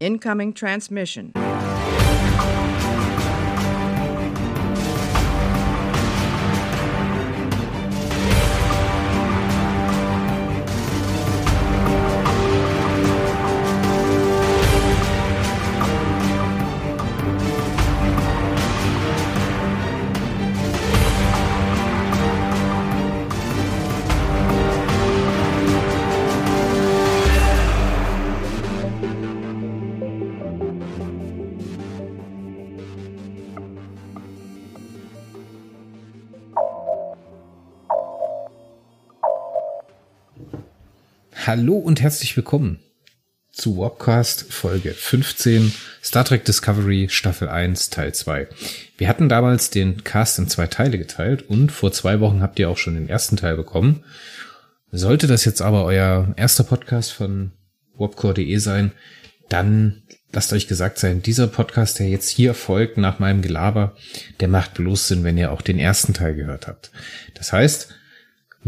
Incoming transmission. Hallo und herzlich willkommen zu Warpcast Folge 15 Star Trek Discovery Staffel 1 Teil 2. Wir hatten damals den Cast in zwei Teile geteilt und vor zwei Wochen habt ihr auch schon den ersten Teil bekommen. Sollte das jetzt aber euer erster Podcast von warpcore.de sein, dann lasst euch gesagt sein, dieser Podcast, der jetzt hier folgt nach meinem Gelaber, der macht bloß Sinn, wenn ihr auch den ersten Teil gehört habt. Das heißt,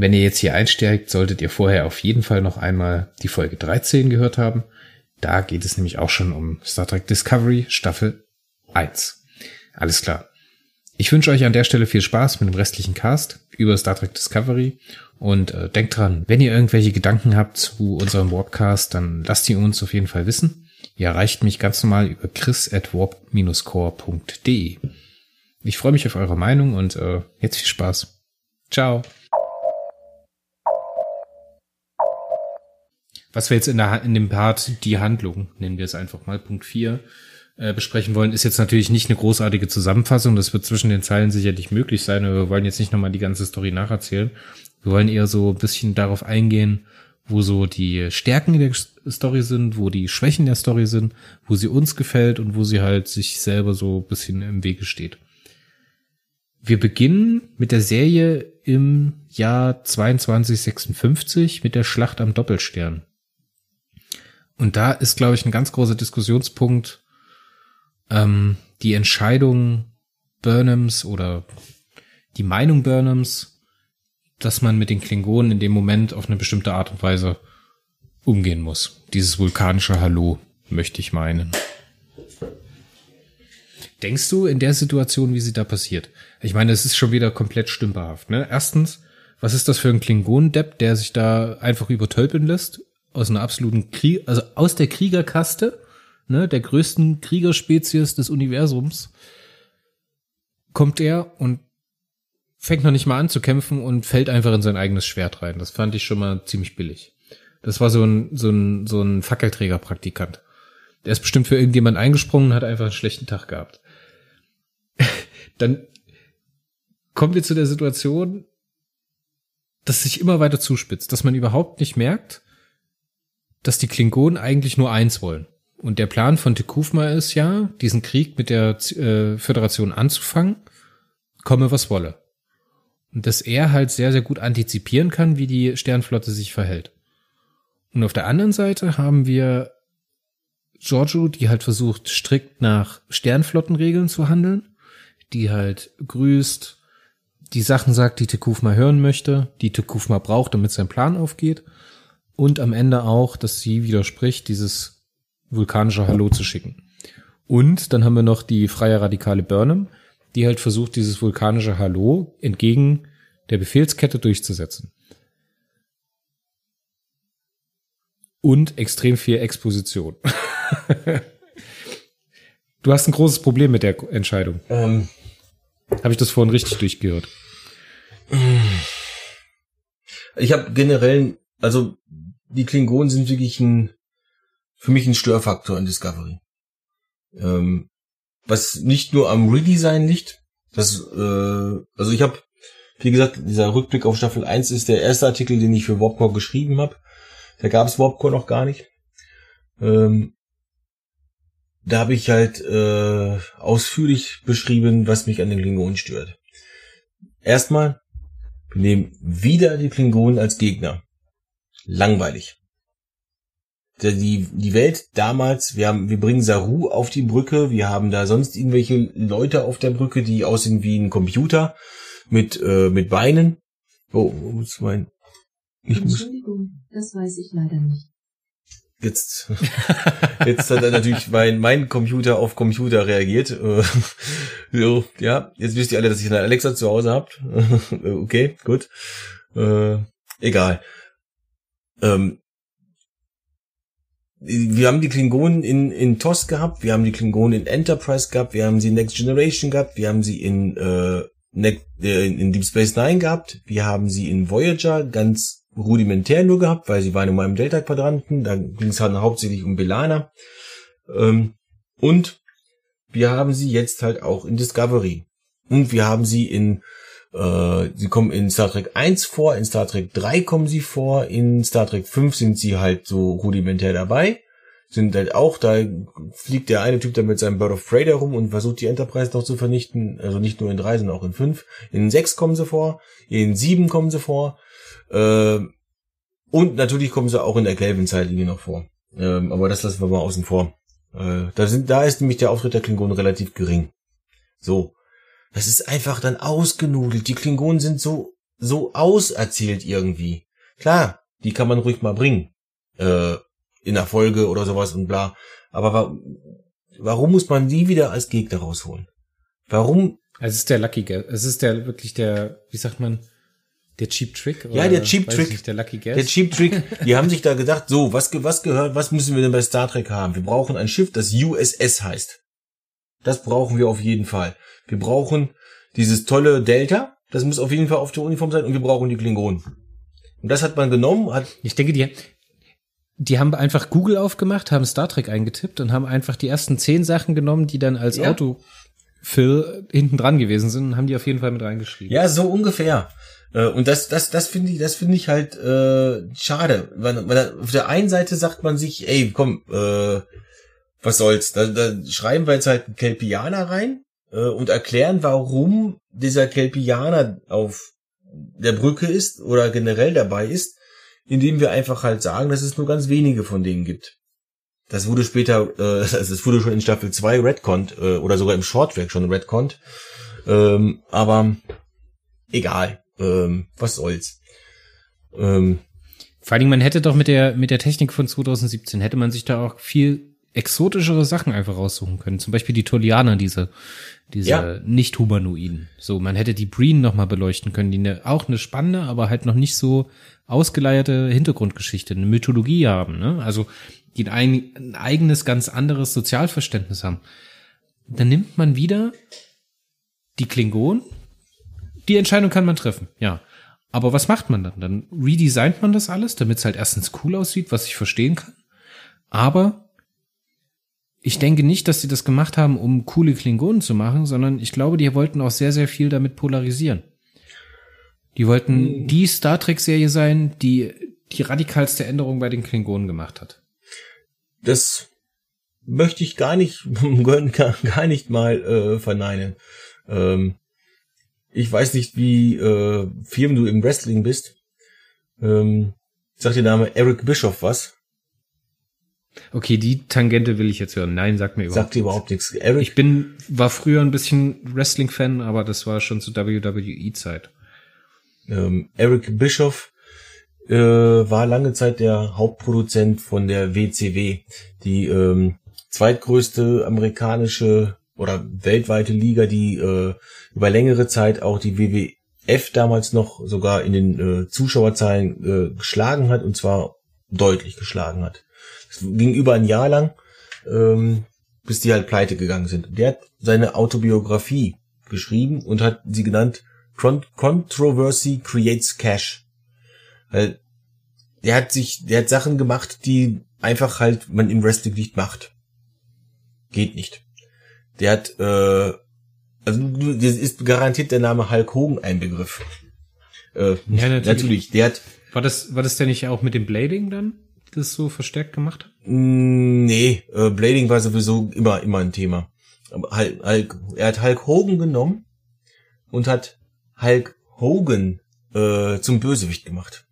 wenn ihr jetzt hier einsteigt, solltet ihr vorher auf jeden Fall noch einmal die Folge 13 gehört haben. Da geht es nämlich auch schon um Star Trek Discovery Staffel 1. Alles klar. Ich wünsche euch an der Stelle viel Spaß mit dem restlichen Cast über Star Trek Discovery und äh, denkt dran, wenn ihr irgendwelche Gedanken habt zu unserem Warpcast, dann lasst ihr uns auf jeden Fall wissen. Ihr erreicht mich ganz normal über chris at warp-core.de. Ich freue mich auf eure Meinung und äh, jetzt viel Spaß. Ciao. Was wir jetzt in, der, in dem Part die Handlung, nennen wir es einfach mal, Punkt 4, äh, besprechen wollen, ist jetzt natürlich nicht eine großartige Zusammenfassung. Das wird zwischen den Zeilen sicherlich möglich sein, aber wir wollen jetzt nicht nochmal die ganze Story nacherzählen. Wir wollen eher so ein bisschen darauf eingehen, wo so die Stärken der Story sind, wo die Schwächen der Story sind, wo sie uns gefällt und wo sie halt sich selber so ein bisschen im Wege steht. Wir beginnen mit der Serie im Jahr 2256 mit der Schlacht am Doppelstern. Und da ist, glaube ich, ein ganz großer Diskussionspunkt ähm, die Entscheidung Burnhams oder die Meinung Burnhams, dass man mit den Klingonen in dem Moment auf eine bestimmte Art und Weise umgehen muss. Dieses vulkanische Hallo, möchte ich meinen. Denkst du in der Situation, wie sie da passiert? Ich meine, es ist schon wieder komplett stümperhaft. Ne? Erstens, was ist das für ein Klingonendepp, der sich da einfach übertölpeln lässt? Aus einer absoluten Krieg, also aus der Kriegerkaste, ne, der größten Kriegerspezies des Universums, kommt er und fängt noch nicht mal an zu kämpfen und fällt einfach in sein eigenes Schwert rein. Das fand ich schon mal ziemlich billig. Das war so ein, so ein, so ein Fackelträger-Praktikant. Der ist bestimmt für irgendjemand eingesprungen und hat einfach einen schlechten Tag gehabt. Dann kommen wir zu der Situation, dass sich immer weiter zuspitzt, dass man überhaupt nicht merkt, dass die Klingonen eigentlich nur eins wollen. Und der Plan von Tekufma ist ja, diesen Krieg mit der äh, Föderation anzufangen, komme was wolle. Und dass er halt sehr, sehr gut antizipieren kann, wie die Sternflotte sich verhält. Und auf der anderen Seite haben wir Giorgio, die halt versucht, strikt nach Sternflottenregeln zu handeln, die halt grüßt, die Sachen sagt, die Tekufma hören möchte, die Tekufma braucht, damit sein Plan aufgeht und am Ende auch, dass sie widerspricht, dieses vulkanische Hallo zu schicken. Und dann haben wir noch die freie radikale Burnham, die halt versucht, dieses vulkanische Hallo entgegen der Befehlskette durchzusetzen. Und extrem viel Exposition. du hast ein großes Problem mit der Entscheidung. Ähm. Habe ich das vorhin richtig durchgehört? Ich habe generell, also die Klingonen sind wirklich ein, für mich ein Störfaktor in Discovery. Ähm, was nicht nur am Redesign liegt, das, äh, also ich habe, wie gesagt, dieser Rückblick auf Staffel 1 ist der erste Artikel, den ich für Warpcore geschrieben habe. Da gab es Warpcore noch gar nicht. Ähm, da habe ich halt äh, ausführlich beschrieben, was mich an den Klingonen stört. Erstmal, wir nehmen wieder die Klingonen als Gegner langweilig. Die, die Welt damals, wir haben, wir bringen Saru auf die Brücke, wir haben da sonst irgendwelche Leute auf der Brücke, die aussehen wie ein Computer mit, äh, mit Beinen. Oh, wo ist mein? Ich Entschuldigung, muss... das weiß ich leider nicht. jetzt, jetzt hat er natürlich mein, mein Computer auf Computer reagiert. Äh, so, ja, jetzt wisst ihr alle, dass ich eine Alexa zu Hause habt. okay, gut. Äh, egal. Ähm, wir haben die Klingonen in, in TOS gehabt, wir haben die Klingonen in Enterprise gehabt, wir haben sie in Next Generation gehabt, wir haben sie in, äh, ne in, in Deep Space Nine gehabt, wir haben sie in Voyager ganz rudimentär nur gehabt, weil sie waren in meinem Delta-Quadranten, da ging es halt hauptsächlich um Belana. Ähm, und wir haben sie jetzt halt auch in Discovery. Und wir haben sie in äh, sie kommen in Star Trek 1 vor, in Star Trek 3 kommen sie vor, in Star Trek 5 sind sie halt so rudimentär dabei. Sind halt auch, da fliegt der eine Typ da mit seinem Bird of Prey rum und versucht die Enterprise noch zu vernichten. Also nicht nur in 3, sondern auch in 5. In 6 kommen sie vor, in 7 kommen sie vor. Äh, und natürlich kommen sie auch in der Kelvin-Zeitlinie noch vor. Ähm, aber das lassen wir mal außen vor. Äh, da, sind, da ist nämlich der Auftritt der Klingonen relativ gering. So. Das ist einfach dann ausgenudelt. Die Klingonen sind so, so auserzählt irgendwie. Klar, die kann man ruhig mal bringen. Äh, in der Folge oder sowas und bla. Aber wa warum muss man die wieder als Gegner rausholen? Warum? Es ist der Lucky Guess. Es ist der wirklich der, wie sagt man, der Cheap Trick? Oder ja, der Cheap Trick. Nicht, der Lucky Guess. Der Cheap Trick. Die haben sich da gedacht, so, was, was gehört, was müssen wir denn bei Star Trek haben? Wir brauchen ein Schiff, das USS heißt. Das brauchen wir auf jeden Fall. Wir brauchen dieses tolle Delta, das muss auf jeden Fall auf der Uniform sein und wir brauchen die Klingonen. Und das hat man genommen, hat. Ich denke, die, die haben einfach Google aufgemacht, haben Star Trek eingetippt und haben einfach die ersten zehn Sachen genommen, die dann als ja. Autofill hinten dran gewesen sind und haben die auf jeden Fall mit reingeschrieben. Ja, so ungefähr. Äh, und das, das, das finde ich, das finde ich halt äh, schade. Weil, weil auf der einen Seite sagt man sich, ey, komm, äh, was soll's? Da, da schreiben wir jetzt halt einen Kelpianer rein äh, und erklären, warum dieser Kelpianer auf der Brücke ist oder generell dabei ist, indem wir einfach halt sagen, dass es nur ganz wenige von denen gibt. Das wurde später, äh, das wurde schon in Staffel 2 Redcont äh, oder sogar im Shorttrack schon Redcont. Ähm, aber egal, ähm, was soll's. Ähm, Vor allen Dingen, man hätte doch mit der, mit der Technik von 2017, hätte man sich da auch viel exotischere Sachen einfach raussuchen können. Zum Beispiel die Tolianer, diese, diese ja. nicht-Humanoiden. So, man hätte die Breen nochmal beleuchten können, die eine, auch eine spannende, aber halt noch nicht so ausgeleierte Hintergrundgeschichte, eine Mythologie haben, ne? Also, die ein, ein eigenes, ganz anderes Sozialverständnis haben. Dann nimmt man wieder die Klingonen. Die Entscheidung kann man treffen, ja. Aber was macht man dann? Dann redesignt man das alles, damit es halt erstens cool aussieht, was ich verstehen kann. Aber ich denke nicht, dass sie das gemacht haben, um coole Klingonen zu machen, sondern ich glaube, die wollten auch sehr, sehr viel damit polarisieren. Die wollten mhm. die Star Trek-Serie sein, die die radikalste Änderung bei den Klingonen gemacht hat. Das möchte ich gar nicht, gar nicht mal äh, verneinen. Ähm, ich weiß nicht, wie äh, firm du im Wrestling bist. Ähm, sagt der Name Eric Bischoff was? Okay, die Tangente will ich jetzt hören. Nein, sagt mir überhaupt Sagt dir überhaupt nichts. Eric? Ich bin, war früher ein bisschen Wrestling-Fan, aber das war schon zu WWE-Zeit. Ähm, Eric Bischoff äh, war lange Zeit der Hauptproduzent von der WCW, die ähm, zweitgrößte amerikanische oder weltweite Liga, die äh, über längere Zeit auch die WWF damals noch sogar in den äh, Zuschauerzahlen äh, geschlagen hat und zwar deutlich geschlagen hat. Ging über ein Jahr lang, ähm, bis die halt pleite gegangen sind. Der hat seine Autobiografie geschrieben und hat sie genannt Controversy Creates Cash. Weil der hat sich, der hat Sachen gemacht, die einfach halt man im Wrestling nicht macht. Geht nicht. Der hat, äh, also das ist garantiert der Name Hulk Hogan ein Begriff. Äh, ja, natürlich. natürlich. Der hat. War das, war das denn nicht auch mit dem Blading dann? Das so verstärkt gemacht hat? Mm, nee, äh, Blading war sowieso immer, immer ein Thema. Hulk, Hulk, er hat Hulk Hogan genommen und hat Hulk Hogan äh, zum Bösewicht gemacht.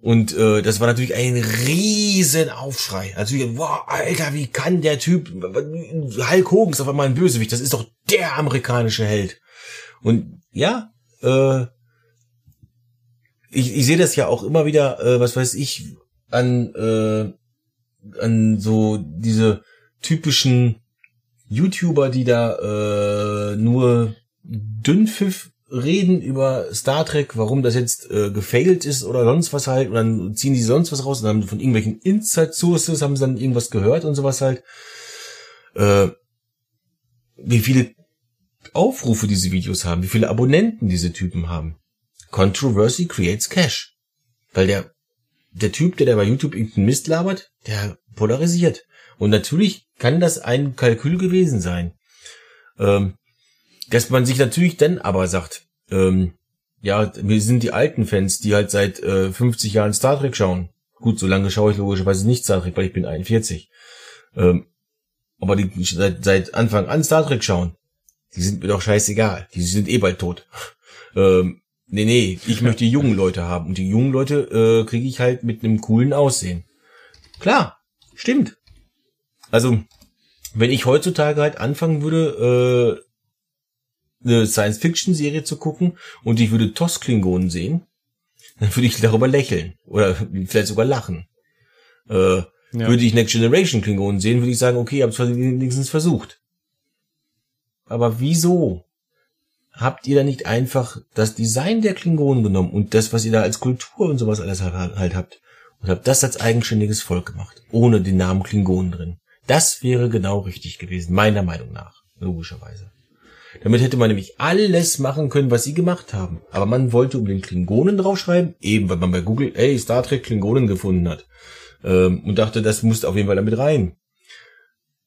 Und äh, das war natürlich ein riesen Aufschrei. Also, wow, Alter, wie kann der Typ, Hulk Hogan ist auf einmal ein Bösewicht, das ist doch der amerikanische Held. Und ja, äh, ich, ich sehe das ja auch immer wieder, äh, was weiß ich, an, äh, an so diese typischen YouTuber, die da äh, nur Dünnpfiff reden über Star Trek, warum das jetzt äh, gefailt ist oder sonst was halt, und dann ziehen die sonst was raus und haben von irgendwelchen Inside Sources haben sie dann irgendwas gehört und sowas halt. Äh, wie viele Aufrufe diese Videos haben, wie viele Abonnenten diese Typen haben. Controversy creates cash. Weil der, der Typ, der da bei YouTube irgendeinen Mist labert, der polarisiert. Und natürlich kann das ein Kalkül gewesen sein. Ähm, dass man sich natürlich dann aber sagt, ähm, ja, wir sind die alten Fans, die halt seit äh, 50 Jahren Star Trek schauen. Gut, so lange schaue ich logischerweise nicht Star Trek, weil ich bin 41. Ähm, aber die seit, seit Anfang an Star Trek schauen, die sind mir doch scheißegal. Die sind eh bald tot. ähm, nee, nee, ich möchte die jungen Leute haben. Und die jungen Leute äh, kriege ich halt mit einem coolen Aussehen. Klar, stimmt. Also, wenn ich heutzutage halt anfangen würde, äh, eine Science-Fiction-Serie zu gucken und ich würde TOS-Klingonen sehen, dann würde ich darüber lächeln. Oder vielleicht sogar lachen. Äh, ja. Würde ich Next Generation Klingonen sehen, würde ich sagen, okay, ihr habt es wenigstens versucht. Aber wieso habt ihr da nicht einfach das Design der Klingonen genommen und das, was ihr da als Kultur und sowas alles halt habt und habt das als eigenständiges Volk gemacht, ohne den Namen Klingonen drin? Das wäre genau richtig gewesen, meiner Meinung nach, logischerweise. Damit hätte man nämlich alles machen können, was sie gemacht haben. Aber man wollte um den Klingonen draufschreiben, eben weil man bei Google, ey, Star Trek Klingonen gefunden hat ähm, und dachte, das muss auf jeden Fall damit rein.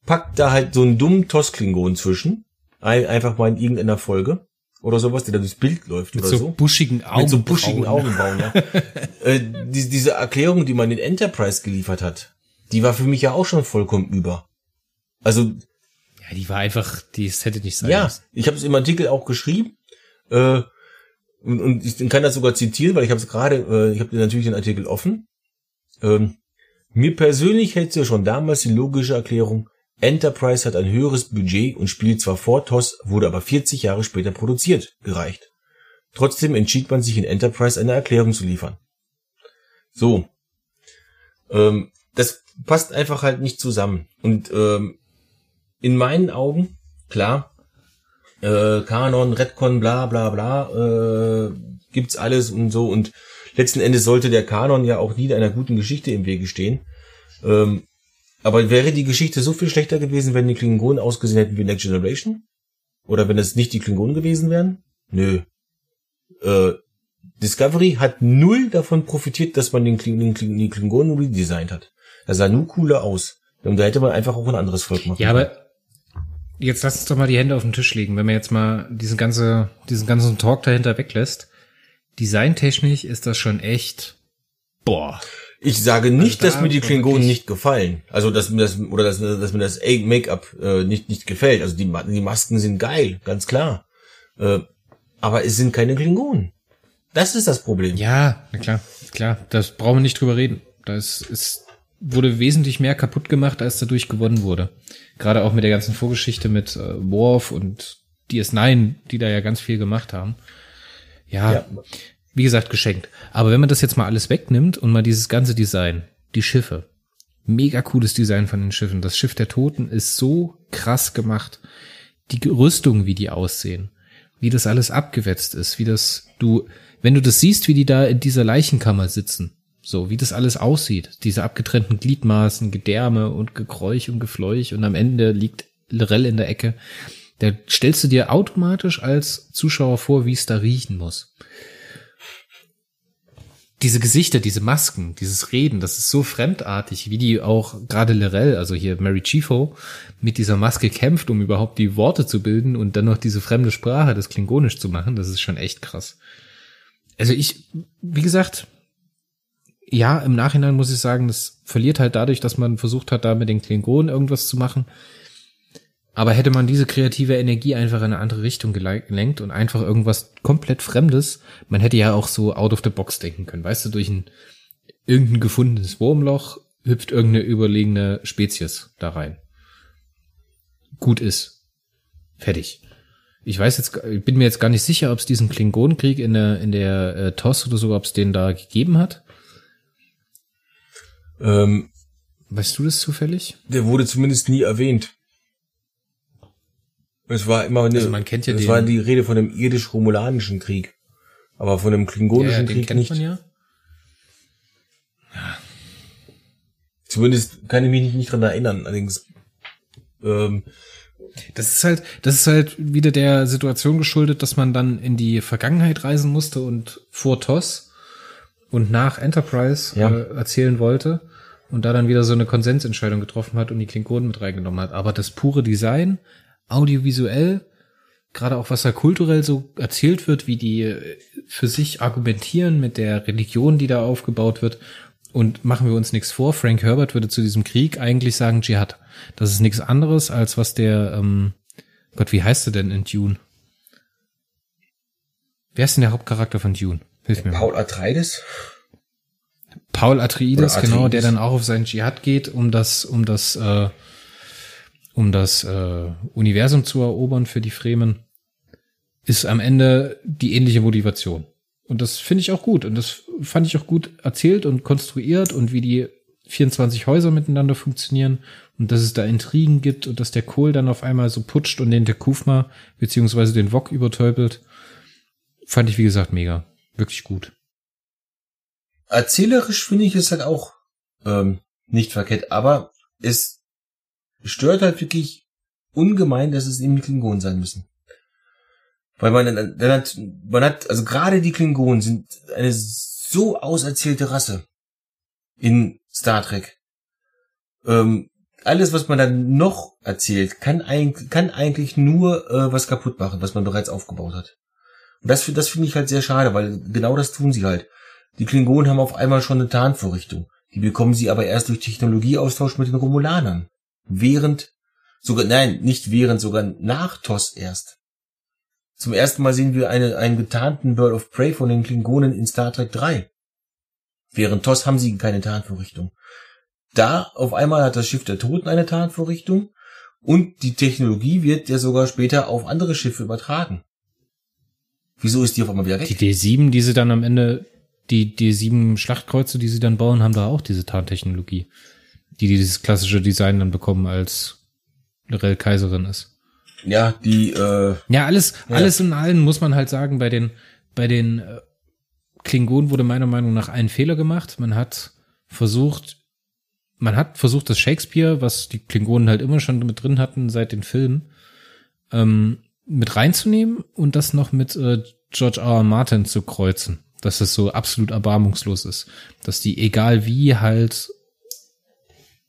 Packt da halt so einen dummen Tosklingon zwischen, ein, einfach mal in irgendeiner Folge oder sowas, der da durchs Bild läuft Mit oder so, so. buschigen Augenbrauen. Mit so buschigen Augenbrauen, ja. äh, die, diese Erklärung, die man in Enterprise geliefert hat, die war für mich ja auch schon vollkommen über. Also ja, die war einfach, die es hätte nicht sein Ja, müssen. ich habe es im Artikel auch geschrieben. Äh, und, und ich kann das sogar zitieren, weil ich habe es gerade, äh, ich habe natürlich den Artikel offen. Ähm, mir persönlich hätte ja schon damals die logische Erklärung, Enterprise hat ein höheres Budget und spielt zwar vor TOS, wurde aber 40 Jahre später produziert, gereicht. Trotzdem entschied man sich in Enterprise eine Erklärung zu liefern. So. Ähm, das passt einfach halt nicht zusammen. Und ähm, in meinen Augen, klar, äh, Kanon, Redcon, bla bla bla, äh, gibt's alles und so und letzten Endes sollte der Kanon ja auch nie einer guten Geschichte im Wege stehen. Ähm, aber wäre die Geschichte so viel schlechter gewesen, wenn die Klingonen ausgesehen hätten wie Next Generation? Oder wenn es nicht die Klingonen gewesen wären? Nö. Äh, Discovery hat null davon profitiert, dass man den, Kling den, Kling den Klingonen redesigned hat. Das sah nur cooler aus. Und da hätte man einfach auch ein anderes Volk machen Ja, aber jetzt lass uns doch mal die Hände auf den Tisch legen, wenn man jetzt mal diesen ganze, diesen ganzen Talk dahinter weglässt designtechnisch ist das schon echt, boah. Ich sage nicht, also da dass mir die Klingonen nicht gefallen. Also, dass mir das, oder dass, dass mir das Make-up äh, nicht, nicht gefällt. Also, die, die Masken sind geil, ganz klar. Äh, aber es sind keine Klingonen. Das ist das Problem. Ja, na klar, klar. Das brauchen wir nicht drüber reden. Das ist, wurde wesentlich mehr kaputt gemacht, als dadurch gewonnen wurde. Gerade auch mit der ganzen Vorgeschichte mit äh, Worf und DS9, die da ja ganz viel gemacht haben. Ja, ja, wie gesagt, geschenkt. Aber wenn man das jetzt mal alles wegnimmt und mal dieses ganze Design, die Schiffe, mega cooles Design von den Schiffen. Das Schiff der Toten ist so krass gemacht. Die Rüstung, wie die aussehen, wie das alles abgewetzt ist, wie das, du, wenn du das siehst, wie die da in dieser Leichenkammer sitzen, so, wie das alles aussieht, diese abgetrennten Gliedmaßen, Gedärme und Gekräuch und Gefleuch und am Ende liegt Lorel in der Ecke. Da stellst du dir automatisch als Zuschauer vor, wie es da riechen muss. Diese Gesichter, diese Masken, dieses Reden, das ist so fremdartig, wie die auch gerade Lorel, also hier Mary Chifo, mit dieser Maske kämpft, um überhaupt die Worte zu bilden und dann noch diese fremde Sprache, das Klingonisch zu machen. Das ist schon echt krass. Also ich, wie gesagt, ja, im Nachhinein muss ich sagen, das verliert halt dadurch, dass man versucht hat, da mit den Klingonen irgendwas zu machen. Aber hätte man diese kreative Energie einfach in eine andere Richtung gelenkt und einfach irgendwas komplett Fremdes, man hätte ja auch so out of the box denken können. Weißt du, durch ein irgendein gefundenes Wurmloch hüpft irgendeine überlegene Spezies da rein. Gut ist. Fertig. Ich weiß jetzt, ich bin mir jetzt gar nicht sicher, ob es diesen Klingonenkrieg in der, in der äh, TOS oder so, ob es den da gegeben hat. Ähm, Weißt du das zufällig? der wurde zumindest nie erwähnt. Es war immer eine, Also man kennt ja es den- war die Rede von dem irdisch-romulanischen Krieg. Aber von dem klingonischen den Krieg kennt nicht. man ja. Zumindest kann ich mich nicht, nicht dran erinnern. Allerdings, ähm, Das ist halt, das ist halt wieder der Situation geschuldet, dass man dann in die Vergangenheit reisen musste und vor TOS und nach Enterprise Ja. äh, erzählen wollte und da dann wieder so eine Konsensentscheidung getroffen hat und die Klingonen mit reingenommen hat. Aber das pure Design, audiovisuell, gerade auch was da kulturell so erzählt wird, wie die äh, für sich argumentieren mit der Religion, die da aufgebaut wird. Und machen wir uns nichts vor, Frank Herbert würde zu diesem Krieg eigentlich sagen Dschihad. Das ist nichts anderes, als was der, ähm, Gott, wie heißt er denn in Dune? Wer ist denn der Hauptcharakter von Dune? Hilf mir mal. Paul Atreides? Paul Atreides, Oder genau, Atreides. der dann auch auf seinen Dschihad geht, um das, um das, äh, um das äh, Universum zu erobern für die Fremen, ist am Ende die ähnliche Motivation. Und das finde ich auch gut. Und das fand ich auch gut erzählt und konstruiert und wie die 24 Häuser miteinander funktionieren und dass es da Intrigen gibt und dass der Kohl dann auf einmal so putscht und den Tekufma beziehungsweise den Wok übertäubelt. Fand ich, wie gesagt, mega. Wirklich gut. Erzählerisch finde ich es halt auch ähm, nicht verkehrt, aber es stört halt wirklich ungemein, dass es eben die Klingonen sein müssen. Weil man dann, hat, man hat, also gerade die Klingonen sind eine so auserzählte Rasse in Star Trek. Ähm, alles, was man dann noch erzählt, kann, eigentlich kann eigentlich nur äh, was kaputt machen, was man bereits aufgebaut hat. Und das, das finde ich halt sehr schade, weil genau das tun sie halt. Die Klingonen haben auf einmal schon eine Tarnvorrichtung. Die bekommen sie aber erst durch Technologieaustausch mit den Romulanern. Während, sogar, nein, nicht während, sogar nach TOS erst. Zum ersten Mal sehen wir eine, einen getarnten Bird of Prey von den Klingonen in Star Trek 3. Während TOS haben sie keine Tarnvorrichtung. Da auf einmal hat das Schiff der Toten eine Tarnvorrichtung und die Technologie wird ja sogar später auf andere Schiffe übertragen. Wieso ist die auf einmal wieder weg? Die D7, die sie dann am Ende, die D7 Schlachtkreuze, die sie dann bauen, haben da auch diese Tarntechnologie. Die dieses klassische Design dann bekommen, als Rel Kaiserin ist. Ja, die, äh, Ja, alles, Ja. alles in allem muss man halt sagen, bei den, bei den äh, Klingonen wurde meiner Meinung nach ein Fehler gemacht. Man hat versucht, man hat versucht, das Shakespeare, was die Klingonen halt immer schon mit drin hatten seit den Filmen, ähm, mit reinzunehmen und das noch mit äh, George R. R. Martin zu kreuzen. Dass es so absolut erbarmungslos ist. Dass die, egal wie, halt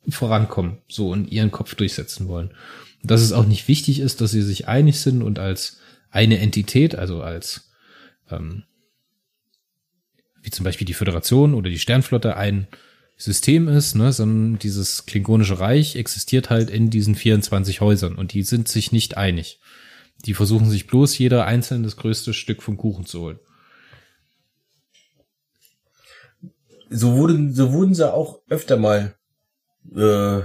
vorankommen, so und ihren Kopf durchsetzen wollen. Dass es auch nicht wichtig ist, dass sie sich einig sind und als eine Entität, also als ähm, wie zum Beispiel die Föderation oder die Sternflotte ein System ist, ne, sondern dieses klingonische Reich existiert halt in diesen 24 Häusern und die sind sich nicht einig. Die versuchen sich bloß jeder einzeln das größte Stück vom Kuchen zu holen. so wurden, so wurden sie auch öfter mal äh,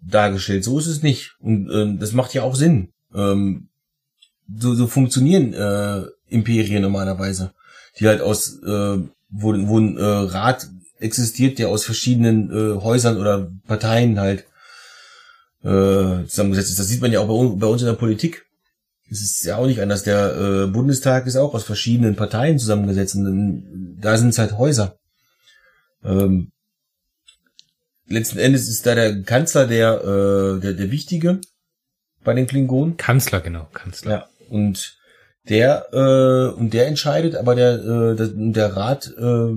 dargestellt. So ist es nicht. Und ähm, das macht ja auch Sinn. Ähm, so, so funktionieren äh, Imperien normalerweise. Die halt aus, äh, wo, wo ein äh, Rat existiert, der aus verschiedenen äh, Häusern oder Parteien halt äh, zusammengesetzt ist. Das sieht man ja auch bei, bei uns in der Politik. Es ist ja auch nicht anders. Der äh, Bundestag ist auch aus verschiedenen Parteien zusammengesetzt. Und dann- da sind es halt Häuser. Ähm, letzten Endes ist da der Kanzler der, äh, der, der Wichtige bei den Klingonen. Kanzler, genau, Kanzler. Ja. Und der, äh, und der entscheidet, aber der, äh, der, der Rat, äh,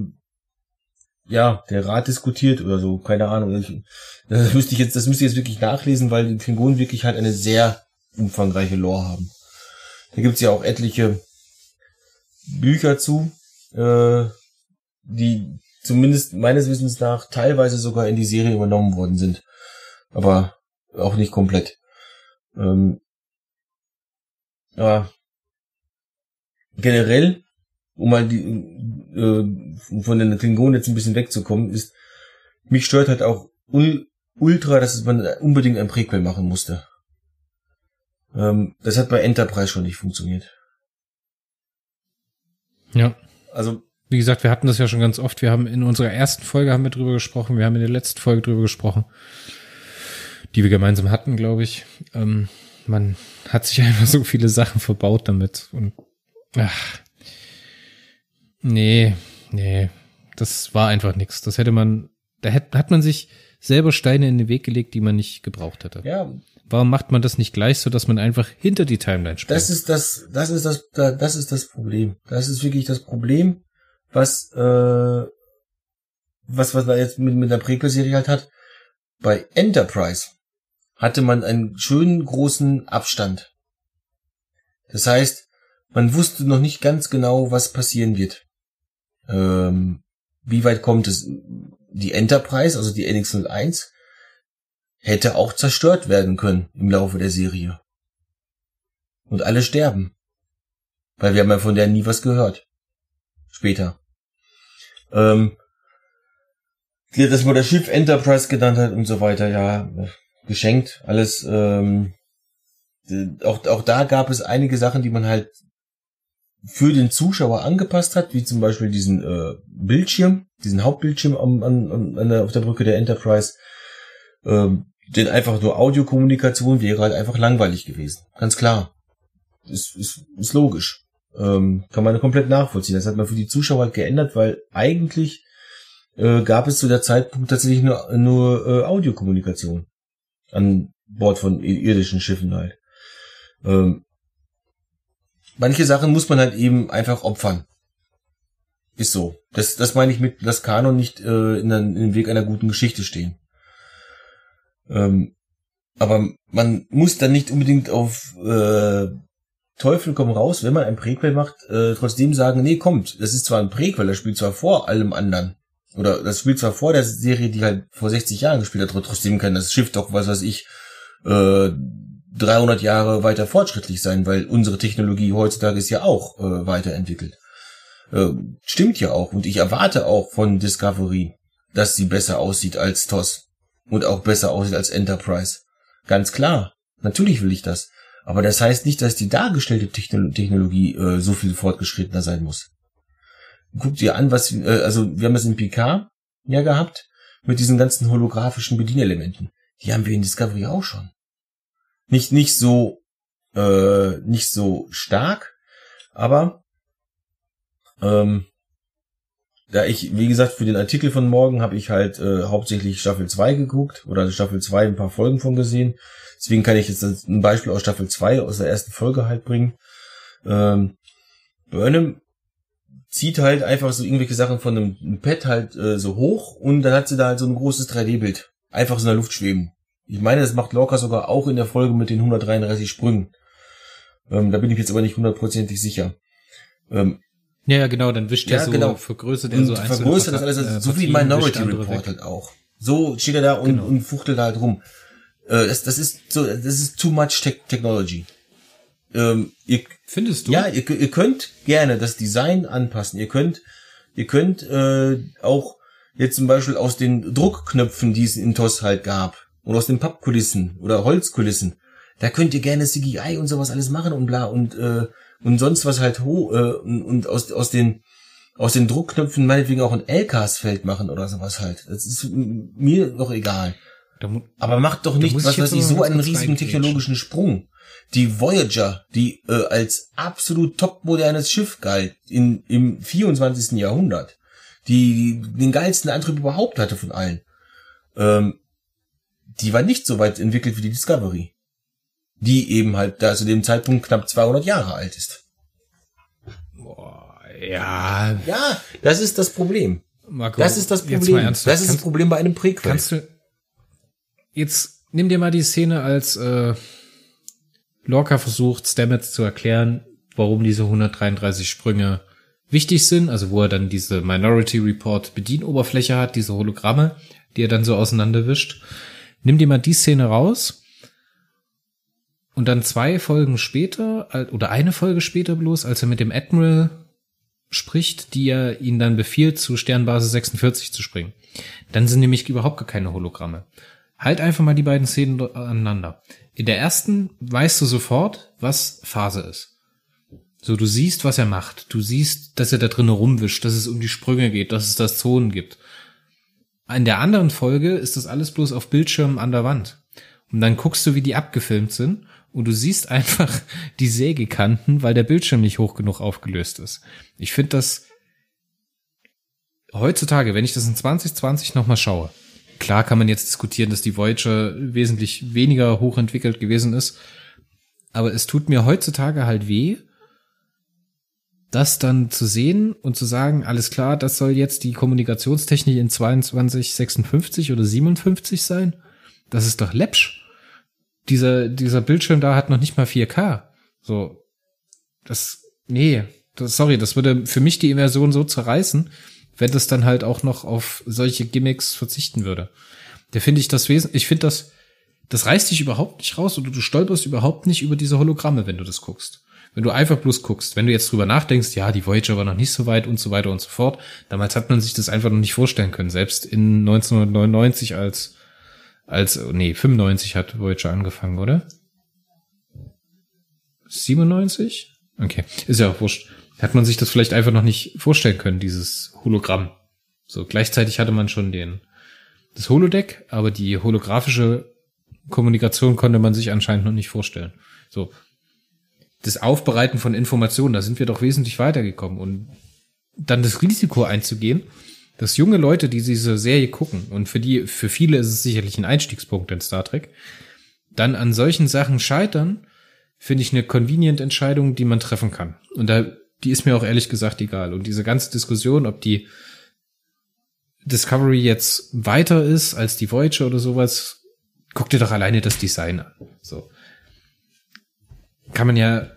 ja, der Rat diskutiert oder so, keine Ahnung. Ich, das müsste ich jetzt, das müsste ich jetzt wirklich nachlesen, weil die Klingonen wirklich halt eine sehr umfangreiche Lore haben. Da gibt's ja auch etliche Bücher zu, äh, die zumindest meines Wissens nach teilweise sogar in die Serie übernommen worden sind. Aber auch nicht komplett. Ähm, aber generell, um mal die, äh, von den Klingonen jetzt ein bisschen wegzukommen, ist, mich stört halt auch ul ultra, dass man unbedingt ein Prequel machen musste. Ähm, das hat bei Enterprise schon nicht funktioniert. Ja. Also wie gesagt, wir hatten das ja schon ganz oft. Wir haben in unserer ersten Folge haben wir drüber gesprochen. Wir haben in der letzten Folge drüber gesprochen, die wir gemeinsam hatten, glaube ich. Ähm, man hat sich einfach so viele Sachen verbaut damit und ach, nee, nee, das war einfach nichts. Das hätte man, da hätte, hat man sich selber Steine in den Weg gelegt, die man nicht gebraucht hätte. Ja, Warum macht man das nicht gleich, so dass man einfach hinter die Timeline springt? das ist das, das ist das, das ist das Problem. Das ist wirklich das Problem, was, äh, was, was man jetzt mit, mit der Prequel-Serie halt hat. Bei Enterprise hatte man einen schönen großen Abstand. Das heißt, man wusste noch nicht ganz genau, was passieren wird. Ähm, wie weit kommt es? Die Enterprise, also die NX-01, hätte auch zerstört werden können im Laufe der Serie. Und alle sterben. Weil wir haben ja von der nie was gehört. Später. Ähm, das Schiff Enterprise genannt hat und so weiter, ja, geschenkt, alles. Ähm, auch, auch da gab es einige Sachen, die man halt für den Zuschauer angepasst hat, wie zum Beispiel diesen äh, Bildschirm, diesen Hauptbildschirm an, an, an der, auf der Brücke der Enterprise. Ähm, denn einfach nur Audiokommunikation wäre halt einfach langweilig gewesen. Ganz klar. Ist, ist, ist logisch. Ähm, kann man komplett nachvollziehen. Das hat man für die Zuschauer halt geändert, weil eigentlich äh, gab es zu der Zeitpunkt tatsächlich nur, nur äh, Audiokommunikation an Bord von irdischen Schiffen halt. Ähm, manche Sachen muss man halt eben einfach opfern. Ist so. Das, das meine ich mit, dass Kanon nicht äh, in, in den Weg einer guten Geschichte stehen. Ähm, aber man muss dann nicht unbedingt auf äh, Teufel komm raus, wenn man ein Prequel macht, äh, trotzdem sagen, nee, kommt, das ist zwar ein Prequel, das spielt zwar vor allem anderen. Oder das spielt zwar vor der Serie, die halt vor 60 Jahren gespielt hat, trotzdem kann das Schiff doch, was weiß ich, äh, 300 Jahre weiter fortschrittlich sein, weil unsere Technologie heutzutage ist ja auch äh, weiterentwickelt. Äh, stimmt ja auch. Und ich erwarte auch von Discovery, dass sie besser aussieht als TOS und auch besser aussieht als Enterprise. Ganz klar. Natürlich will ich das. Aber das heißt nicht, dass die dargestellte Technologie äh, so viel fortgeschrittener sein muss. Guck dir an, was, äh, also wir haben das in PK ja gehabt, mit diesen ganzen holographischen Bedienelementen. Die haben wir in Discovery auch schon. Nicht, nicht so, äh, nicht so stark, aber ähm, da ich, wie gesagt, für den Artikel von morgen habe ich halt äh, hauptsächlich Staffel 2 geguckt oder Staffel 2 ein paar Folgen von gesehen. Deswegen kann ich jetzt ein Beispiel aus Staffel 2 aus der ersten Folge halt bringen. Ähm, Burnham zieht halt einfach so irgendwelche Sachen von einem Pad halt äh, so hoch und dann hat sie da halt so ein großes 3D-Bild. Einfach so in der Luft schweben. Ich meine, das macht Lorca sogar auch in der Folge mit den 133 Sprüngen. Ähm, da bin ich jetzt aber nicht hundertprozentig sicher. Ähm, ja, ja, genau, dann wischt Ja, er so, genau. vergrößert er so einzelne vergrößert das alles, also so wie Minority Report halt auch. So steht er da und, Genau. und fuchtelt halt rum. Äh, das, das ist so, das ist too much tech technology. Ähm, ihr, Findest du? ja, ihr, ihr könnt gerne das Design anpassen. Ihr könnt, ihr könnt äh, auch jetzt zum Beispiel aus den Druckknöpfen, die es in TOS halt gab, oder aus den Pappkulissen oder Holzkulissen, da könnt ihr gerne CGI und sowas alles machen und bla und äh, und sonst was halt ho äh, und, und aus aus den aus den Druckknöpfen meinetwegen auch ein LKs-Feld machen oder sowas halt. Das ist mir doch egal. Aber macht doch nicht, was weiß ich, so einen riesigen technologischen Sprung. Die Voyager, die äh, als absolut topmodernes Schiff galt in, im 24. Jahrhundert, die den geilsten Antrieb überhaupt hatte von allen, ähm, die war nicht so weit entwickelt wie die Discovery. Die eben halt da zu dem Zeitpunkt knapp 200 Jahre alt ist. Boah, ja, Ja, das ist das Problem. Marco, Das ist das Problem. Das ist das Problem bei einem Prequel. kannst du, jetzt nimm dir mal die Szene, als äh, Lorca versucht, Stamets zu erklären, warum diese 133 Sprünge wichtig sind, also wo er dann diese Minority Report Bedienoberfläche hat, diese Hologramme, die er dann so auseinanderwischt. Nimm dir mal die Szene raus und dann zwei Folgen später, oder eine Folge später bloß, als er mit dem Admiral spricht, die er ihn dann befiehlt, zu Sternbasis 46 zu springen. Dann sind nämlich überhaupt gar keine Hologramme. Halt einfach mal die beiden Szenen aneinander. In der ersten weißt du sofort, was Phase ist. So, du siehst, was er macht. Du siehst, dass er da drinnen rumwischt, dass es um die Sprünge geht, dass es das Zonen gibt. In der anderen Folge ist das alles bloß auf Bildschirmen an der Wand. Und dann guckst du, wie die abgefilmt sind und du siehst einfach die Sägekanten, weil der Bildschirm nicht hoch genug aufgelöst ist. Ich finde das heutzutage, wenn ich das in 2020 nochmal schaue, klar kann man jetzt diskutieren, dass die Voyager wesentlich weniger hochentwickelt gewesen ist, aber es tut mir heutzutage halt weh, das dann zu sehen und zu sagen, alles klar, das soll jetzt die Kommunikationstechnik in 2256 oder 57 sein. Das ist doch läppsch. Dieser, dieser Bildschirm da hat noch nicht mal 4K. So, das, nee, das, sorry, das würde für mich die Immersion so zerreißen, wenn das dann halt auch noch auf solche Gimmicks verzichten würde. Da finde ich das Wesen, ich finde das, das reißt dich überhaupt nicht raus oder du stolperst überhaupt nicht über diese Hologramme, wenn du das guckst. Wenn du einfach bloß guckst, wenn du jetzt drüber nachdenkst, ja, die Voyager war noch nicht so weit und so weiter und so fort, damals hat man sich das einfach noch nicht vorstellen können. Selbst in 1999 als, als, nee, 95 hat Voyager angefangen, oder? 97? Okay, ist ja auch wurscht. Hat man sich das vielleicht einfach noch nicht vorstellen können, dieses Hologramm. So, gleichzeitig hatte man schon den, das Holodeck, aber die holographische Kommunikation konnte man sich anscheinend noch nicht vorstellen. So, das Aufbereiten von Informationen, da sind wir doch wesentlich weitergekommen. Und dann das Risiko einzugehen, dass junge Leute, die diese Serie gucken, und für die, für viele ist es sicherlich ein Einstiegspunkt in Star Trek, dann an solchen Sachen scheitern, finde ich eine convenient Entscheidung, die man treffen kann. Und da, die ist mir auch ehrlich gesagt egal. Und diese ganze Diskussion, ob die Discovery jetzt weiter ist als die Voyager oder sowas, guck dir doch alleine das Design an. So kann man ja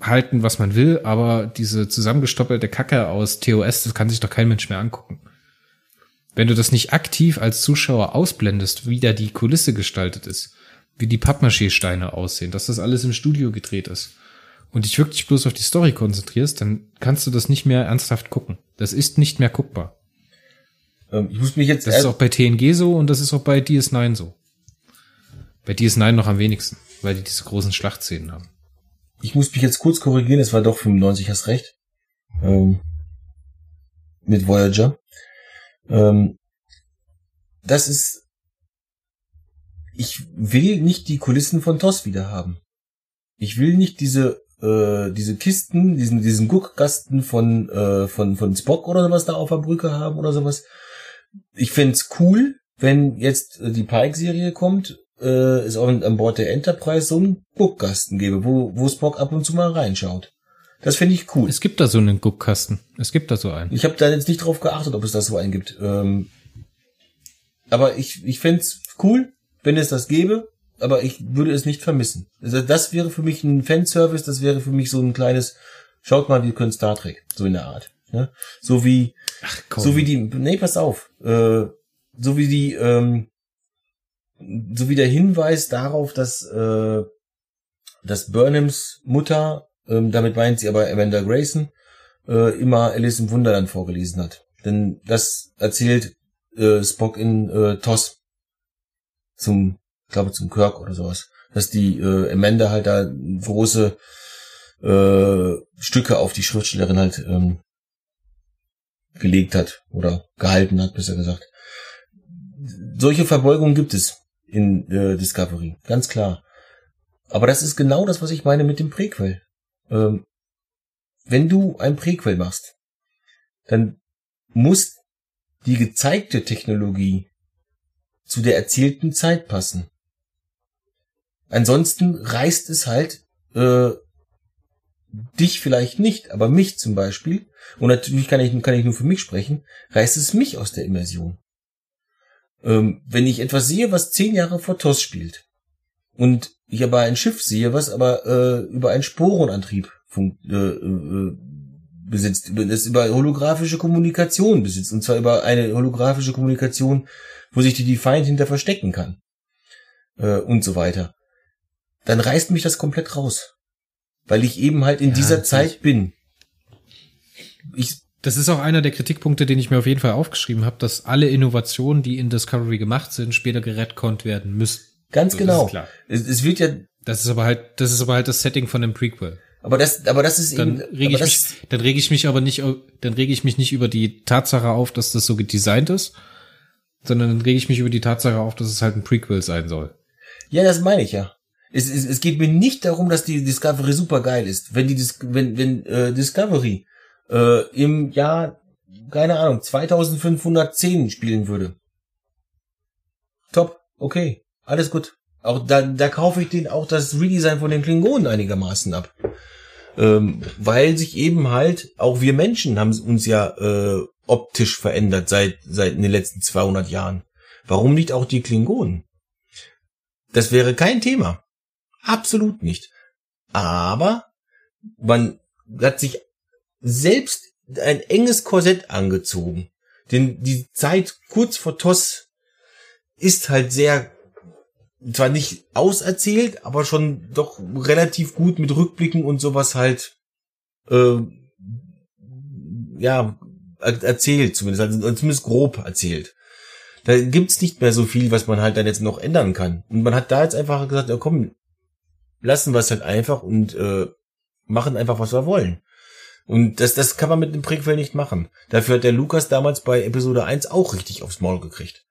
halten, was man will, aber diese zusammengestoppelte Kacke aus TOS, das kann sich doch kein Mensch mehr angucken. Wenn du das nicht aktiv als Zuschauer ausblendest, wie da die Kulisse gestaltet ist, wie die Pappmaché-Steine aussehen, dass das alles im Studio gedreht ist und dich wirklich bloß auf die Story konzentrierst, dann kannst du das nicht mehr ernsthaft gucken. Das ist nicht mehr guckbar. Ähm, ich muss mich jetzt das ist auch bei TNG so und das ist auch bei DS9 so. Bei DS9 noch am wenigsten, weil die diese großen Schlachtszenen haben ich muss mich jetzt kurz korrigieren, es war doch 95, hast recht. Ähm, mit Voyager. Ähm, das ist, ich will nicht die Kulissen von TOS wieder haben. Ich will nicht diese äh, diese Kisten, diesen diesen Guckkasten von äh, von von Spock oder sowas da auf der Brücke haben oder sowas. Ich find's cool, wenn jetzt äh, die Pike-Serie kommt äh, es auch an Bord der Enterprise so einen Guckkasten gäbe, wo, wo Spock ab und zu mal reinschaut. Das finde ich cool. Es gibt da so einen Guckkasten. Es gibt da so einen. Ich habe da jetzt nicht drauf geachtet, ob es da so einen gibt. Ähm, aber ich, ich fände cool, wenn es das gäbe, aber ich würde es nicht vermissen. Also das wäre für mich ein Fanservice, das wäre für mich so ein kleines, schaut mal, wir können Star Trek, so in der Art. Ja? So wie, Ach, so wie die, nee, pass auf, äh, so wie die, ähm, sowie der Hinweis darauf, dass, äh, dass Burnhams Mutter, ähm, damit meint sie aber Amanda Grayson, äh, immer Alice im Wunderland vorgelesen hat. Denn das erzählt äh, Spock in äh, TOS zum, ich glaube zum Kirk oder sowas, dass die äh, Amanda halt da große äh, Stücke auf die Schriftstellerin halt ähm, gelegt hat oder gehalten hat, besser gesagt. Solche Verbeugungen gibt es in äh, Discovery, ganz klar. Aber das ist genau das, was ich meine mit dem Prequel. Ähm, wenn du ein Prequel machst, dann muss die gezeigte Technologie zu der erzählten Zeit passen. Ansonsten reißt es halt äh, dich vielleicht nicht, aber mich zum Beispiel, und natürlich kann ich, kann ich nur für mich sprechen, reißt es mich aus der Immersion. Ähm, wenn ich etwas sehe, was zehn Jahre vor TOS spielt und ich aber ein Schiff sehe, was aber äh, über einen Sporenantrieb äh, äh, besitzt, das über holographische Kommunikation besitzt, und zwar über eine holographische Kommunikation, wo sich die Defiant hinter verstecken kann äh, und so weiter, dann reißt mich das komplett raus, weil ich eben halt in ja, dieser Zeit bin. Ich das ist auch einer der Kritikpunkte, den ich mir auf jeden Fall aufgeschrieben habe, dass alle Innovationen, die in Discovery gemacht sind, später geredconnt werden müssen. Ganz so, genau. Es, es, wird ja. Das ist aber halt, das ist aber halt das Setting von dem Prequel. Aber das, aber das ist Dann eben, aber ich das, mich, dann rege ich mich aber nicht, dann rege ich mich nicht über die Tatsache auf, dass das so gedesignt ist, sondern dann rege ich mich über die Tatsache auf, dass es halt ein Prequel sein soll. Ja, das meine ich ja. Es, es, es geht mir nicht darum, dass die Discovery super geil ist. Wenn die Dis wenn wenn äh, Discovery äh, im Jahr keine Ahnung 2510 spielen würde. Top, okay, alles gut. Auch da da kaufe ich den auch das Redesign von den Klingonen einigermaßen ab. Ähm, weil sich eben halt auch wir Menschen haben uns ja äh, optisch verändert seit seit in den letzten 200 Jahren. Warum nicht auch die Klingonen? Das wäre kein Thema. Absolut nicht. Aber man hat sich selbst ein enges Korsett angezogen. Denn die Zeit kurz vor TOS ist halt sehr, zwar nicht auserzählt, aber schon doch relativ gut mit Rückblicken und sowas halt, äh, ja, er- erzählt zumindest, also zumindest grob erzählt. Da gibt's nicht mehr so viel, was man halt dann jetzt noch ändern kann. Und man hat da jetzt einfach gesagt, ja komm, lassen wir es halt einfach und äh, machen einfach, was wir wollen. Und das, das kann man mit dem Prequel nicht machen. Dafür hat der Lukas damals bei Episode 1 auch richtig aufs Maul gekriegt.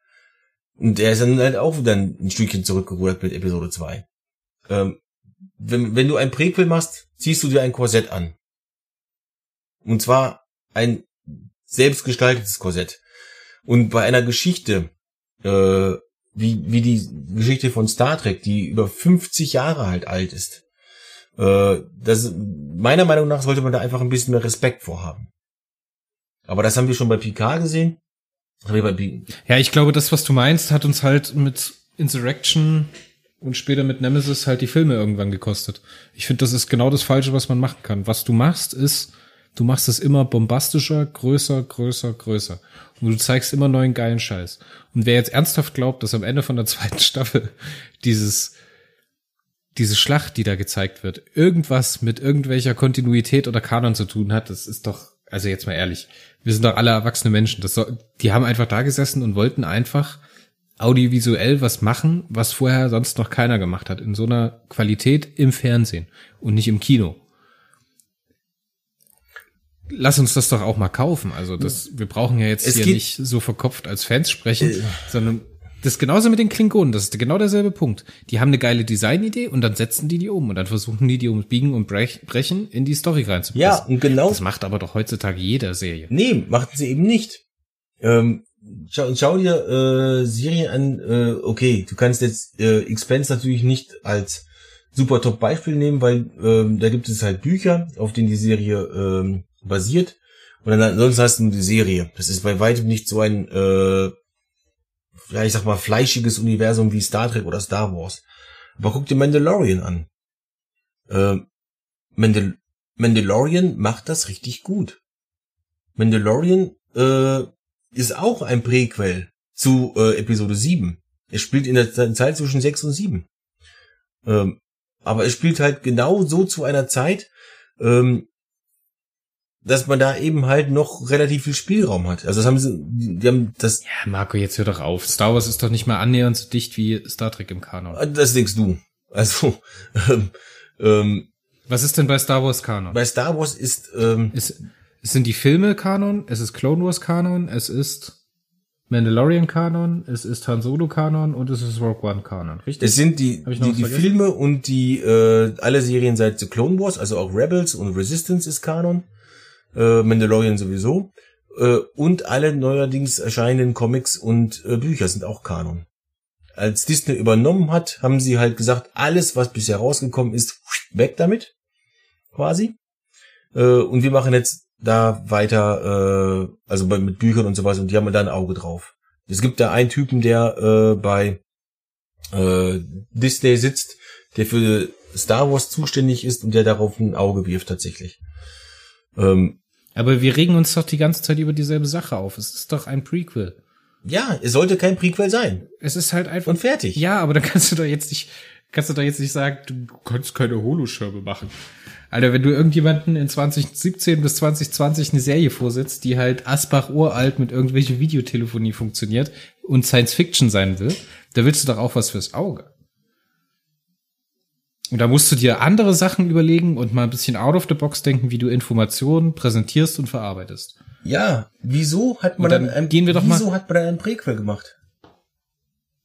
Und der ist dann halt auch wieder ein Stückchen zurückgerudert mit Episode 2. Ähm, wenn, wenn du ein Prequel machst, ziehst du dir ein Korsett an. Und zwar ein selbstgestaltetes Korsett. Und bei einer Geschichte, äh, wie, wie die Geschichte von Star Trek, die über 50 Jahre halt alt ist, äh, das, meiner Meinung nach sollte man da einfach ein bisschen mehr Respekt vorhaben. Aber das haben wir schon bei Picard gesehen. Ja, ich glaube, das, was du meinst, hat uns halt mit Insurrection und später mit Nemesis halt die Filme irgendwann gekostet. Ich finde, das ist genau das Falsche, was man machen kann. Was du machst, ist, du machst es immer bombastischer, größer, größer, größer. Und du zeigst immer neuen geilen Scheiß. Und wer jetzt ernsthaft glaubt, dass am Ende von der zweiten Staffel dieses, diese Schlacht, die da gezeigt wird, irgendwas mit irgendwelcher Kontinuität oder Kanon zu tun hat, das ist doch, also jetzt mal ehrlich, wir sind doch alle erwachsene Menschen. Das soll, die haben einfach da gesessen und wollten einfach audiovisuell was machen, was vorher sonst noch keiner gemacht hat, in so einer Qualität im Fernsehen und nicht im Kino. Lass uns das doch auch mal kaufen. Also das, wir brauchen ja jetzt Es hier nicht so verkopft als Fans sprechen, Äh. sondern das ist genauso mit den Klingonen. Das ist genau derselbe Punkt. Die haben eine geile Designidee und dann setzen die die um und dann versuchen die die ums Biegen und Brech- Brechen in die Story reinzupressen. Ja, und genau Das macht aber doch heutzutage jeder Serie. Nee, machten sie eben nicht. Ähm, schau, schau dir äh, Serien an, äh, okay, du kannst jetzt äh, Expense natürlich nicht als super top Beispiel nehmen, weil ähm, da gibt es halt Bücher, auf denen die Serie ähm, basiert. Und dann ansonsten hast du die Serie. Das ist bei weitem nicht so ein, äh, ja, ich sag mal, fleischiges Universum wie Star Trek oder Star Wars. Aber guck dir Mandalorian an. Ähm, Mandal Mandalorian macht das richtig gut. Mandalorian äh, ist auch ein Prequel zu äh, Episode 7. Es spielt in der Ze- Zeit zwischen 6 und 7. Ähm, aber es spielt halt genau so zu einer Zeit, ähm, dass man da eben halt noch relativ viel Spielraum hat. Also das haben sie, die haben das, Ja, Marco, jetzt hör doch auf. Star Wars ist doch nicht mal annähernd so dicht wie Star Trek im Kanon. das denkst du. Also ähm, ähm, Was ist denn bei Star Wars Kanon? bei Star Wars ist ähm, Es, es sind die Filme Kanon, es ist Clone Wars Kanon, es ist Mandalorian Kanon, es ist Han Solo Kanon und es ist Rogue One Kanon, richtig? Es sind die, die, die? Filme und die äh, alle Serien seit The Clone Wars, also auch Rebels und Resistance ist Kanon, äh, Mandalorian sowieso äh, und alle neuerdings erscheinenden Comics und äh, Bücher sind auch Kanon. Als Disney übernommen hat, haben sie halt gesagt, alles, was bisher rausgekommen ist, weg damit, quasi. Äh, und wir machen jetzt da weiter, äh, also mit Büchern und sowas, und die haben da ein Auge drauf. Es gibt da einen Typen, der äh, bei äh, Disney sitzt, der für Star Wars zuständig ist und der darauf ein Auge wirft tatsächlich. Ähm, Aber wir regen uns doch die ganze Zeit über dieselbe Sache auf. Es ist doch ein Prequel. ja, es sollte kein Prequel sein. Es ist halt einfach. Und fertig. Ja, aber dann kannst du doch jetzt nicht, kannst du doch jetzt nicht sagen, du kannst keine Holoschirme machen. Alter, wenn du irgendjemanden in 2017 bis 2020 eine Serie vorsetzt, die halt Asbach uralt mit irgendwelcher Videotelefonie funktioniert und Science Fiction sein will, da willst du doch auch was fürs Auge. Und da musst du dir andere Sachen überlegen und mal ein bisschen out of the box denken, wie du Informationen präsentierst und verarbeitest. Ja, wieso hat man Und dann ein, gehen wir doch wieso mal- hat man dann ein Prequel gemacht?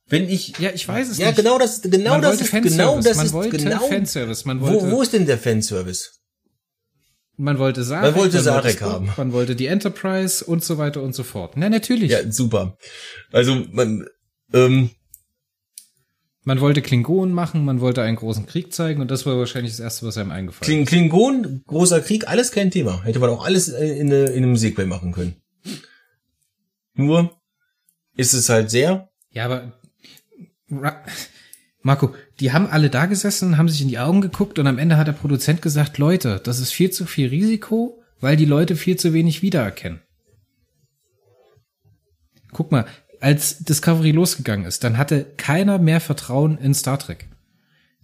Wenn ich Ja, ich weiß es ja nicht. genau das genau man das ist genau das man ist wollte genau Fanservice. Man wollte, wo, wo ist denn der Fanservice? man wollte Sarek, Man wollte Sarek haben. Man wollte die Enterprise und so weiter und so fort. Na, natürlich. Ja, super. Also man ähm, Man wollte Klingonen machen, man wollte einen großen Krieg zeigen und das war wahrscheinlich das Erste, was einem eingefallen Kling, Klingon, großer Krieg, alles kein Thema. Hätte man auch alles äh, in, in einem Sequel machen können. Nur ist es halt sehr Ja, aber Ra Marco, die haben alle da gesessen, haben sich in die Augen geguckt und am Ende hat der Produzent gesagt, Leute, das ist viel zu viel Risiko, weil die Leute viel zu wenig wiedererkennen. Guck mal, als Discovery losgegangen ist, dann hatte keiner mehr Vertrauen in Star Trek.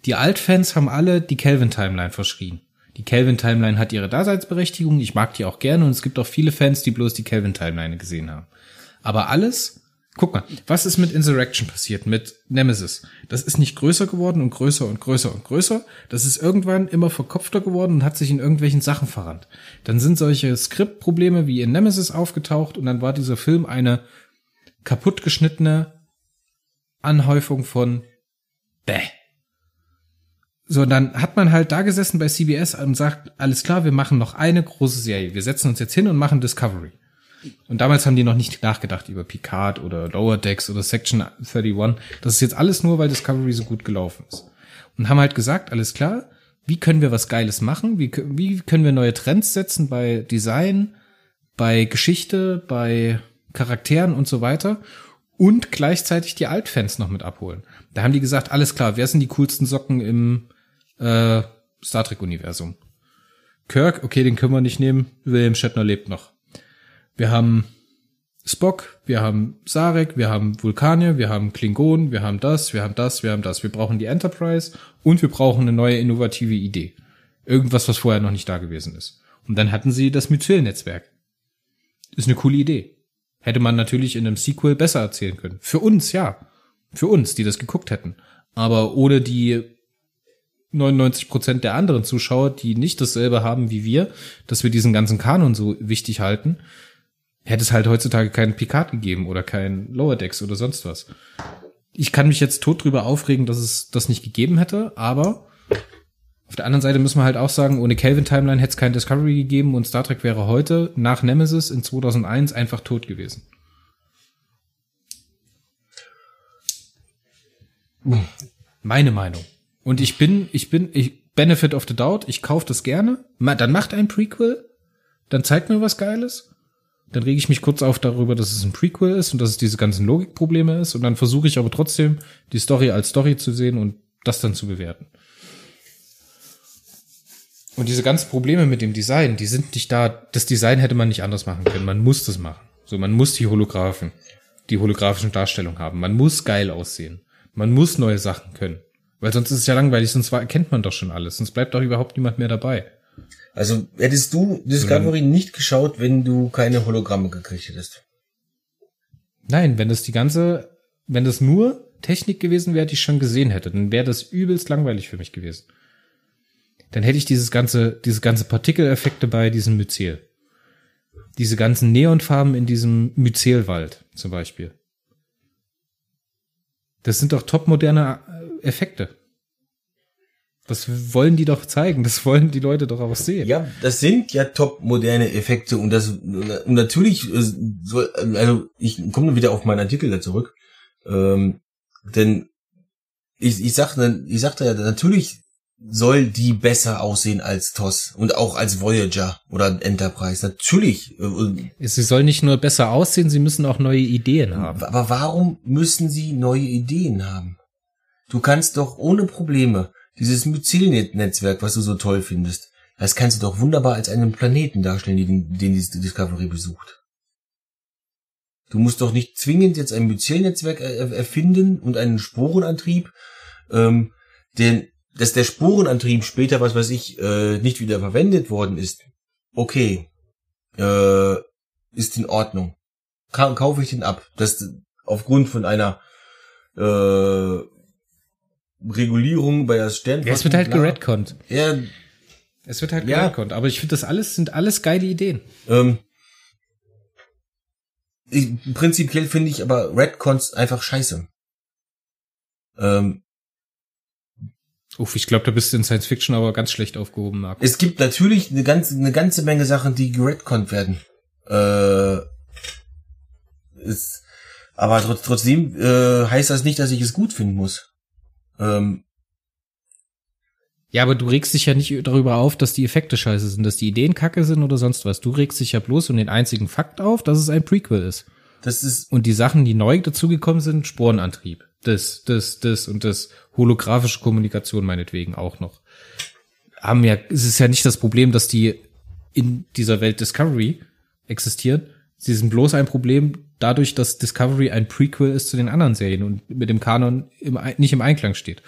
Die Altfans haben alle die Kelvin-Timeline verschrien. Die Kelvin-Timeline hat ihre Daseinsberechtigung, ich mag die auch gerne und es gibt auch viele Fans, die bloß die Kelvin-Timeline gesehen haben. Aber alles, guck mal, was ist mit Insurrection passiert, mit Nemesis? Das ist nicht größer geworden und größer und größer und größer. Das ist irgendwann immer verkopfter geworden und hat sich in irgendwelchen Sachen verrannt. Dann sind solche Skriptprobleme wie in Nemesis aufgetaucht und dann war dieser Film eine kaputtgeschnittene Anhäufung von Bäh. So, und dann hat man halt da gesessen bei CBS und sagt, alles klar, wir machen noch eine große Serie. Wir setzen uns jetzt hin und machen Discovery. Und damals haben die noch nicht nachgedacht über Picard oder Lower Decks oder Section 31. Das ist jetzt alles nur, weil Discovery so gut gelaufen ist. Und haben halt gesagt, alles klar, wie können wir was Geiles machen? Wie, wie können wir neue Trends setzen bei Design, bei Geschichte, bei Charakteren und so weiter? Und gleichzeitig die Altfans noch mit abholen. Da haben die gesagt, alles klar, wer sind die coolsten Socken im äh, Star Trek-Universum? Kirk, okay, den können wir nicht nehmen. William Shatner lebt noch. Wir haben Spock, wir haben Sarek, wir haben Vulkanier, wir haben Klingon, wir haben das, wir haben das, wir haben das. Wir brauchen die Enterprise und wir brauchen eine neue innovative Idee. Irgendwas, was vorher noch nicht da gewesen ist. Und dann hatten sie das Myzel-Netzwerk. Ist eine coole Idee. Hätte man natürlich in einem Sequel besser erzählen können. Für uns, ja. Für uns, die das geguckt hätten. Aber ohne die 99% der anderen Zuschauer, die nicht dasselbe haben wie wir, dass wir diesen ganzen Kanon so wichtig halten, hätte es halt heutzutage keinen Picard gegeben oder kein Lower Decks oder sonst was. Ich kann mich jetzt tot drüber aufregen, dass es das nicht gegeben hätte, aber auf der anderen Seite müssen wir halt auch sagen, ohne Kelvin Timeline hätte es kein Discovery gegeben und Star Trek wäre heute nach Nemesis in 2001 einfach tot gewesen. Meine Meinung. Und ich bin, ich bin, ich Benefit of the Doubt, ich kaufe das gerne. Dann macht ein Prequel, dann zeigt mir was Geiles. Dann rege ich mich kurz auf darüber, dass es ein Prequel ist und dass es diese ganzen Logikprobleme ist. Und dann versuche ich aber trotzdem, die Story als Story zu sehen und das dann zu bewerten. Und diese ganzen Probleme mit dem Design, die sind nicht da. Das Design hätte man nicht anders machen können. Man muss das machen. So, man muss die Holographen, die holographischen Darstellungen haben. Man muss geil aussehen. Man muss neue Sachen können. Weil sonst ist es ja langweilig, sonst war- kennt man doch schon alles. Sonst bleibt doch überhaupt niemand mehr dabei. Also hättest du Discovery nicht geschaut, wenn du keine Hologramme gekriegt hättest. Nein, wenn das die ganze, wenn das nur Technik gewesen wäre, die ich schon gesehen hätte, dann wäre das übelst langweilig für mich gewesen. Dann hätte ich dieses ganze, diese ganze Partikeleffekte bei diesem Myzel. Diese ganzen Neonfarben in diesem Myzelwald zum Beispiel. Das sind doch topmoderne äh, Effekte. Das wollen die doch zeigen. Das wollen die Leute doch auch sehen. Ja, das sind ja top moderne Effekte und das und natürlich äh, also ich komme wieder auf meinen Artikel da zurück, ähm, denn ich ich sagte ich sagte ja natürlich soll die besser aussehen als TOS und auch als Voyager oder Enterprise natürlich. äh, Sie sollen nicht nur besser aussehen, sie müssen auch neue Ideen haben. Aber warum müssen sie neue Ideen haben? Du kannst doch ohne Probleme dieses Myzel-Netzwerk, was du so toll findest, das kannst du doch wunderbar als einen Planeten darstellen, den, den die Discovery besucht. Du musst doch nicht zwingend jetzt ein Myzel-Netzwerk er- erfinden und einen Sporenantrieb, ähm, denn dass der Sporenantrieb später, was weiß ich, äh, nicht wieder verwendet worden ist, okay, äh, ist in Ordnung. Ka kaufe ich den ab. Das aufgrund von einer äh, Regulierung bei der Stern. Ja, es wird halt geredconnt. Ja, Es wird halt Ja. geredconnt. Aber ich finde, das alles sind alles geile Ideen. ähm, ich, prinzipiell finde ich aber Redcons einfach scheiße. Ähm, Uff, ich glaube, da bist du in Science Fiction aber ganz schlecht aufgehoben, Marco. es gibt natürlich eine ganze, eine ganze Menge Sachen, die geredconnt werden. Äh, ist, aber trotz, trotzdem äh, heißt das nicht, dass ich es gut finden muss. Ähm, Ja, aber du regst dich ja nicht darüber auf, dass die Effekte scheiße sind, dass die Ideen kacke sind oder sonst was. Du regst dich ja bloß um den einzigen Fakt auf, dass es ein Prequel ist. das ist Und die Sachen, die neu dazugekommen sind, Sporenantrieb. Das, das, das und das. Holographische Kommunikation meinetwegen auch noch. Haben ja, es ist ja nicht das Problem, dass die in dieser Welt Discovery existieren. Sie sind bloß ein Problem dadurch, dass Discovery ein Prequel ist zu den anderen Serien und mit dem Kanon im, nicht im Einklang steht.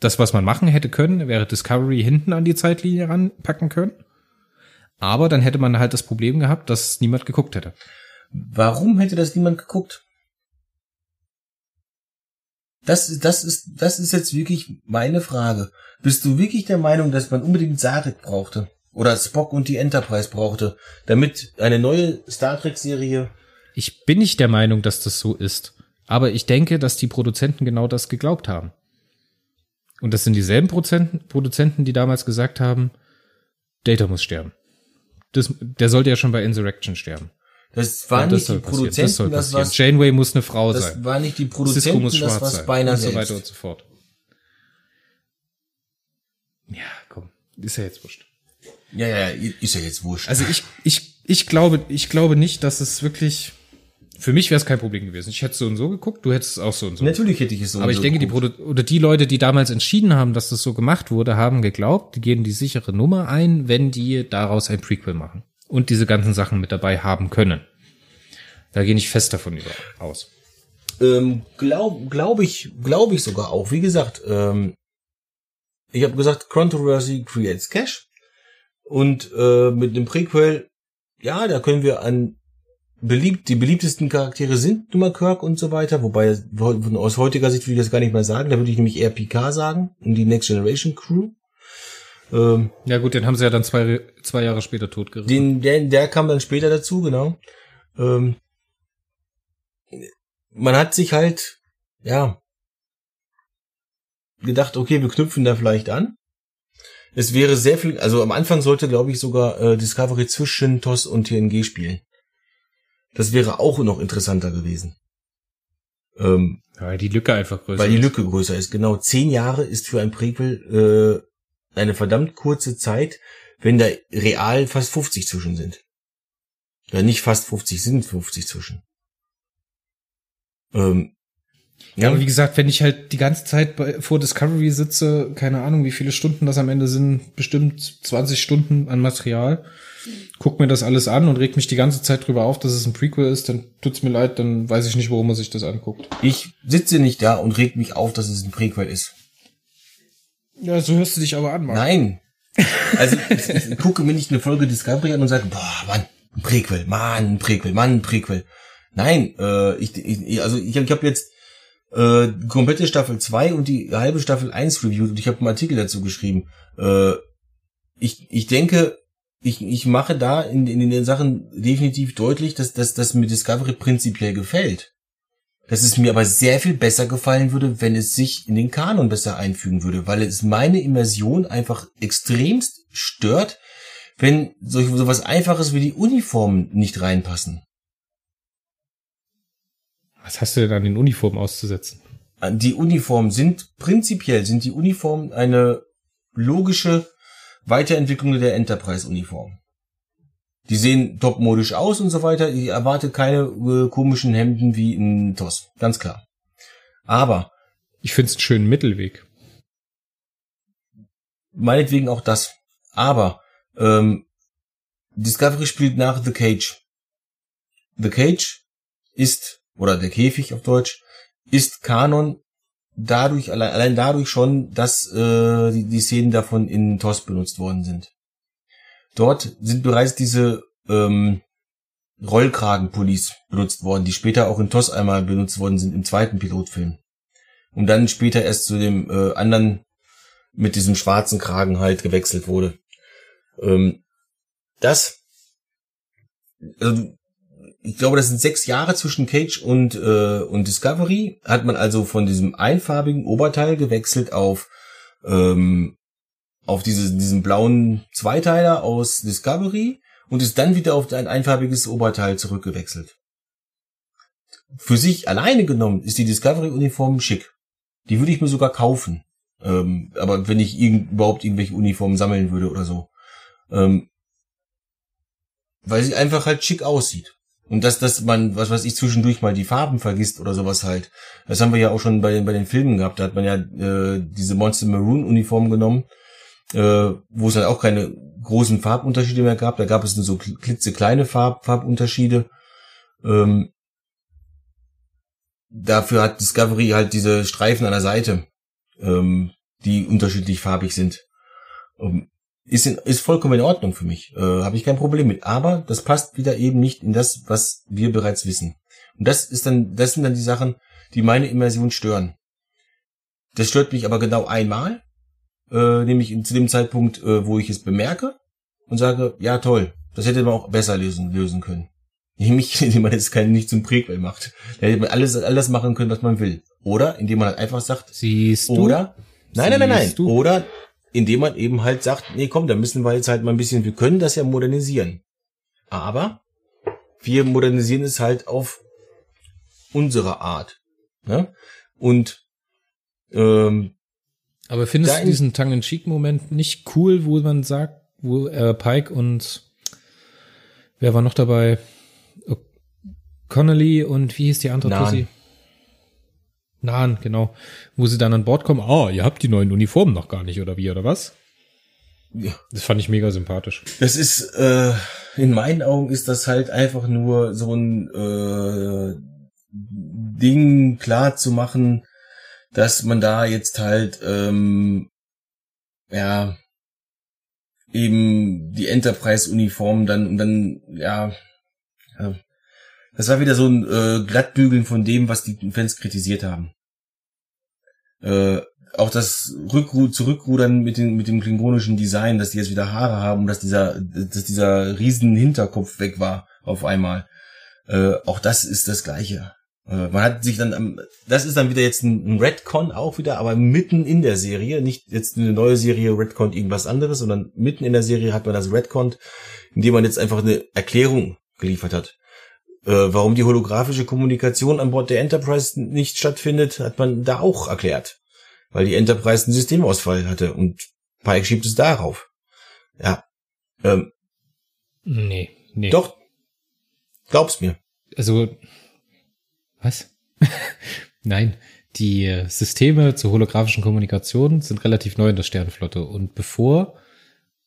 Das, was man machen hätte können, wäre Discovery hinten an die Zeitlinie ranpacken können. Aber dann hätte man halt das Problem gehabt, dass niemand geguckt hätte. Warum hätte das niemand geguckt? Das, das ist, das ist jetzt wirklich meine Frage. Bist du wirklich der Meinung, dass man unbedingt Sarek brauchte? Oder Spock und die Enterprise brauchte, damit eine neue Star Trek Serie Ich bin nicht der Meinung, dass das so ist. Aber ich denke, dass die Produzenten genau das geglaubt haben. Und das sind dieselben Prozenten, Produzenten, die damals gesagt haben, Data muss sterben. Das, der sollte ja schon bei Insurrection sterben. Das waren Ja, das nicht die passieren. Produzenten, das soll das, passieren. was, Janeway muss eine Frau das sein. war nicht die Produzenten, muss das schwarz war sein. Spiner und so weiter und so fort. Ja, komm. Ist ja jetzt wurscht. Ja, ja, ist ja jetzt wurscht. Also ich, ich, ich glaube, ich glaube nicht, dass es wirklich, für mich wäre es kein Problem gewesen. Ich hätte so und so geguckt, du hättest es auch so und so. Natürlich hätte ich es so Aber ich so denke, die geguckt. Produ oder die Leute, die damals entschieden haben, dass das so gemacht wurde, haben geglaubt, die gehen die sichere Nummer ein, wenn die daraus ein Prequel machen und diese ganzen Sachen mit dabei haben können. Da gehe ich fest davon über aus. Ähm, glaub, glaube ich, glaube ich sogar auch. Wie gesagt, ähm, ich habe gesagt, Controversy creates Cash. Und äh, mit dem Prequel, ja, da können wir an beliebt, die beliebtesten Charaktere sind nun mal Kirk und so weiter. Wobei aus heutiger Sicht würde ich das gar nicht mehr sagen. Da würde ich nämlich eher Picard sagen und die Next Generation Crew. Ähm, Ja gut, den haben sie ja dann zwei, zwei Jahre später totgerissen. den, der, der kam dann später dazu, genau. Ähm, man hat sich halt, ja, gedacht, okay, wir knüpfen da vielleicht an. Es wäre sehr viel, also am Anfang sollte, glaube ich, sogar äh, Discovery zwischen TOS und TNG spielen. Das wäre auch noch interessanter gewesen. Ähm, ja, die Lücke einfach größer. weil die ist. Lücke größer ist. Genau, zehn Jahre ist für ein Prequel äh, eine verdammt kurze Zeit, wenn da real fast 50 zwischen sind. Ja, nicht fast 50, sind 50 zwischen. Ähm, Ja, aber wie gesagt, wenn ich halt die ganze Zeit bei, vor Discovery sitze, keine Ahnung, wie viele Stunden das am Ende sind, bestimmt 20 Stunden an Material, guck mir das alles an und reg mich die ganze Zeit drüber auf, dass es ein Prequel ist, dann tut's mir leid, dann weiß ich nicht, warum man sich das anguckt. ich sitze nicht da und reg mich auf, dass es ein Prequel ist. Ja, so hörst du dich aber an, Mann. Nein. Also ich, ich gucke mir nicht eine Folge Discovery an und sage, boah, Mann, ein Prequel, Mann, ein Prequel, Mann, ein Prequel. Nein, äh, ich, ich also ich, ich habe jetzt äh, komplette Staffel 2 und die halbe Staffel 1 reviewed und ich habe einen Artikel dazu geschrieben. Äh, ich, ich denke, ich, ich mache da in, in den Sachen definitiv deutlich, dass, dass, dass mir Discovery prinzipiell gefällt. Dass es mir aber sehr viel besser gefallen würde, wenn es sich in den Kanon besser einfügen würde, weil es meine Immersion einfach extremst stört, wenn solch, sowas Einfaches wie die Uniformen nicht reinpassen. Was hast du denn an den Uniformen auszusetzen? Die Uniformen sind prinzipiell sind die Uniformen eine logische Weiterentwicklung der Enterprise-Uniform. Die sehen topmodisch aus und so weiter. Ich erwarte keine äh, komischen Hemden wie in TOS. Ganz klar. Aber Ich find's einen schönen Mittelweg. meinetwegen auch das. Aber ähm, Discovery spielt nach The Cage. The Cage ist, oder der Käfig auf Deutsch, ist Kanon dadurch, allein, allein dadurch schon, dass äh, die, die Szenen davon in TOS benutzt worden sind. Dort sind bereits diese ähm, Rollkragenpullis benutzt worden, die später auch in TOS einmal benutzt worden sind im zweiten Pilotfilm. Und dann später erst zu dem äh, anderen mit diesem schwarzen Kragen halt gewechselt wurde. Ähm, das, also ich glaube, das sind sechs Jahre zwischen Cage und, äh, und Discovery. Hat man also von diesem einfarbigen Oberteil gewechselt auf, ähm, auf diese, diesen blauen Zweiteiler aus Discovery und ist dann wieder auf ein einfarbiges Oberteil zurückgewechselt. Für sich alleine genommen ist die Discovery-Uniform schick. Die würde ich mir sogar kaufen. Ähm, aber wenn ich irgend, überhaupt irgendwelche Uniformen sammeln würde oder so. Ähm, weil sie einfach halt schick aussieht. Und dass, dass man, was weiß ich, zwischendurch mal die Farben vergisst oder sowas halt. Das haben wir ja auch schon bei den, bei den Filmen gehabt. Da hat man ja äh, diese Monster Maroon Uniform genommen, äh, wo es halt auch keine großen Farbunterschiede mehr gab. Da gab es nur so klitzekleine Farb, Farbunterschiede. Ähm, dafür hat Discovery halt diese Streifen an der Seite, ähm, die unterschiedlich farbig sind. Ähm, ist, in, ist vollkommen in Ordnung für mich. Äh, Habe ich kein Problem mit. Aber das passt wieder eben nicht in das, was wir bereits wissen. Und das ist dann, das sind dann die Sachen, die meine Immersion stören. Das stört mich aber genau einmal, äh, nämlich zu dem Zeitpunkt, äh, wo ich es bemerke und sage, ja toll, das hätte man auch besser lösen, lösen können. Nämlich, indem man jetzt keinen nicht zum Prequel macht. Da hätte man alles, alles machen können, was man will. Oder indem man halt einfach sagt, siehst du? Oder, nein, nein, nein, nein. Du? Oder indem man eben halt sagt, nee, komm, da müssen wir jetzt halt mal ein bisschen, wir können das ja modernisieren. Aber wir modernisieren es halt auf unsere Art. Ne? Und ähm, aber findest du diesen Tongue-in-Cheek-Moment nicht cool, wo man sagt, wo äh, Pike und wer war noch dabei? Connolly und wie hieß die andere Tussi? Nahen, genau. Wo sie dann an Bord kommen, ah, oh, ihr habt die neuen Uniformen noch gar nicht, oder wie, oder was? Ja. Das fand ich mega sympathisch. Das ist, äh, in meinen Augen ist das halt einfach nur so ein äh, Ding klar zu machen, dass man da jetzt halt, ähm, ja, eben die Enterprise-Uniform dann, und dann, ja, das war wieder so ein äh, Glattbügeln von dem, was die Fans kritisiert haben. Äh, auch das Rückru Zurückrudern mit, den, mit dem klingonischen Design, dass die jetzt wieder Haare haben und dass dieser, dass dieser riesen Hinterkopf weg war auf einmal. Äh, auch das ist das Gleiche. Äh, man hat sich dann, das ist dann wieder jetzt ein, ein Redcon auch wieder, aber mitten in der Serie, nicht jetzt eine neue Serie Redcon irgendwas anderes, sondern mitten in der Serie hat man das Redcon, indem man jetzt einfach eine Erklärung geliefert hat. Äh, warum die holographische Kommunikation an Bord der Enterprise nicht stattfindet, hat man da auch erklärt. Weil die Enterprise einen Systemausfall hatte und Pike schiebt es darauf. Ja. Ähm, nee, nee. Doch. Glaub's mir. Also, was? Nein, die Systeme zur holographischen Kommunikation sind relativ neu in der Sternenflotte. Und bevor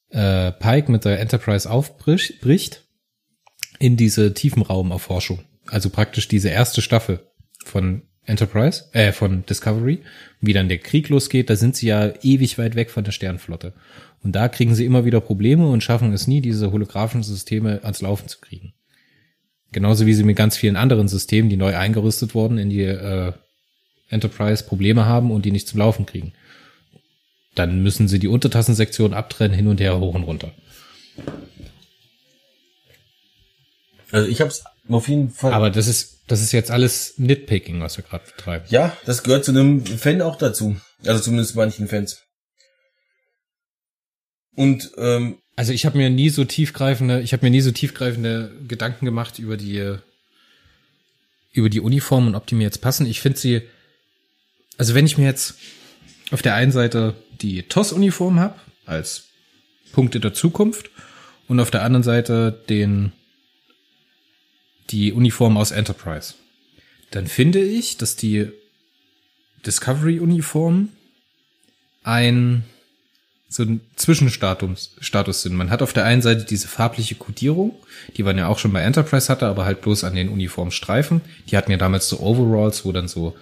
äh, Pike mit der Enterprise aufbricht, in diese Tiefenraumerforschung. Also praktisch diese erste Staffel von Enterprise, äh, von Discovery, wie dann der Krieg losgeht, da sind sie ja ewig weit weg von der Sternflotte. Und da kriegen sie immer wieder Probleme und schaffen es nie, diese holographischen Systeme ans Laufen zu kriegen. Genauso wie sie mit ganz vielen anderen Systemen, die neu eingerüstet wurden, in die äh, Enterprise Probleme haben und die nicht zum Laufen kriegen. Dann müssen sie die Untertassensektion abtrennen, hin und her, hoch und runter. Also ich habe es auf jeden Fall. Aber das ist das ist jetzt alles Nitpicking, was wir gerade betreiben. Ja, das gehört zu einem Fan auch dazu. Also zumindest manchen Fans. Und ähm, also ich habe mir nie so tiefgreifende, ich habe mir nie so tiefgreifende Gedanken gemacht über die über die Uniform und ob die mir jetzt passen. Ich finde sie, also wenn ich mir jetzt auf der einen Seite die TOS-Uniform habe als Punkte der Zukunft und auf der anderen Seite den die Uniform aus Enterprise. Dann finde ich, dass die Discovery-Uniform ein so ein Zwischenstatus Status sind. Man hat auf der einen Seite diese farbliche Kodierung, die man ja auch schon bei Enterprise hatte, aber halt bloß an den Uniformstreifen. Die hatten ja damals so Overalls, wo dann so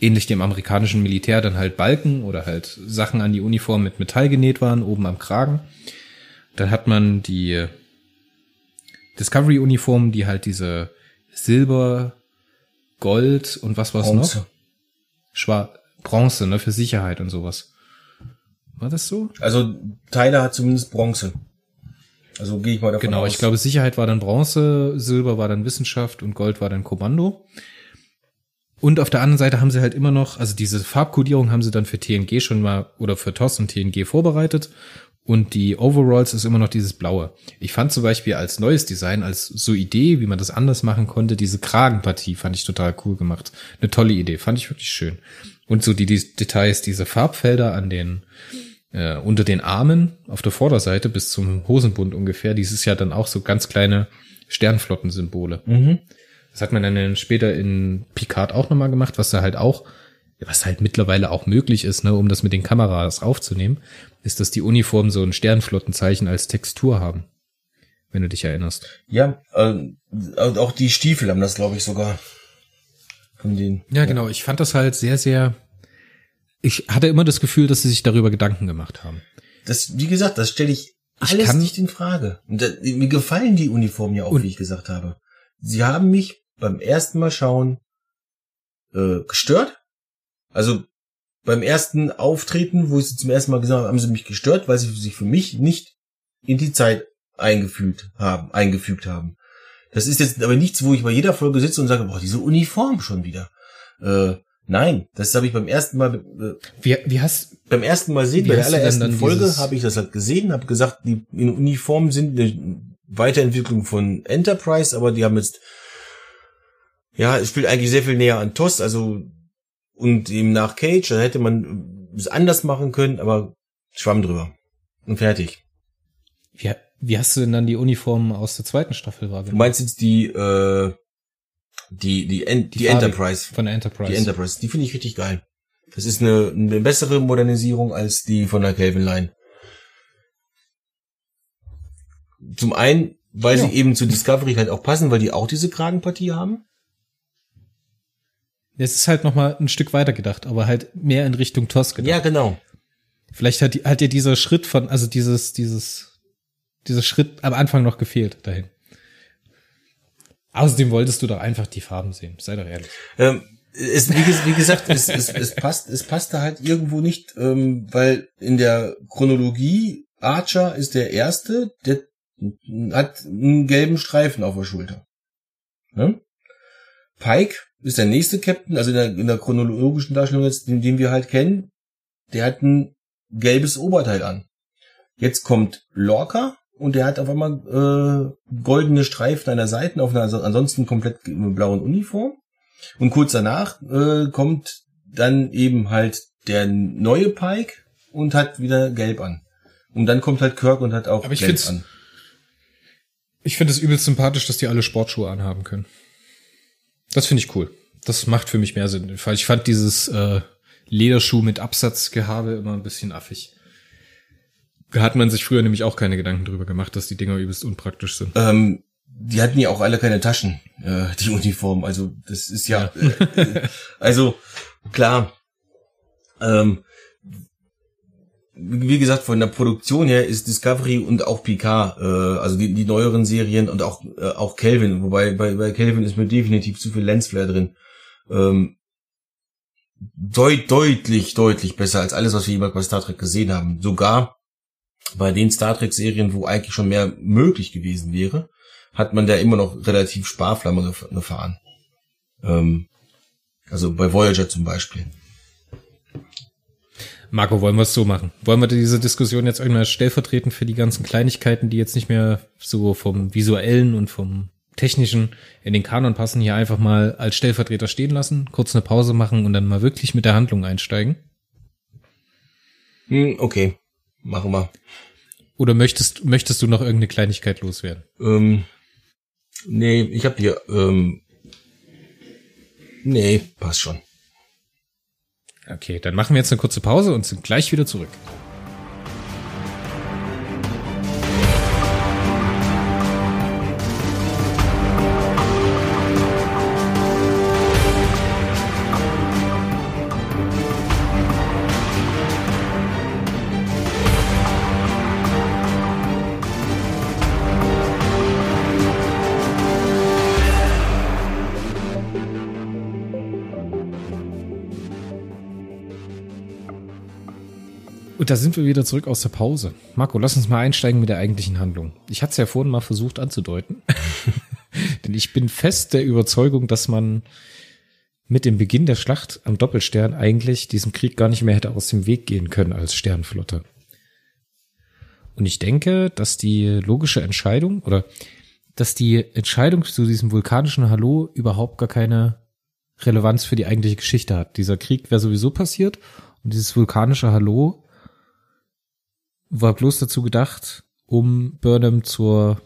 ähnlich dem amerikanischen Militär dann halt Balken oder halt Sachen an die Uniform mit Metall genäht waren, oben am Kragen. Dann hat man die Discovery-Uniformen, die halt diese Silber, Gold und was war's noch? Schwarz, Bronze, ne, für Sicherheit und sowas. War das so? Also Tyler hat zumindest Bronze. Also gehe ich mal davon Genau, aus. ich glaube, Sicherheit war dann Bronze, Silber war dann Wissenschaft und Gold war dann Kommando. Und auf der anderen Seite haben sie halt immer noch, also diese Farbkodierung haben sie dann für TNG schon mal oder für TOS und TNG vorbereitet. Und die Overalls ist immer noch dieses Blaue. Ich fand zum Beispiel als neues Design, als so Idee, wie man das anders machen konnte, diese Kragenpartie fand ich total cool gemacht. Eine tolle Idee, fand ich wirklich schön. Und so die, die Details, diese Farbfelder an den, äh, unter den Armen auf der Vorderseite bis zum Hosenbund ungefähr, dieses ja dann auch so ganz kleine Sternflottensymbole. Mhm. Das hat man dann später in Picard auch nochmal gemacht, was da halt auch, was halt mittlerweile auch möglich ist, ne, um das mit den Kameras aufzunehmen, ist, dass die Uniformen so ein Sternflottenzeichen als Textur haben. Wenn du dich erinnerst. Ja, äh, und auch die Stiefel haben das, glaube ich, sogar. Von denen. Ja, genau. Ich fand das halt sehr, sehr. Ich hatte immer das Gefühl, dass sie sich darüber Gedanken gemacht haben. Das, wie gesagt, das stelle ich Ich alles kann- nicht in Frage. Und da, mir gefallen die Uniformen ja auch, Und- wie ich gesagt habe. Sie haben mich beim ersten Mal schauen äh, gestört. Also beim ersten Auftreten, wo ich sie zum ersten Mal gesehen habe, haben sie mich gestört, weil sie sich für mich nicht in die Zeit eingefügt haben, eingefügt haben. Das ist jetzt aber nichts, wo ich bei jeder Folge sitze und sage, boah, diese Uniform schon wieder. Äh, nein, das habe ich beim ersten Mal äh, Wie, wie hast, beim ersten Mal sehen, bei der du allerersten Folge habe ich das halt gesehen, habe gesagt, die in Uniformen sind eine Weiterentwicklung von Enterprise, aber die haben jetzt, ja, es spielt eigentlich sehr viel näher an TOS, also und eben nach Cage, da hätte man es anders machen können, aber schwamm drüber. Und fertig. wie, wie hast du denn dann die Uniformen aus der zweiten Staffel Du wahrgenommen? meinst jetzt die, äh, die, die, En die, Farbe Enterprise. Von der Enterprise. Die Enterprise, die finde ich richtig geil. Das ist eine, eine bessere Modernisierung als die von der Calvin Line. Zum einen, weil Ja. sie eben zu Discovery halt auch passen, weil die auch diese Kragenpartie haben. Es ist halt noch mal ein Stück weiter gedacht, aber halt mehr in Richtung TOS gedacht. Ja, genau. Vielleicht hat, die- hat dir dieser Schritt von, also dieses, dieses, dieser Schritt am Anfang noch gefehlt dahin. Außerdem wolltest du doch einfach die Farben sehen. Sei doch ehrlich. Ähm, es, wie, wie gesagt, es, es, es passt, es passt da halt irgendwo nicht, ähm, weil in der Chronologie Archer ist der erste, der hat einen gelben Streifen auf der Schulter. Ne? Pike ist der nächste Captain, also in der, in der chronologischen Darstellung jetzt, den, den wir halt kennen, der hat ein gelbes Oberteil an. Jetzt kommt Lorca und der hat auf einmal äh, goldene Streifen an der Seite auf einer ansonsten komplett blauen Uniform. Und kurz danach äh, kommt dann eben halt der neue Pike und hat wieder gelb an. Und dann kommt halt Kirk und hat auch Aber ich gelb an. Ich finde es übelst sympathisch, dass die alle Sportschuhe anhaben können. Das finde ich cool. Das macht für mich mehr Sinn. Ich fand dieses äh, Lederschuh mit Absatzgehabe immer ein bisschen affig. Hat man sich früher nämlich auch keine Gedanken drüber gemacht, dass die Dinger übelst unpraktisch sind. Ähm, die hatten ja auch alle keine Taschen, äh, die Uniform. Also das ist ja, Äh, äh, also klar. Ähm, wie gesagt, von der Produktion her ist Discovery und auch Picard, äh, also die, die neueren Serien und auch äh, auch Kelvin, wobei bei, bei Kelvin ist mir definitiv zu viel Lensflare drin. Ähm, deut, deutlich, deutlich besser als alles, was wir jemals bei Star Trek gesehen haben. Sogar bei den Star Trek Serien, wo eigentlich schon mehr möglich gewesen wäre, hat man da immer noch relativ Sparflamme gef gefahren. Ähm, also bei Voyager zum Beispiel. Marco, wollen wir es so machen? Wollen wir diese Diskussion jetzt irgendwann stellvertretend für die ganzen Kleinigkeiten, die jetzt nicht mehr so vom visuellen und vom technischen in den Kanon passen, hier einfach mal als Stellvertreter stehen lassen, kurz eine Pause machen und dann mal wirklich mit der Handlung einsteigen? Hm, okay, machen wir. Oder möchtest, möchtest du noch irgendeine Kleinigkeit loswerden? Ähm, nee, ich habe hier. Ähm, nee, passt schon. Okay, dann machen wir jetzt eine kurze Pause und sind gleich wieder zurück. Und da sind wir wieder zurück aus der Pause. Marco, lass uns mal einsteigen mit der eigentlichen Handlung. Ich hatte es ja vorhin mal versucht anzudeuten. Denn ich bin fest der Überzeugung, dass man mit dem Beginn der Schlacht am Doppelstern eigentlich diesem Krieg gar nicht mehr hätte aus dem Weg gehen können als Sternflotte. Und ich denke, dass die logische Entscheidung oder dass die Entscheidung zu diesem vulkanischen Hallo überhaupt gar keine Relevanz für die eigentliche Geschichte hat. Dieser Krieg wäre sowieso passiert und dieses vulkanische Hallo war bloß dazu gedacht, um Burnham zur,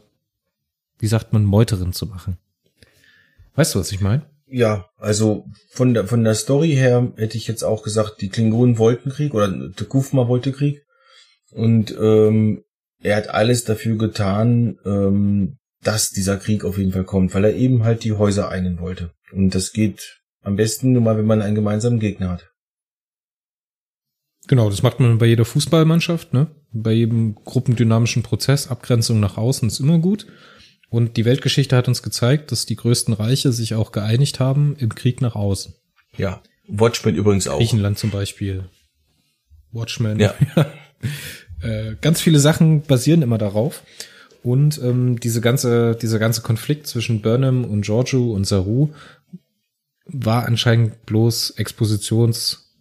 wie sagt man, Meuterin zu machen. Weißt du, was ich meine? Ja, also von der, von der Story her hätte ich jetzt auch gesagt, die Klingonen wollten Krieg oder Tekufma wollte Krieg. Und ähm, er hat alles dafür getan, ähm, dass dieser Krieg auf jeden Fall kommt, weil er eben halt die Häuser einen wollte. Und das geht am besten nur mal, wenn man einen gemeinsamen Gegner hat. Genau, das macht man bei jeder Fußballmannschaft, ne? Bei jedem gruppendynamischen Prozess, Abgrenzung nach außen ist immer gut. Und die Weltgeschichte hat uns gezeigt, dass die größten Reiche sich auch geeinigt haben im Krieg nach außen. Ja, Watchmen übrigens auch. Griechenland zum Beispiel. Watchmen. Ja. äh, ganz viele Sachen basieren immer darauf. Und ähm, diese ganze, dieser ganze Konflikt zwischen Burnham und Giorgio und Saru war anscheinend bloß Expositions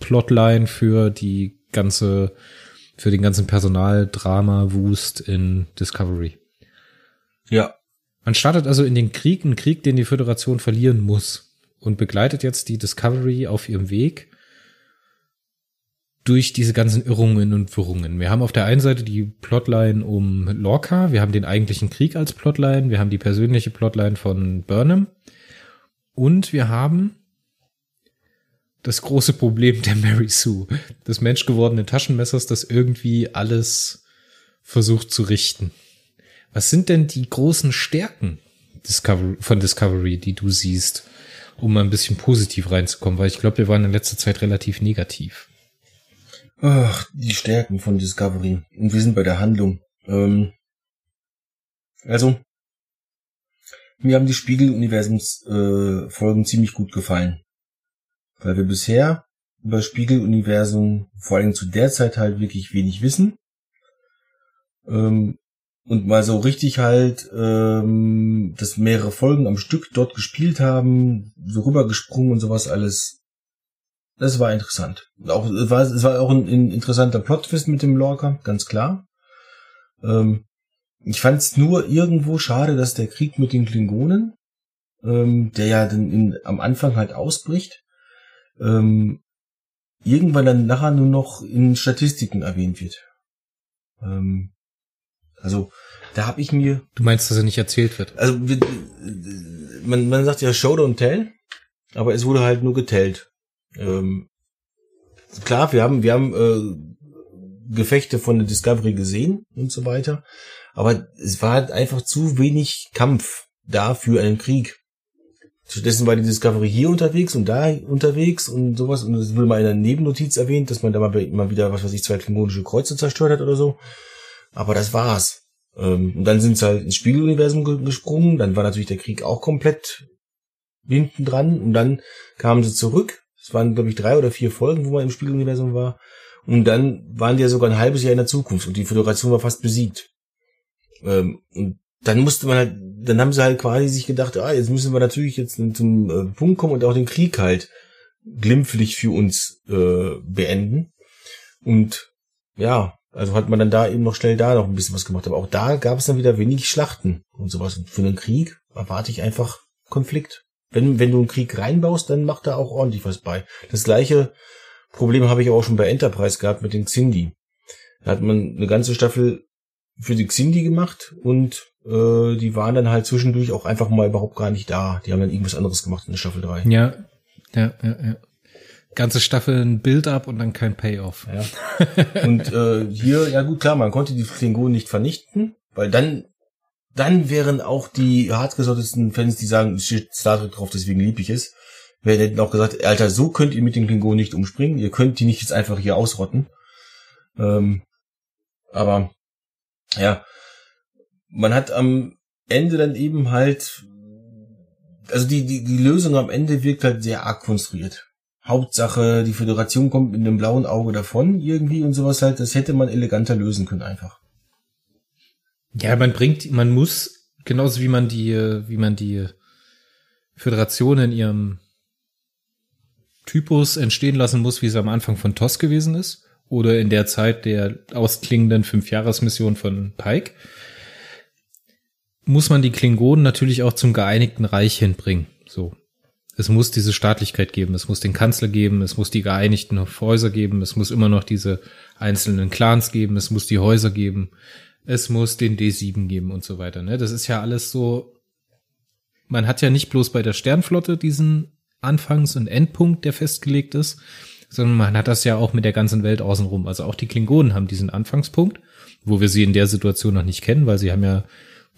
Plotline für die ganze, für den ganzen Personaldrama-Wust in Discovery. Ja. Man startet also in den Krieg, einen Krieg, den die Föderation verlieren muss und begleitet jetzt die Discovery auf ihrem Weg durch diese ganzen Irrungen und Wirrungen. Wir haben auf der einen Seite die Plotline um Lorca, wir haben den eigentlichen Krieg als Plotline, wir haben die persönliche Plotline von Burnham und wir haben das große Problem der Mary Sue, des menschgewordenen Taschenmessers, das irgendwie alles versucht zu richten. Was sind denn die großen Stärken von Discovery, die du siehst, um mal ein bisschen positiv reinzukommen? Weil ich glaube, wir waren in letzter Zeit relativ negativ. Ach, die Stärken von Discovery. Und wir sind bei der Handlung. Ähm, also, mir haben die Spiegeluniversums-Folgen äh, ziemlich gut gefallen weil wir bisher über Spiegeluniversum vor allem zu der Zeit halt wirklich wenig wissen. Ähm, und mal so richtig halt, ähm, dass mehrere Folgen am Stück dort gespielt haben, so rübergesprungen und sowas alles. Das war interessant. Auch, es war, es war auch ein, ein interessanter Plot-Twist mit dem Lorca, ganz klar. Ähm, ich fand es nur irgendwo schade, dass der Krieg mit den Klingonen, ähm, der ja dann in, am Anfang halt ausbricht, ähm, irgendwann dann nachher nur noch in Statistiken erwähnt wird. Ähm, also da habe ich mir. Du meinst, dass er nicht erzählt wird? Also man, man sagt ja Show don't tell, aber es wurde halt nur getellt. Ähm, klar, wir haben wir haben äh, Gefechte von der Discovery gesehen und so weiter, aber es war halt einfach zu wenig Kampf da für einen Krieg. Stattdessen war die Discovery hier unterwegs und da unterwegs und sowas. Und es wurde mal in einer Nebennotiz erwähnt, dass man da mal, mal wieder, was weiß ich, zwei klingonische Kreuze zerstört hat oder so. Aber das war's. Ähm, und dann sind sie halt ins Spiegeluniversum gesprungen. Dann war natürlich der Krieg auch komplett hinten dran. Und dann kamen sie zurück. Es waren, glaube ich, drei oder vier Folgen, wo man im Spiegeluniversum war. Und dann waren die ja sogar ein halbes Jahr in der Zukunft und die Föderation war fast besiegt. Ähm, und dann musste man halt, dann haben sie halt quasi sich gedacht, ah, jetzt müssen wir natürlich jetzt zum äh, Punkt kommen und auch den Krieg halt glimpflich für uns äh, beenden. Und ja, also hat man dann da eben noch schnell da noch ein bisschen was gemacht. Aber auch da gab es dann wieder wenig Schlachten und sowas. Und für einen Krieg erwarte ich einfach Konflikt. Wenn, wenn du einen Krieg reinbaust, dann macht da auch ordentlich was bei. Das gleiche Problem habe ich auch schon bei Enterprise gehabt mit den Xindi. Da hat man eine ganze Staffel für die Xindi gemacht und äh, die waren dann halt zwischendurch auch einfach mal überhaupt gar nicht da. Die haben dann irgendwas anderes gemacht in der Staffel 3. Ja, ja, ja, ja. Ganze Staffel ein Build-up und dann kein Payoff. Ja. Und äh, hier, ja gut, klar, man konnte die Klingonen nicht vernichten, weil dann dann wären auch die hartgesottesten Fans, die sagen, es steht Star Trek drauf, deswegen lieb ich es, werden hätten auch gesagt, Alter, so könnt ihr mit den Klingonen nicht umspringen, ihr könnt die nicht jetzt einfach hier ausrotten. Ähm, aber ja, man hat am Ende dann eben halt, also die, die, die Lösung am Ende wirkt halt sehr arg konstruiert. Hauptsache, die Föderation kommt mit einem blauen Auge davon irgendwie und sowas halt, das hätte man eleganter lösen können einfach. Ja, man bringt, man muss, genauso wie man die, wie man die Föderation in ihrem Typus entstehen lassen muss, wie es am Anfang von TOS gewesen ist, oder in der Zeit der ausklingenden Fünfjahresmission von Pike, muss man die Klingonen natürlich auch zum geeinigten Reich hinbringen. So. Es muss diese Staatlichkeit geben, es muss den Kanzler geben, es muss die geeinigten Häuser geben, es muss immer noch diese einzelnen Clans geben, es muss die Häuser geben, es muss den D7 geben und so weiter. Ne? Das ist ja alles so. Man hat ja nicht bloß bei der Sternflotte diesen Anfangs- und Endpunkt, der festgelegt ist, sondern man hat das ja auch mit der ganzen Welt außenrum. Also auch die Klingonen haben diesen Anfangspunkt, wo wir sie in der Situation noch nicht kennen, weil sie haben ja,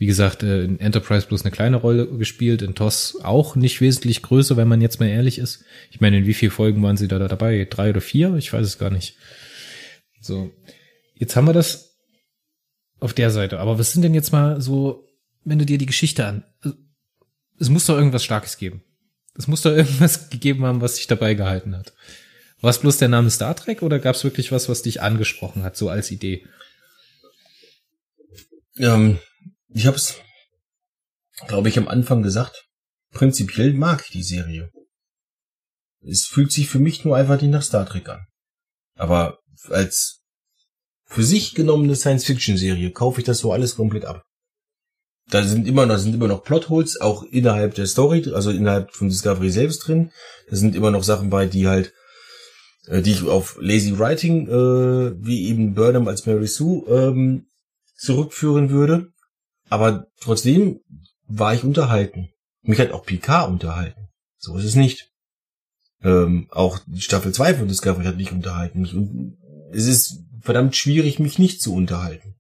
wie gesagt, äh, in Enterprise bloß eine kleine Rolle gespielt, in TOS auch nicht wesentlich größer, wenn man jetzt mal ehrlich ist. Ich meine, in wie vielen Folgen waren sie da dabei? Drei oder vier? Ich weiß es gar nicht. So. Jetzt haben wir das auf der Seite. Aber was sind denn jetzt mal so, wenn du dir die Geschichte an, es muss doch irgendwas Starkes geben. Es muss doch irgendwas gegeben haben, was sich dabei gehalten hat. War es bloß der Name Star Trek oder gab es wirklich was, was dich angesprochen hat, so als Idee? Ähm, ich habe es, glaube ich, am Anfang gesagt. Prinzipiell mag ich die Serie. Es fühlt sich für mich nur einfach nicht nach Star Trek an. Aber als für sich genommene Science-Fiction-Serie kaufe ich das so alles komplett ab. Da sind immer noch, sind immer noch Plotholes, auch innerhalb der Story, also innerhalb von Discovery selbst drin. Da sind immer noch Sachen bei, die halt äh, die ich auf Lazy Writing, äh, wie eben Burnham als Mary Sue, ähm, zurückführen würde. Aber trotzdem war ich unterhalten. Mich hat auch Picard unterhalten. So ist es nicht. Ähm, auch die Staffel 2 von Discovery hat mich unterhalten. Mich, es ist verdammt schwierig, mich nicht zu unterhalten.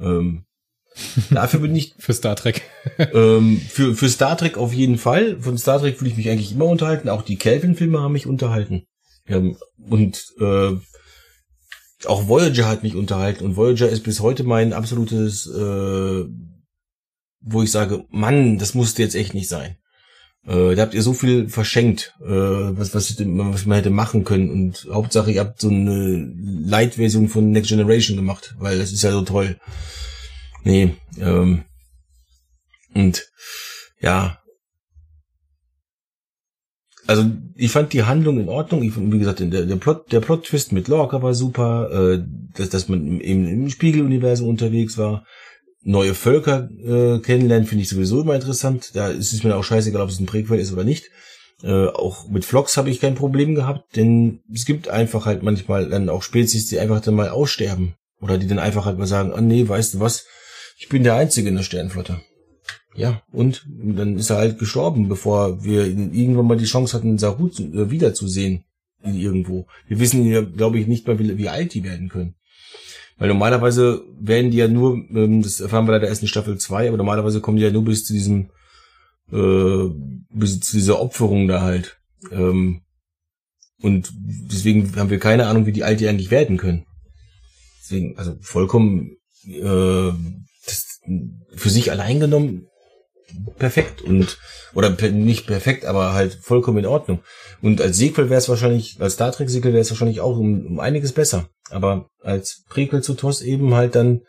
Ähm, dafür bin ich. für Star Trek. ähm, für, für Star Trek auf jeden Fall. Von Star Trek fühle ich mich eigentlich immer unterhalten. Auch die Kelvin-Filme haben mich unterhalten. Ähm, und äh, auch Voyager hat mich unterhalten und Voyager ist bis heute mein absolutes, äh, wo ich sage, Mann, das musste jetzt echt nicht sein. Äh, da habt ihr so viel verschenkt, äh, was, was, was man hätte machen können und Hauptsache ihr habt so eine Light-Version von Next Generation gemacht, weil das ist ja so toll. Nee, ähm, und ja, also ich fand die Handlung in Ordnung. Ich, wie gesagt, der, der Plot, der Plot-Twist mit Lorca war super, äh, dass, dass man eben im Spiegeluniversum unterwegs war. Neue Völker äh, kennenlernen finde ich sowieso immer interessant. Da ist es mir auch scheißegal, ob es ein Präquel ist oder nicht. Äh, auch mit Vlogs habe ich kein Problem gehabt, denn es gibt einfach halt manchmal dann auch Spezies, die einfach dann mal aussterben. Oder die dann einfach halt mal sagen, ah nee, weißt du was, ich bin der Einzige in der Sternflotte. Ja, und dann ist er halt gestorben, bevor wir irgendwann mal die Chance hatten, Sahut äh, wiederzusehen. Irgendwo. Wir wissen ja, glaube ich, nicht mal, wie, wie alt die werden können. Weil normalerweise werden die ja nur, ähm, das erfahren wir leider erst in Staffel 2, aber normalerweise kommen die ja nur bis zu diesem, äh, bis zu dieser Opferung da halt. Ähm, und deswegen haben wir keine Ahnung, wie die alt die eigentlich werden können. Deswegen, also vollkommen äh, das, für sich allein genommen perfekt und oder nicht perfekt, aber halt vollkommen in Ordnung. Und als Sequel wäre es wahrscheinlich, als Star Trek Sequel wäre es wahrscheinlich auch um, um einiges besser. Aber als Prequel zu TOS eben halt dann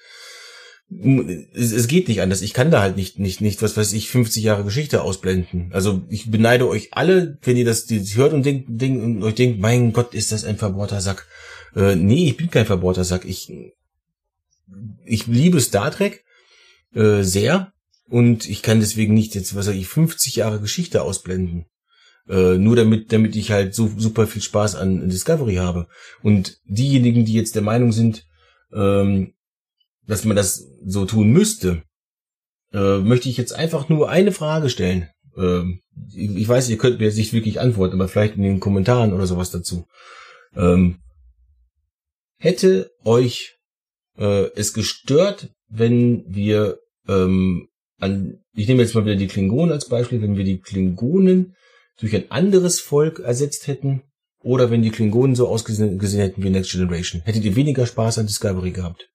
es, es geht nicht anders. Ich kann da halt nicht, nicht, nicht, was weiß ich, 50 Jahre Geschichte ausblenden. Also ich beneide euch alle, wenn ihr das, das hört und denkt, denkt und euch denkt, mein Gott, ist das ein verbohrter Sack. Äh, nee, ich bin kein verbohrter Sack. Ich, ich liebe Star Trek äh, sehr und ich kann deswegen nicht jetzt, was sag ich, 50 Jahre Geschichte ausblenden. Äh, nur damit, damit ich halt so super viel Spaß an Discovery habe. Und diejenigen, die jetzt der Meinung sind, ähm, dass man das so tun müsste, äh, möchte ich jetzt einfach nur eine Frage stellen. Ich, ich, weiß, ihr könnt mir jetzt nicht wirklich antworten, aber vielleicht in den Kommentaren oder sowas dazu. Ähm, hätte euch äh, es gestört, wenn wir ähm, an, ich nehme jetzt mal wieder die Klingonen als Beispiel, wenn wir die Klingonen durch ein anderes Volk ersetzt hätten, oder wenn die Klingonen so ausgesehen hätten wie Next Generation, hättet ihr weniger Spaß an Discovery gehabt.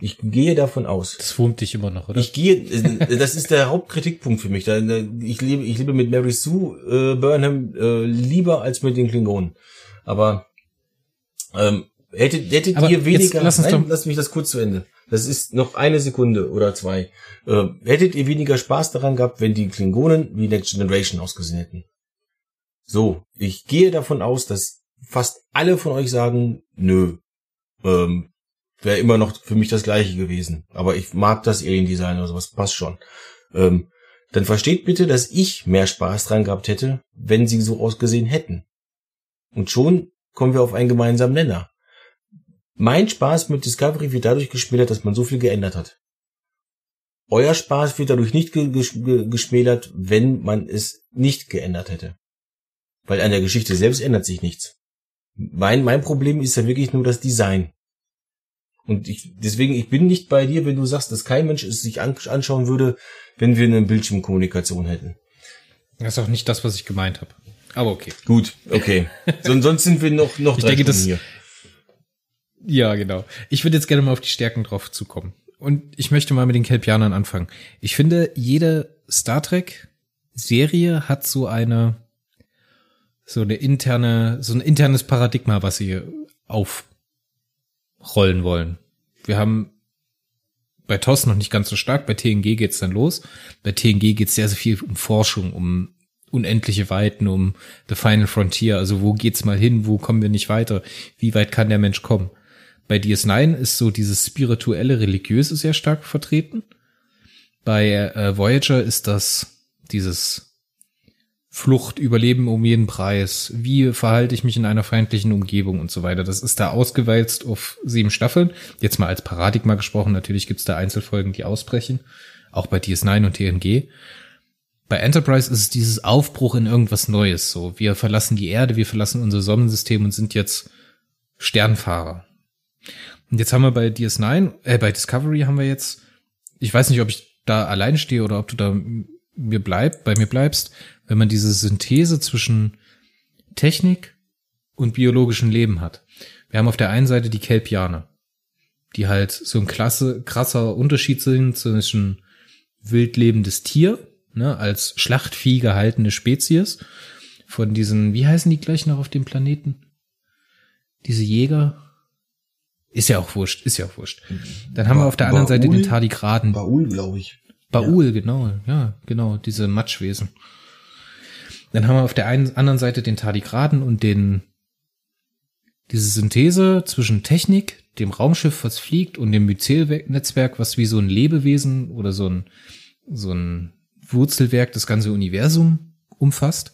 Ich gehe davon aus. Das wurmt dich immer noch, oder? Ich gehe, äh, das ist der Hauptkritikpunkt für mich. Ich lebe, ich lebe mit Mary Sue äh, Burnham äh, lieber als mit den Klingonen. Aber ähm, hättet, hättet Aber ihr weniger. lass, uns nein, doch, lass mich das kurz zu Ende. Das ist noch eine Sekunde oder zwei. Äh, hättet ihr weniger Spaß daran gehabt, wenn die Klingonen wie Next Generation ausgesehen hätten? So, ich gehe davon aus, dass fast alle von euch sagen, nö, ähm, wäre immer noch für mich das gleiche gewesen. Aber ich mag das Alien-Design oder sowas, passt schon. Ähm, dann versteht bitte, dass ich mehr Spaß dran gehabt hätte, wenn sie so ausgesehen hätten. Und schon kommen wir auf einen gemeinsamen Nenner. Mein Spaß mit Discovery wird dadurch geschmälert, dass man so viel geändert hat. Euer Spaß wird dadurch nicht ge ge geschmälert, wenn man es nicht geändert hätte. Weil an der Geschichte selbst ändert sich nichts. Mein, mein Problem ist ja wirklich nur das Design. Und ich, deswegen, ich bin nicht bei dir, wenn du sagst, dass kein Mensch es sich anschauen würde, wenn wir eine Bildschirmkommunikation hätten. Das ist auch nicht das, was ich gemeint habe. Aber okay. Gut, okay. sonst sind wir noch, noch ich denke, das, hier. Ja, genau. Ich würde jetzt gerne mal auf die Stärken drauf zukommen. Und ich möchte mal mit den Kelpianern anfangen. Ich finde, jede Star Trek Serie hat so eine, so eine interne, so ein internes Paradigma, was sie auf rollen wollen. Wir haben bei TOS noch nicht ganz so stark, bei TNG geht's dann los. Bei TNG geht's sehr, sehr viel um Forschung, um unendliche Weiten, um The Final Frontier. Also wo geht's mal hin, wo kommen wir nicht weiter? Wie weit kann der Mensch kommen? Bei DS9 ist so dieses spirituelle, religiöse sehr stark vertreten. Bei äh, Voyager ist das dieses Flucht, Überleben um jeden Preis, wie verhalte ich mich in einer feindlichen Umgebung und so weiter. Das ist da ausgewalzt auf sieben Staffeln. Jetzt mal als Paradigma gesprochen, natürlich gibt's da Einzelfolgen, die ausbrechen, auch bei DS9 und TNG. Bei Enterprise ist es dieses Aufbruch in irgendwas Neues. So, wir verlassen die Erde, wir verlassen unser Sonnensystem und sind jetzt Sternfahrer. Und jetzt haben wir bei DS9, äh, bei Discovery haben wir jetzt, ich weiß nicht, ob ich da allein stehe oder ob du da mir bleibt, bei mir bleibst, wenn man diese Synthese zwischen Technik und biologischem Leben hat. Wir haben auf der einen Seite die Kelpianer, die halt so ein klasse, krasser Unterschied sind zwischen wildlebendes Tier, ne, als Schlachtvieh gehaltene Spezies, von diesen, wie heißen die gleich noch auf dem Planeten? Diese Jäger? Ist ja auch wurscht, ist ja auch wurscht. Dann haben ba wir auf der anderen Baul? Seite den Tardigraden. Baul, glaube ich. Baul, ja. genau, ja, genau, diese Matschwesen. Dann haben wir auf der einen anderen Seite den Tardigraden und den diese Synthese zwischen Technik, dem Raumschiff, was fliegt, und dem Myzel-Netzwerk, was wie so ein Lebewesen oder so ein so ein Wurzelwerk das ganze Universum umfasst.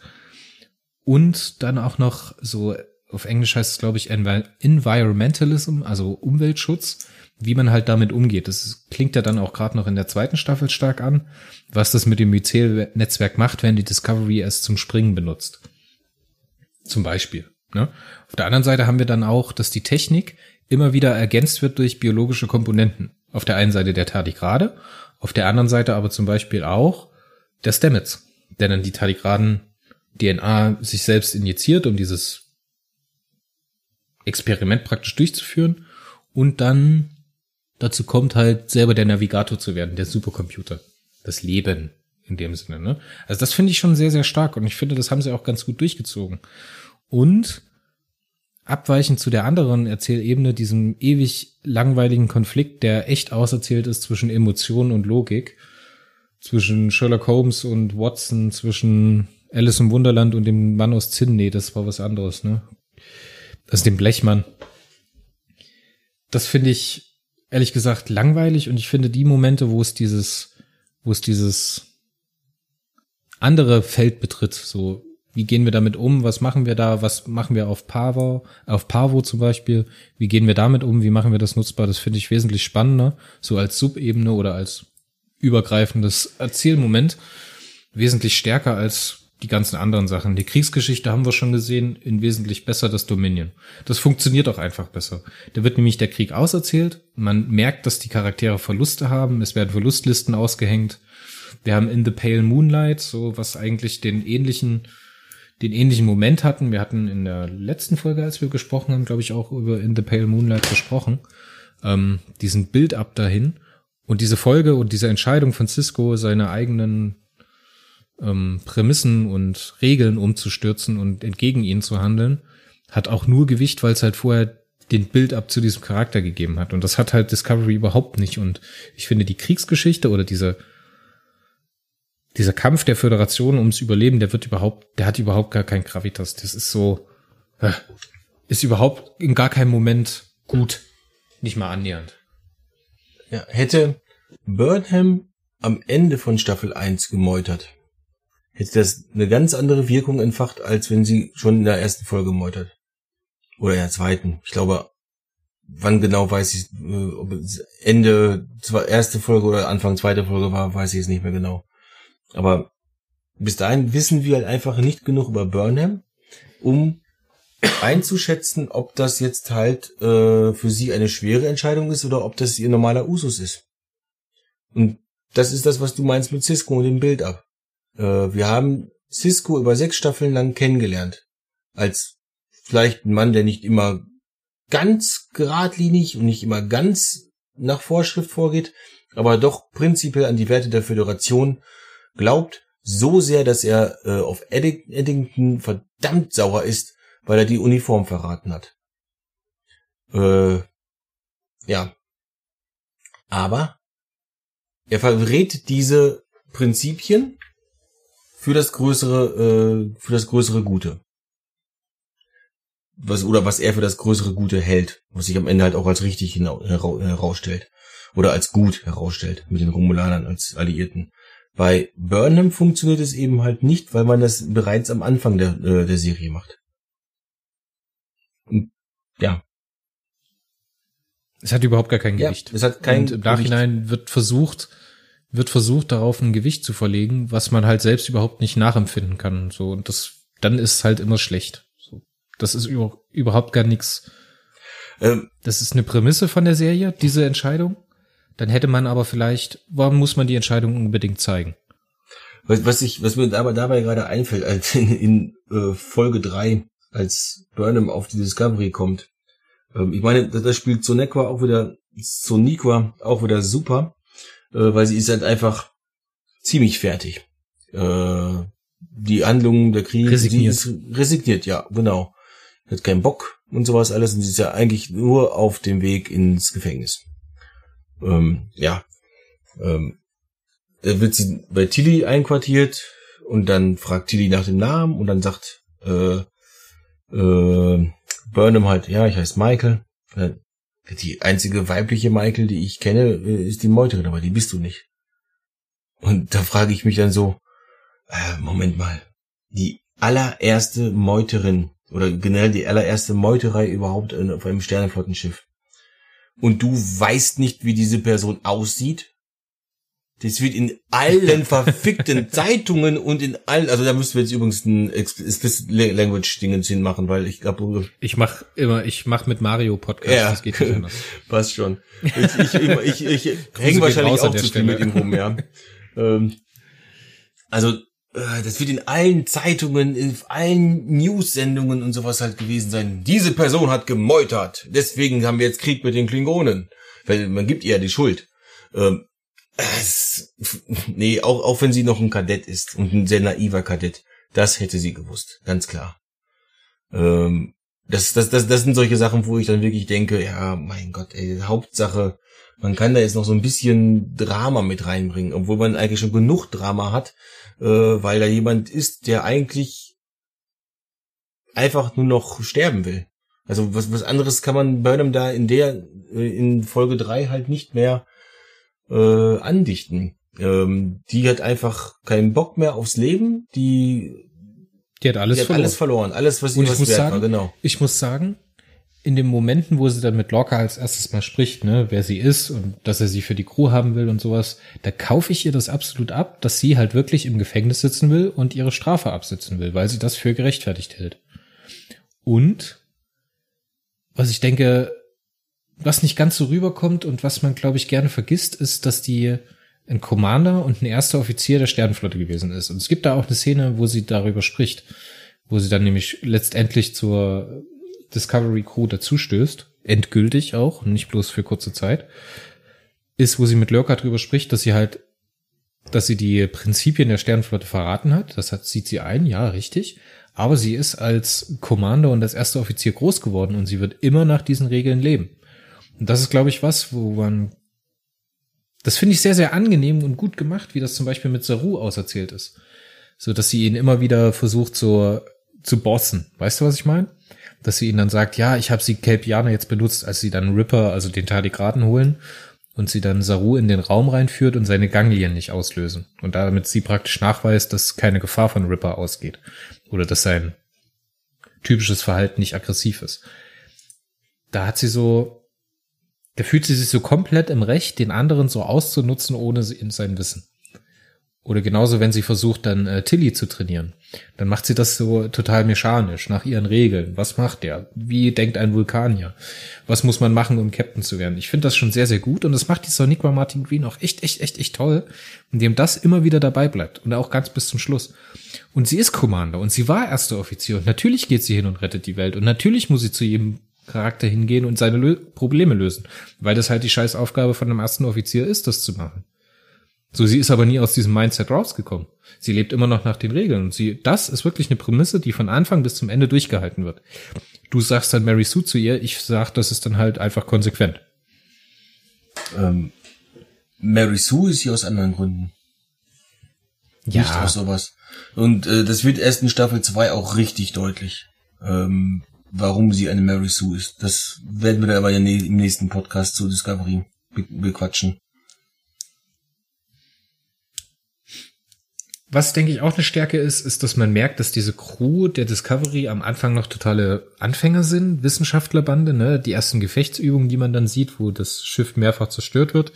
Und dann auch noch so, auf Englisch heißt es, glaube ich, Environmentalism, also Umweltschutz, wie man halt damit umgeht. Das klingt ja dann auch gerade noch in der zweiten Staffel stark an, was das mit dem Mycel-Netzwerk macht, wenn die Discovery es zum Springen benutzt. Zum Beispiel. Ne? Auf der anderen Seite haben wir dann auch, dass die Technik immer wieder ergänzt wird durch biologische Komponenten. Auf der einen Seite der Tardigrade, auf der anderen Seite aber zum Beispiel auch der Stamets, der dann die Tardigraden DNA sich selbst injiziert, um dieses Experiment praktisch durchzuführen und dann dazu kommt halt selber der Navigator zu werden, der Supercomputer. Das Leben in dem Sinne, ne? Also das finde ich schon sehr, sehr stark und ich finde, das haben sie auch ganz gut durchgezogen. Und abweichend zu der anderen Erzählebene, diesem ewig langweiligen Konflikt, der echt auserzählt ist zwischen Emotionen und Logik, zwischen Sherlock Holmes und Watson, zwischen Alice im Wunderland und dem Mann aus Zinn. Nee, das war was anderes, ne? Ist dem Blechmann. Das finde ich ehrlich gesagt langweilig und ich finde die Momente, wo es dieses, wo es dieses andere Feld betritt, so wie gehen wir damit um, was machen wir da, was machen wir auf Pavo, auf Pavo zum Beispiel, wie gehen wir damit um, wie machen wir das nutzbar, das finde ich wesentlich spannender, so als Subebene oder als übergreifendes Erzählmoment, wesentlich stärker als die ganzen anderen Sachen. Die Kriegsgeschichte haben wir schon gesehen, in wesentlich besser das Dominion. Das funktioniert auch einfach besser. Da wird nämlich der Krieg auserzählt. Man merkt, dass die Charaktere Verluste haben. Es werden Verlustlisten ausgehängt. Wir haben In the Pale Moonlight, so was eigentlich den ähnlichen, den ähnlichen Moment hatten. Wir hatten in der letzten Folge, als wir gesprochen haben, glaube ich, auch über In the Pale Moonlight gesprochen. ähm, diesen Build-up dahin und diese Folge und diese Entscheidung von Cisco, seine eigenen ähm, Prämissen und Regeln umzustürzen und entgegen ihnen zu handeln, hat auch nur Gewicht, weil es halt vorher den Build-up zu diesem Charakter gegeben hat. Und das hat halt Discovery überhaupt nicht. Und ich finde, die Kriegsgeschichte oder diese, dieser Kampf der Föderation ums Überleben, der wird überhaupt, der hat überhaupt gar kein Gravitas. Das ist so, äh, ist überhaupt in gar keinem Moment gut. Nicht mal annähernd. Ja, hätte Burnham am Ende von Staffel 1 gemeutert, hätte das eine ganz andere Wirkung entfacht, als wenn sie schon in der ersten Folge meutert. Oder in der zweiten. Ich glaube, wann genau weiß ich, äh, ob es Ende erste Folge oder Anfang zweite Folge war, weiß ich es nicht mehr genau. Aber bis dahin wissen wir halt einfach nicht genug über Burnham, um einzuschätzen, ob das jetzt halt äh, für sie eine schwere Entscheidung ist oder ob das ihr normaler Usus ist. Und das ist das, was du meinst mit Cisco und dem Bild ab. Äh, wir haben Cisco über sechs Staffeln lang kennengelernt. Als vielleicht ein Mann, der nicht immer ganz geradlinig und nicht immer ganz nach Vorschrift vorgeht, aber doch prinzipiell an die Werte der Föderation glaubt, so sehr, dass er äh, auf Eddington verdammt sauer ist, weil er die Uniform verraten hat. Äh, ja. Aber er verrät diese Prinzipien für das größere, äh, für das größere Gute. Was, oder was er für das größere Gute hält, was sich am Ende halt auch als richtig herausstellt. Oder als gut herausstellt mit den Romulanern als Alliierten. Bei Burnham funktioniert es eben halt nicht, weil man das bereits am Anfang der, äh, der Serie macht. Und, ja, es hat überhaupt gar kein Gewicht. Ja, es hat kein Und im Nachhinein Gewicht. wird versucht, wird versucht, darauf ein Gewicht zu verlegen, was man halt selbst überhaupt nicht nachempfinden kann. So, und das, dann ist es halt immer schlecht. So, das ist über, überhaupt gar nichts. Ähm, das ist eine Prämisse von der Serie, diese Entscheidung. Dann hätte man aber vielleicht, warum muss man die Entscheidung unbedingt zeigen? Was, was ich, was mir aber dabei gerade einfällt, als in, in äh, Folge drei, als Burnham auf die Discovery kommt. Ähm, ich meine, da, da spielt Sonequa auch wieder, Soniqua auch wieder super äh, weil sie ist halt einfach ziemlich fertig. Äh, die Handlung der Krieg, resigniert. sie ist resigniert, ja, genau. Hat keinen Bock und sowas alles und sie ist ja eigentlich nur auf dem Weg ins Gefängnis. Ähm, ja. Ähm, da wird sie bei Tilly einquartiert und dann fragt Tilly nach dem Namen und dann sagt äh, äh, Burnham halt, ja, ich heiße Michael. Die einzige weibliche Michael, die ich kenne, äh, ist die Meuterin, aber die bist du nicht. Und da frage ich mich dann so, äh, Moment mal, die allererste Meuterin oder generell die allererste Meuterei überhaupt auf einem Sternenflottenschiff. Und du weißt nicht, wie diese Person aussieht? Das wird in allen verfickten Zeitungen und in allen, also da müssten wir jetzt übrigens ein Explicit Language Dingens hinmachen, weil ich glaube, ich mach immer, ich mach mit Mario Podcast, ja. das geht nicht anders. Passt schon. Ich, ich, ich, ich, hänge wahrscheinlich auch zu viel mit ihm rum, ja. ähm, also äh, das wird in allen Zeitungen, in allen News-Sendungen und sowas halt gewesen sein. Diese Person hat gemeutert. Deswegen haben wir jetzt Krieg mit den Klingonen. Weil man gibt ihr ja die Schuld. Ähm, nee, auch, auch wenn sie noch ein Kadett ist und ein sehr naiver Kadett, das hätte sie gewusst, ganz klar. Ähm, das, das, das, das sind solche Sachen, wo ich dann wirklich denke, ja, mein Gott, ey, Hauptsache, man kann da jetzt noch so ein bisschen Drama mit reinbringen, obwohl man eigentlich schon genug Drama hat, äh, weil da jemand ist, der eigentlich einfach nur noch sterben will. Also was, was anderes kann man Burnham da in der, äh, in Folge drei halt nicht mehr äh, andichten. Ähm, die hat einfach keinen Bock mehr aufs Leben. Die, die hat alles die hat verloren. alles verloren. Alles, was sie was wert sagen, war, genau. Ich muss sagen, in den Momenten, wo sie dann mit Lorca als erstes mal spricht, ne, wer sie ist und dass er sie für die Crew haben will und sowas, da kaufe ich ihr das absolut ab, dass sie halt wirklich im Gefängnis sitzen will und ihre Strafe absitzen will, weil sie das für gerechtfertigt hält. Und was ich denke, was nicht ganz so rüberkommt und was man, glaube ich, gerne vergisst, ist, dass die ein Commander und ein erster Offizier der Sternenflotte gewesen ist. Und es gibt da auch eine Szene, wo sie darüber spricht, wo sie dann nämlich letztendlich zur Discovery Crew dazustößt. endgültig auch, nicht bloß für kurze Zeit, ist, wo sie mit Lurker drüber spricht, dass sie halt, dass sie die Prinzipien der Sternenflotte verraten hat. Das hat, sieht sie ein, ja, richtig. Aber sie ist als Commander und als erster Offizier groß geworden und sie wird immer nach diesen Regeln leben. Und das ist, glaube ich, was, wo man, das finde ich sehr, sehr angenehm und gut gemacht, wie das zum Beispiel mit Saru auserzählt ist. So, dass sie ihn immer wieder versucht, so zu bossen. Weißt du, was ich meine? Dass sie ihn dann sagt, ja, ich habe sie Kelpianer jetzt benutzt, als sie dann Ripper, also den Tardigraden holen und sie dann Saru in den Raum reinführt und seine Ganglien nicht auslösen. Und damit sie praktisch nachweist, dass keine Gefahr von Ripper ausgeht. Oder dass sein typisches Verhalten nicht aggressiv ist. Da hat sie so, da fühlt sich so komplett im Recht, den anderen so auszunutzen, ohne in sein Wissen. Oder genauso, wenn sie versucht, dann äh, Tilly zu trainieren. Dann macht sie das so total mechanisch, nach ihren Regeln. Was macht der? Wie denkt ein Vulkanier? Was muss man machen, um Captain zu werden? Ich finde das schon sehr, sehr gut. Und das macht die Soniqua Martin Green auch echt, echt, echt, echt toll, indem das immer wieder dabei bleibt. Und auch ganz bis zum Schluss. Und sie ist Commander und sie war erster Offizier. Und natürlich geht sie hin und rettet die Welt. Und natürlich muss sie zu jedem Charakter hingehen und seine Lö Probleme lösen. Weil das halt die scheiß Aufgabe von einem ersten Offizier ist, das zu machen. So, sie ist aber nie aus diesem Mindset rausgekommen. Sie lebt immer noch nach den Regeln und sie, das ist wirklich eine Prämisse, die von Anfang bis zum Ende durchgehalten wird. Du sagst dann Mary Sue zu ihr, ich sag, das ist dann halt einfach konsequent. Ähm, Mary Sue ist hier aus anderen Gründen. Ja. Nicht aus sowas. Und äh, das wird erst in Staffel 2 auch richtig deutlich, ähm, warum sie eine Mary Sue ist. Das werden wir dann aber ne im nächsten Podcast zu Discovery be bequatschen. Was, denke ich, auch eine Stärke ist, ist, dass man merkt, dass diese Crew der Discovery am Anfang noch totale Anfänger sind, Wissenschaftlerbande, ne? Die ersten Gefechtsübungen, die man dann sieht, wo das Schiff mehrfach zerstört wird.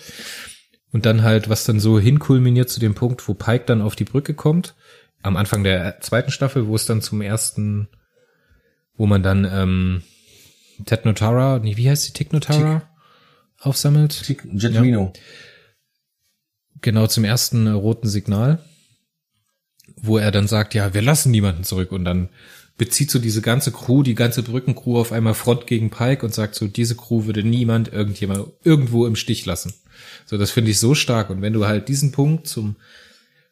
Und dann halt, was dann so hinkulminiert zu dem Punkt, wo Pike dann auf die Brücke kommt. Am Anfang der zweiten Staffel, wo es dann zum ersten, wo man dann ähm, Ted Notara, nee, wie heißt die Tick Notara? Tick. Aufsammelt. Tick, Jetrino. Ja. Genau, zum ersten äh, roten Signal wo er dann sagt, ja, wir lassen niemanden zurück und dann bezieht so diese ganze Crew, die ganze Brückencrew auf einmal Front gegen Pike und sagt so, diese Crew würde niemand irgendjemand irgendwo im Stich lassen. So, das finde ich so stark und wenn du halt diesen Punkt zum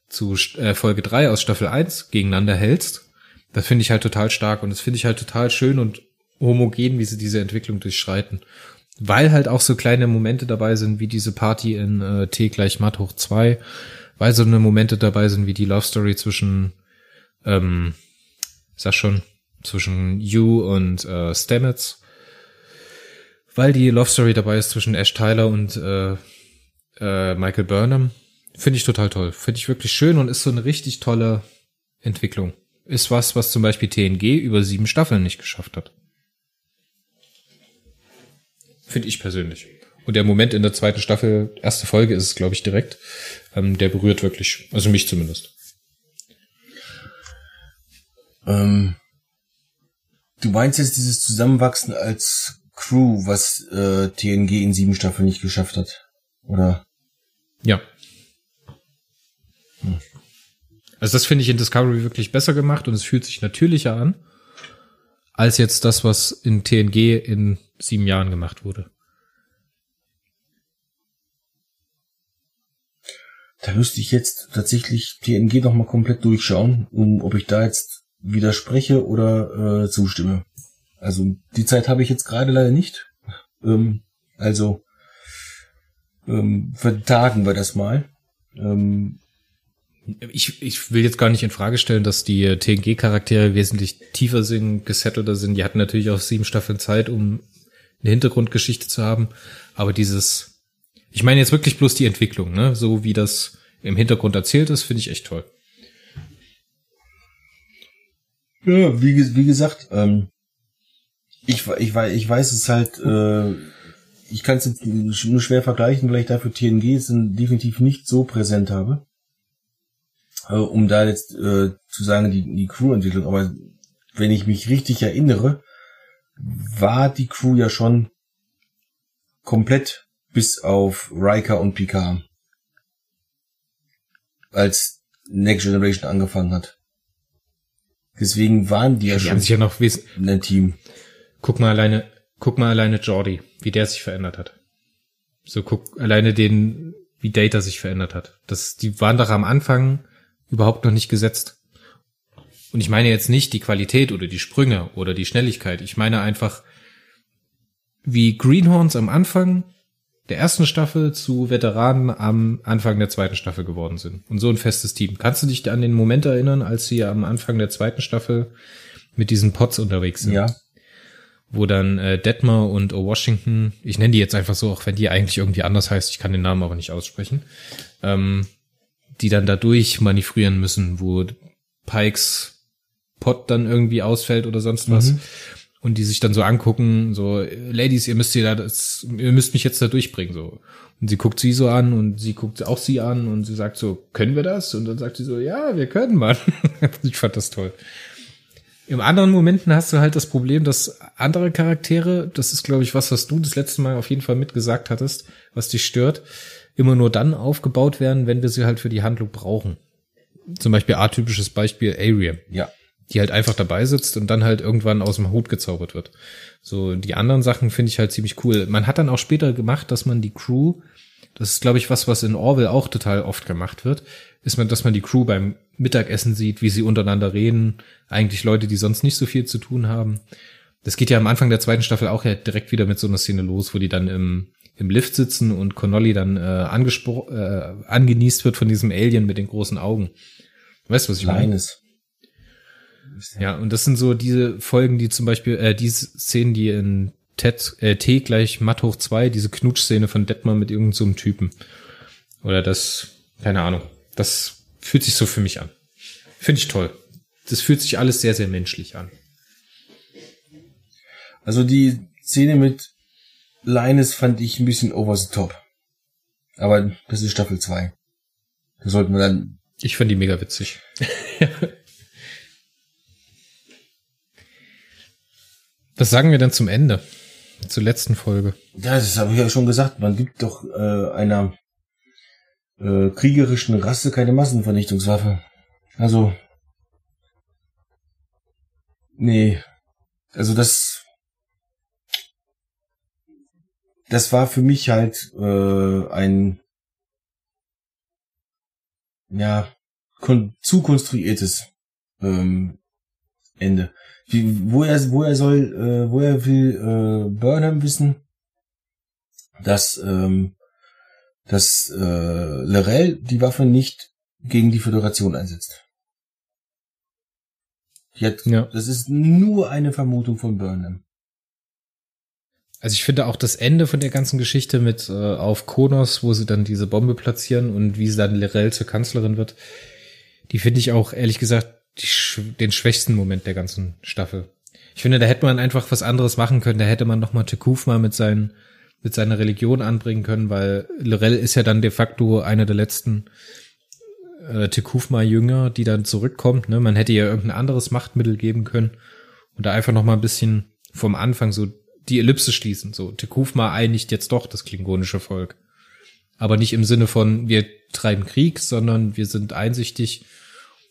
zu äh, Folge 3 aus Staffel 1 gegeneinander hältst, das finde ich halt total stark und das finde ich halt total schön und homogen, wie sie diese Entwicklung durchschreiten. Weil halt auch so kleine Momente dabei sind, wie diese Party in äh, T gleich Matt hoch 2, weil so eine Momente dabei sind wie die Love Story zwischen, ähm, sag schon, zwischen You und äh, Stamets, weil die Love Story dabei ist zwischen Ash Tyler und äh, äh, Michael Burnham. Finde ich total toll. Finde ich wirklich schön und ist so eine richtig tolle Entwicklung. Ist was, was zum Beispiel TNG über sieben Staffeln nicht geschafft hat. Finde ich persönlich. Und der Moment in der zweiten Staffel, erste Folge ist es, glaube ich, direkt, ähm, der berührt wirklich, also mich zumindest. Ähm, du meinst jetzt dieses Zusammenwachsen als Crew, was äh, TNG in sieben Staffeln nicht geschafft hat, oder? Ja. Also das finde ich in Discovery wirklich besser gemacht und es fühlt sich natürlicher an, als jetzt das, was in TNG in sieben Jahren gemacht wurde. Da müsste ich jetzt tatsächlich TNG noch mal komplett durchschauen, um ob ich da jetzt widerspreche oder äh, zustimme. Also die Zeit habe ich jetzt gerade leider nicht. Ähm, also ähm, vertagen wir das mal. Ähm, ich, ich will jetzt gar nicht in Frage stellen, dass die TNG-Charaktere wesentlich tiefer sind, gesettelter sind. Die hatten natürlich auch sieben Staffeln Zeit, um eine Hintergrundgeschichte zu haben. Aber dieses ich meine jetzt wirklich bloß die Entwicklung, ne? So wie das im Hintergrund erzählt ist, finde ich echt toll. Ja, wie, wie gesagt, ähm, ich, ich, ich weiß es halt, äh, ich kann es jetzt nur schwer vergleichen, weil ich dafür TNG definitiv nicht so präsent habe. Äh, um da jetzt äh, zu sagen, die, die Crew-Entwicklung, aber wenn ich mich richtig erinnere, war die Crew ja schon komplett bis auf Riker und Picard. Als Next Generation angefangen hat. Deswegen waren die ja, die schon haben sich ja noch in ein Team. Guck mal alleine, guck mal alleine Jordi, wie der sich verändert hat. So guck alleine den, wie Data sich verändert hat. Das, die waren doch am Anfang überhaupt noch nicht gesetzt. Und ich meine jetzt nicht die Qualität oder die Sprünge oder die Schnelligkeit. Ich meine einfach, wie Greenhorns am Anfang der ersten Staffel zu Veteranen am Anfang der zweiten Staffel geworden sind. Und so ein festes Team. Kannst du dich an den Moment erinnern, als sie am Anfang der zweiten Staffel mit diesen Pots unterwegs sind? Ja. Wo dann äh, Detmer und O. Washington, ich nenne die jetzt einfach so, auch wenn die eigentlich irgendwie anders heißt, ich kann den Namen aber nicht aussprechen, ähm, die dann dadurch manövrieren müssen, wo Pikes Pot dann irgendwie ausfällt oder sonst was. Mhm. Und die sich dann so angucken, so, Ladies, ihr müsst ihr da das, ihr müsst mich jetzt da durchbringen, so. Und sie guckt sie so an und sie guckt auch sie an und sie sagt so, können wir das? Und dann sagt sie so, ja, wir können, Mann. ich fand das toll. Im anderen Momenten hast du halt das Problem, dass andere Charaktere, das ist glaube ich was, was du das letzte Mal auf jeden Fall mitgesagt hattest, was dich stört, immer nur dann aufgebaut werden, wenn wir sie halt für die Handlung brauchen. Zum Beispiel atypisches Beispiel Ariam Ja. die halt einfach dabei sitzt und dann halt irgendwann aus dem Hut gezaubert wird. So, die anderen Sachen finde ich halt ziemlich cool. Man hat dann auch später gemacht, dass man die Crew, das ist glaube ich was, was in Orwell auch total oft gemacht wird, ist man, dass man die Crew beim Mittagessen sieht, wie sie untereinander reden. Eigentlich Leute, die sonst nicht so viel zu tun haben. Das geht ja am Anfang der zweiten Staffel auch ja direkt wieder mit so einer Szene los, wo die dann im, im Lift sitzen und Connolly dann äh, angespro äh, angenießt wird von diesem Alien mit den großen Augen. Weißt du, was ich meine? Ja, und das sind so diese Folgen, die zum Beispiel, äh, diese Szenen, die in Ted, äh, T gleich Matt hoch zwei, diese Knutschszene von Detmar mit irgendeinem so einem Typen. Oder das, keine Ahnung. Das fühlt sich so für mich an. Finde ich toll. Das fühlt sich alles sehr, sehr menschlich an. Also die Szene mit Linus fand ich ein bisschen over the top. Aber das ist Staffel 2. Da sollten wir dann, Ich fand die mega witzig. Was sagen wir denn zum Ende? Zur letzten Folge. ja, das habe ich ja schon gesagt, man gibt doch äh, einer äh, kriegerischen Rasse keine Massenvernichtungswaffe. Also, nee, also das, das war für mich halt äh, ein, ja, zu konstruiertes ähm, Ende. Wie, woher, woher soll, äh, woher will äh, Burnham wissen, dass, ähm, dass äh, Lorel die Waffe nicht gegen die Föderation einsetzt? Die hat, Ja. Das ist nur eine Vermutung von Burnham. Also ich finde auch das Ende von der ganzen Geschichte mit äh, auf Konos, wo sie dann diese Bombe platzieren und wie sie dann Lorel zur Kanzlerin wird, die finde ich auch ehrlich gesagt die, den schwächsten Moment der ganzen Staffel. Ich finde, da hätte man einfach was anderes machen können. Da hätte man noch mal Tekuf mal mit seinen mit seiner Religion anbringen können, weil Lorel ist ja dann de facto eine der letzten äh, Tekufma-Jünger, die dann zurückkommt. Ne? Man hätte ja irgendein anderes Machtmittel geben können und da einfach noch mal ein bisschen vom Anfang so die Ellipse schließen. So, Tekufma einigt jetzt doch das klingonische Volk. Aber nicht im Sinne von, wir treiben Krieg, sondern wir sind einsichtig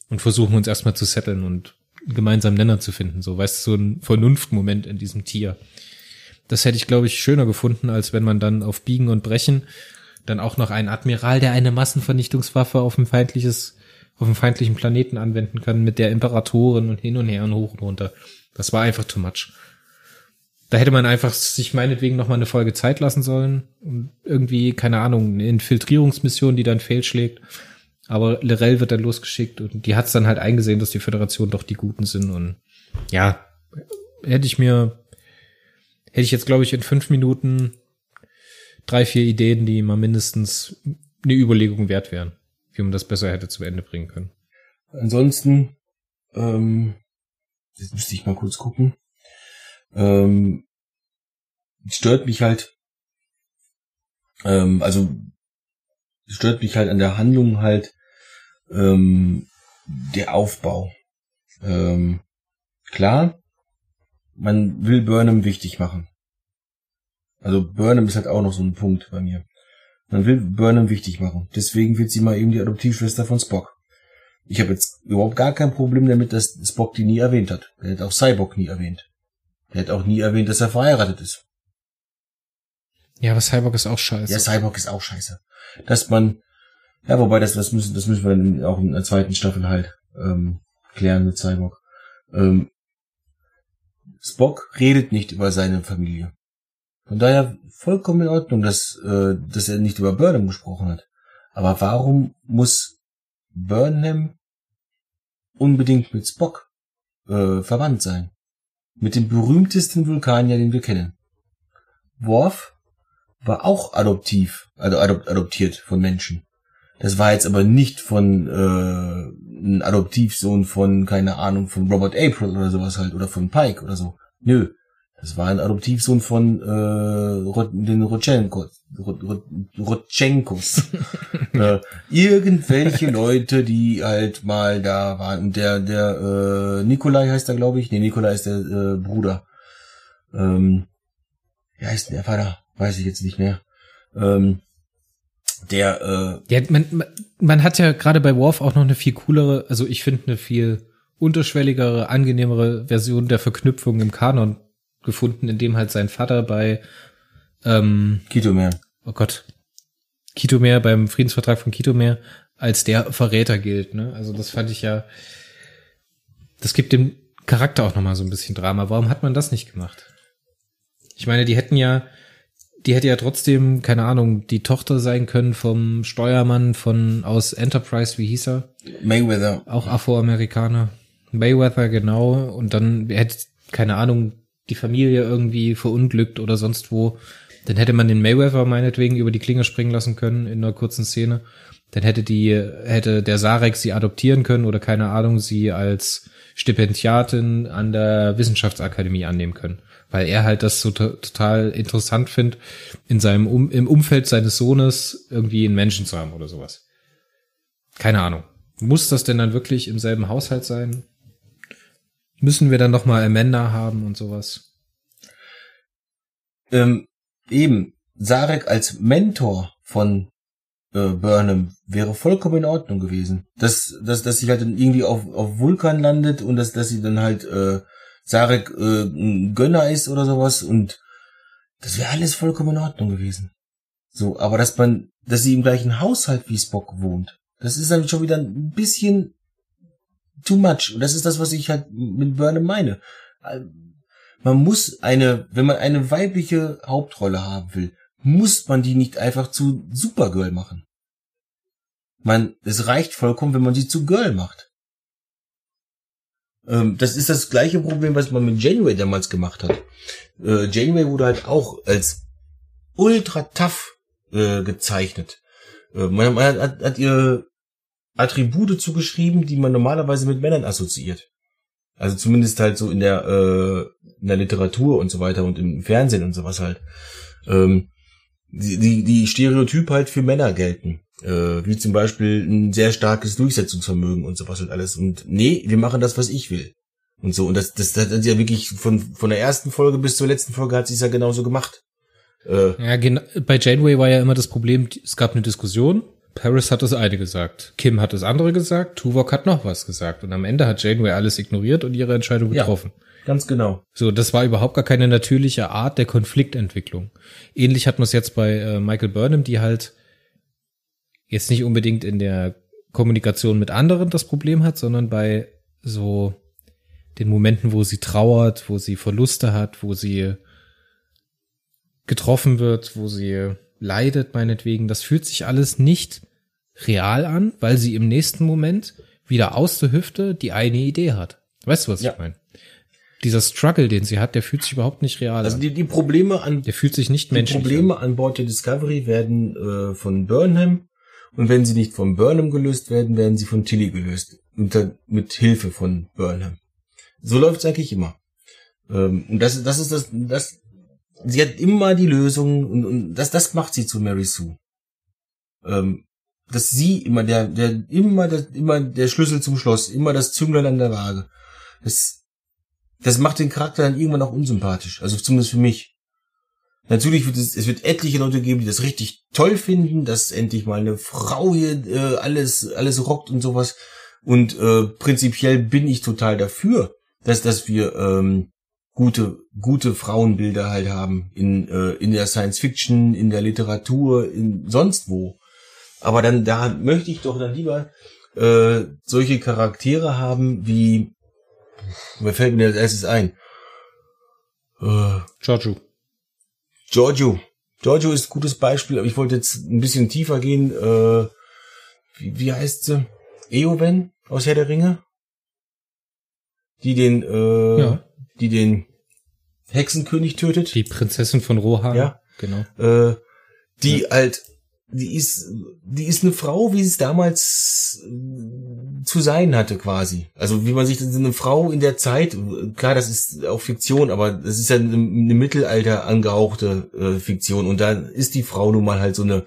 und versuchen uns erstmal zu setteln und einen gemeinsamen Nenner zu finden. So, weißt du, so ein Vernunftmoment in diesem Tier. Das hätte ich, glaube ich, schöner gefunden, als wenn man dann auf Biegen und Brechen dann auch noch einen Admiral, der eine Massenvernichtungswaffe auf ein feindliches, auf einen feindlichen Planeten anwenden kann, mit der Imperatorin und hin und her und hoch und runter. Das war einfach too much. Da hätte man einfach sich meinetwegen noch mal eine Folge Zeit lassen sollen und irgendwie, keine Ahnung, eine Infiltrierungsmission, die dann fehlschlägt. Aber Lorel wird dann losgeschickt und die hat es dann halt eingesehen, dass die Föderation doch die Guten sind und ja, hätte ich mir, hätte ich jetzt glaube ich in fünf Minuten drei, vier Ideen, die mal mindestens eine Überlegung wert wären, wie man das besser hätte zu Ende bringen können. Ansonsten, ähm, jetzt müsste ich mal kurz gucken. Ähm, stört mich halt, ähm, also stört mich halt an der Handlung halt ähm, der Aufbau. Ähm, klar, man will Burnham wichtig machen. Also Burnham ist halt auch noch so ein Punkt bei mir. Man will Burnham wichtig machen. Deswegen wird sie mal eben die Adoptivschwester von Spock. Ich habe jetzt überhaupt gar kein Problem damit, dass Spock die nie erwähnt hat. Er hat auch Cyborg nie erwähnt. Er hat auch nie erwähnt, dass er verheiratet ist. Ja, aber Cyborg ist auch scheiße. Ja, Cyborg ist auch scheiße. Dass man, ja, wobei das, das müssen, das müssen wir dann auch in der zweiten Staffel halt ähm, klären mit Cyborg. Ähm, Spock redet nicht über seine Familie. Von daher vollkommen in Ordnung, dass, äh, dass er nicht über Burnham gesprochen hat. Aber warum muss Burnham unbedingt mit Spock äh, verwandt sein? Mit dem berühmtesten Vulkanier, den wir kennen. Worf war auch adoptiv, also adop adoptiert von Menschen. Das war jetzt aber nicht von äh, ein Adoptivsohn von, keine Ahnung, von Robert April oder sowas halt, oder von Pike oder so. Nö. Das war ein Adoptivsohn von äh, den Rotchenkos. Rotchenkos. äh, irgendwelche Leute, die halt mal da waren. Und der, der äh, Nikolai heißt er, glaube ich. Nee, Nikolai ist der äh, Bruder. Ähm, wie heißt der Vater? Weiß ich jetzt nicht mehr. Ähm, der, äh, ja, man, man, man hat ja gerade bei Worf auch noch eine viel coolere, also ich finde eine viel unterschwelligere, angenehmere Version der Verknüpfung im Kanon gefunden, in dem halt sein Vater bei ähm, Kitomer. Oh Gott. Kitomer beim Friedensvertrag von Kitomer als der Verräter gilt, ne? Also das fand ich ja das gibt dem Charakter auch noch mal so ein bisschen Drama. Warum hat man das nicht gemacht? Ich meine, die hätten ja die hätte ja trotzdem, keine Ahnung, die Tochter sein können vom Steuermann von aus Enterprise, wie hieß er? Mayweather. Auch Afroamerikaner. Mayweather, genau. Und dann hätte, keine Ahnung, die Familie irgendwie verunglückt oder sonst wo. Dann hätte man den Mayweather meinetwegen über die Klinge springen lassen können in einer kurzen Szene. Dann hätte die, hätte der Sarek sie adoptieren können oder keine Ahnung, sie als Stipendiatin an der Wissenschaftsakademie annehmen können weil er halt das so total interessant findet, in seinem um im Umfeld seines Sohnes irgendwie einen Menschen zu haben oder sowas. Keine Ahnung. Muss das denn dann wirklich im selben Haushalt sein? Müssen wir dann noch mal Amanda haben und sowas? Ähm, eben, Sarek als Mentor von äh, Burnham wäre vollkommen in Ordnung gewesen. Dass, dass, dass sie halt dann irgendwie auf, auf Vulkan landet und dass, dass sie dann halt äh, Sarek äh, ein Gönner ist oder sowas und das wäre alles vollkommen in Ordnung gewesen. So, aber dass man, dass sie im gleichen Haushalt wie Spock wohnt, das ist dann schon wieder ein bisschen too much. Und das ist das, was ich halt mit Burnham meine. Man muss eine, wenn man eine weibliche Hauptrolle haben will, muss man die nicht einfach zu Supergirl machen. Man, es reicht vollkommen, wenn man sie zu Girl macht. Ähm, das ist das gleiche Problem, was man mit Janeway damals gemacht hat. Äh, Janeway wurde halt auch als ultra tough äh, gezeichnet. Äh, man, man hat, hat ihr Attribute zugeschrieben, die man normalerweise mit Männern assoziiert. Also zumindest halt so in der, äh, in der Literatur und so weiter und im Fernsehen und sowas halt. Ähm, die, die, die Stereotyp halt für Männer gelten. Äh, wie zum Beispiel ein sehr starkes Durchsetzungsvermögen und sowas und alles. Und nee, wir machen das, was ich will. Und so. Und das, das, das hat ja wirklich von, von der ersten Folge bis zur letzten Folge hat sie es ja genauso gemacht. Äh, ja, genau. Bei Janeway war ja immer das Problem, es gab eine Diskussion. Paris hat das eine gesagt, Kim hat das andere gesagt, Tuvok hat noch was gesagt. Und am Ende hat Janeway alles ignoriert und ihre Entscheidung getroffen. Ja. Ganz genau. So, das war überhaupt gar keine natürliche Art der Konfliktentwicklung. Ähnlich hat man es jetzt bei äh, Michael Burnham, die halt jetzt nicht unbedingt in der Kommunikation mit anderen das Problem hat, sondern bei so den Momenten, wo sie trauert, wo sie Verluste hat, wo sie getroffen wird, wo sie leidet, meinetwegen. Das fühlt sich alles nicht real an, weil sie im nächsten Moment wieder aus der Hüfte die eine Idee hat. Weißt du, was ja. ich meine? Dieser Struggle, den sie hat, der fühlt sich überhaupt nicht real also an. Also die, die Probleme an, der fühlt sich nicht menschlich Die Probleme an. an Bord der Discovery werden äh, von Burnham und wenn sie nicht von Burnham gelöst werden, werden sie von Tilly gelöst. Unter, mit Hilfe von Burnham. So läuft's eigentlich immer. Ähm, und das, das ist das, das, sie hat immer die Lösung und, und das, das macht sie zu Mary Sue. Ähm, dass sie immer der, der, immer der, immer der Schlüssel zum Schloss, immer das Zünglein an der Waage. Das, das macht den Charakter dann irgendwann auch unsympathisch. Also zumindest für mich. Natürlich wird es, es wird etliche Leute geben, die das richtig toll finden, dass endlich mal eine Frau hier äh, alles, alles rockt und sowas. Und äh, prinzipiell bin ich total dafür, dass, dass wir ähm, gute, gute Frauenbilder halt haben. In, äh, in der Science Fiction, in der Literatur, in sonst wo. Aber dann, da möchte ich doch dann lieber äh, solche Charaktere haben wie, wer fällt mir als erstes ein? Äh, Giorgio. Giorgio. Giorgio ist ein gutes Beispiel, aber ich wollte jetzt ein bisschen tiefer gehen. Äh, wie, wie heißt sie? Eowen aus Herr der Ringe? Die den, äh, ja. Die den Hexenkönig tötet. Die Prinzessin von Rohan. Ja. Genau. Äh, die ja. halt die ist, die ist eine Frau, wie es damals äh, zu sein hatte, quasi. Also wie man sich eine Frau in der Zeit, klar, das ist auch Fiktion, aber das ist ja eine, eine Mittelalter angehauchte äh, Fiktion und da ist die Frau nun mal halt so eine,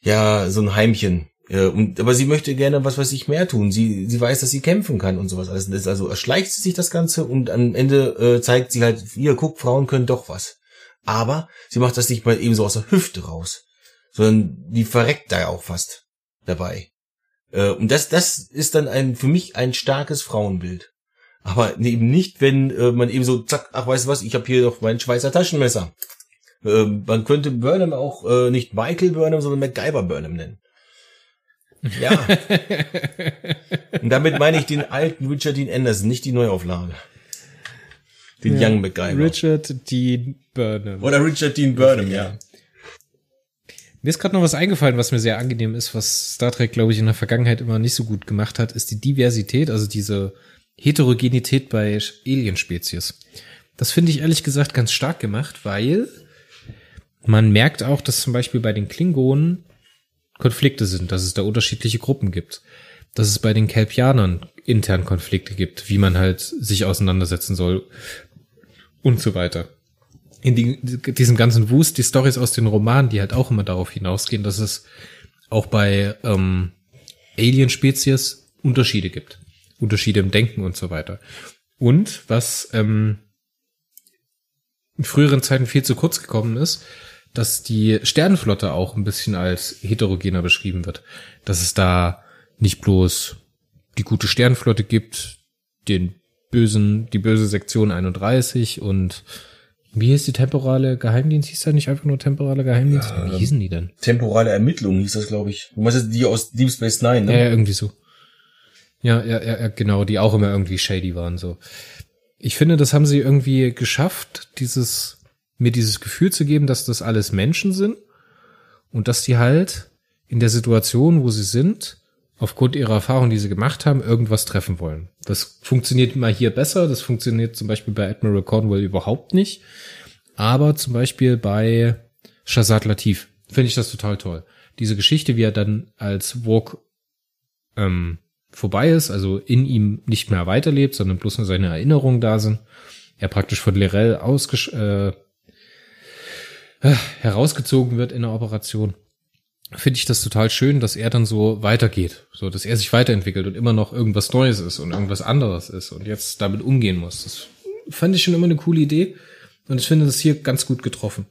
ja, so ein Heimchen. Äh, und, aber sie möchte gerne was weiß ich mehr tun. Sie, sie weiß, dass sie kämpfen kann und sowas alles. Also erschleicht sie sich das Ganze und am Ende äh, zeigt sie halt, ihr guckt, Frauen können doch was. Aber sie macht das nicht mal eben so aus der Hüfte raus sondern die verreckt da auch fast dabei. Äh, und das, das ist dann ein, für mich ein starkes Frauenbild. Aber eben nicht, wenn äh, man eben so, zack, ach weißt du was, ich habe hier noch mein Schweizer Taschenmesser. Äh, man könnte Burnham auch äh, nicht Michael Burnham, sondern MacGyver Burnham nennen. Ja. Und damit meine ich den alten Richard Dean Anderson, nicht die Neuauflage. Den ja, Young MacGyver. Richard Dean Burnham. Oder Richard Dean Burnham, ja. Mir ist gerade noch was eingefallen, was mir sehr angenehm ist, was Star Trek, glaube ich, in der Vergangenheit immer nicht so gut gemacht hat, ist die Diversität, also diese Heterogenität bei Alienspezies. Das finde ich ehrlich gesagt ganz stark gemacht, weil man merkt auch, dass zum Beispiel bei den Klingonen Konflikte sind, dass es da unterschiedliche Gruppen gibt, dass es bei den Kelpianern intern Konflikte gibt, wie man halt sich auseinandersetzen soll und so weiter in die, diesem ganzen Wust die Stories aus den Romanen, die halt auch immer darauf hinausgehen, dass es auch bei ähm, Alien-Spezies Unterschiede gibt. Unterschiede im Denken und so weiter. Und was ähm, in früheren Zeiten viel zu kurz gekommen ist, dass die Sternenflotte auch ein bisschen als heterogener beschrieben wird. Dass es da nicht bloß die gute Sternenflotte gibt, den bösen, die böse Sektion 31 und wie hieß die temporale Geheimdienst? Hieß da nicht einfach nur temporale Geheimdienst? Ja, Wie hießen die denn? Temporale Ermittlungen hieß das, glaube ich. Du meinst die aus Deep Space Nine, ne? Ja, ja, irgendwie so. Ja, ja, ja, genau, die auch immer irgendwie shady waren, so. Ich finde, das haben sie irgendwie geschafft, dieses, mir dieses Gefühl zu geben, dass das alles Menschen sind und dass die halt in der Situation, wo sie sind, aufgrund ihrer Erfahrung, die sie gemacht haben, irgendwas treffen wollen. Das funktioniert mal hier besser, das funktioniert zum Beispiel bei Admiral Cornwall überhaupt nicht. Aber zum Beispiel bei Shazad Latif finde ich das total toll. Diese Geschichte, wie er dann als Walk ähm, vorbei ist, also in ihm nicht mehr weiterlebt, sondern bloß nur seine Erinnerungen da sind. Er praktisch von Lirel ausgesch äh, äh, herausgezogen wird in der Operation finde ich das total schön, dass er dann so weitergeht, so dass er sich weiterentwickelt und immer noch irgendwas Neues ist und irgendwas anderes ist und jetzt damit umgehen muss. Das fand ich schon immer eine coole Idee und ich finde das hier ganz gut getroffen.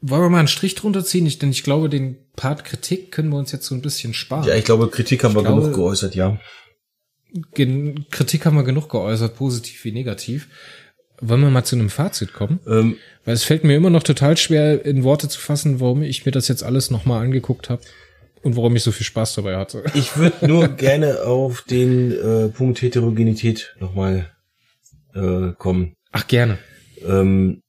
Wollen wir mal einen Strich drunter ziehen? Ich, denn ich glaube, den Part Kritik können wir uns jetzt so ein bisschen sparen. Ja, ich glaube, Kritik haben ich wir glaube, genug geäußert, ja. Kritik haben wir genug geäußert, positiv wie negativ. Wollen wir mal zu einem Fazit kommen? Ähm, Weil es fällt mir immer noch total schwer, in Worte zu fassen, warum ich mir das jetzt alles nochmal angeguckt habe und warum ich so viel Spaß dabei hatte. Ich würde nur gerne auf den äh, Punkt Heterogenität nochmal äh, kommen. Ach, gerne. Ähm,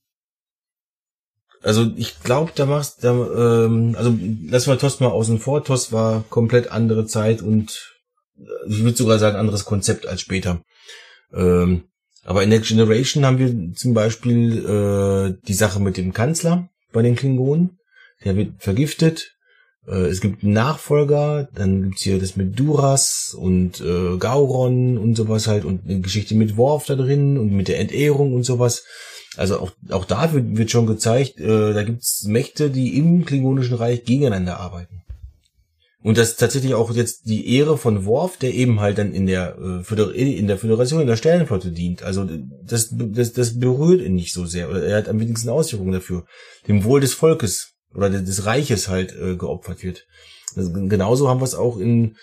also ich glaube, da machst da, ähm, also lass mal Tost mal außen vor. Tost war komplett andere Zeit und äh, ich würde sogar sagen anderes Konzept als später. Ähm, aber in Next Generation haben wir zum Beispiel äh, die Sache mit dem Kanzler bei den Klingonen. Der wird vergiftet. Äh, es gibt einen Nachfolger. Dann gibt's hier das mit Duras und äh, Gauron und sowas halt. Und eine Geschichte mit Worf da drin und mit der Entehrung und sowas. Also auch, auch da wird, wird schon gezeigt, äh, da gibt's Mächte, die im Klingonischen Reich gegeneinander arbeiten. Und das ist tatsächlich auch jetzt die Ehre von Worf, der eben halt dann in der, äh, in der Föderation, in der Sternenflotte dient. Also das, das, das berührt ihn nicht so sehr. Oder er hat am wenigsten Auswirkungen dafür. Dem Wohl des Volkes oder des Reiches halt äh, geopfert wird. Also genauso haben wir es auch in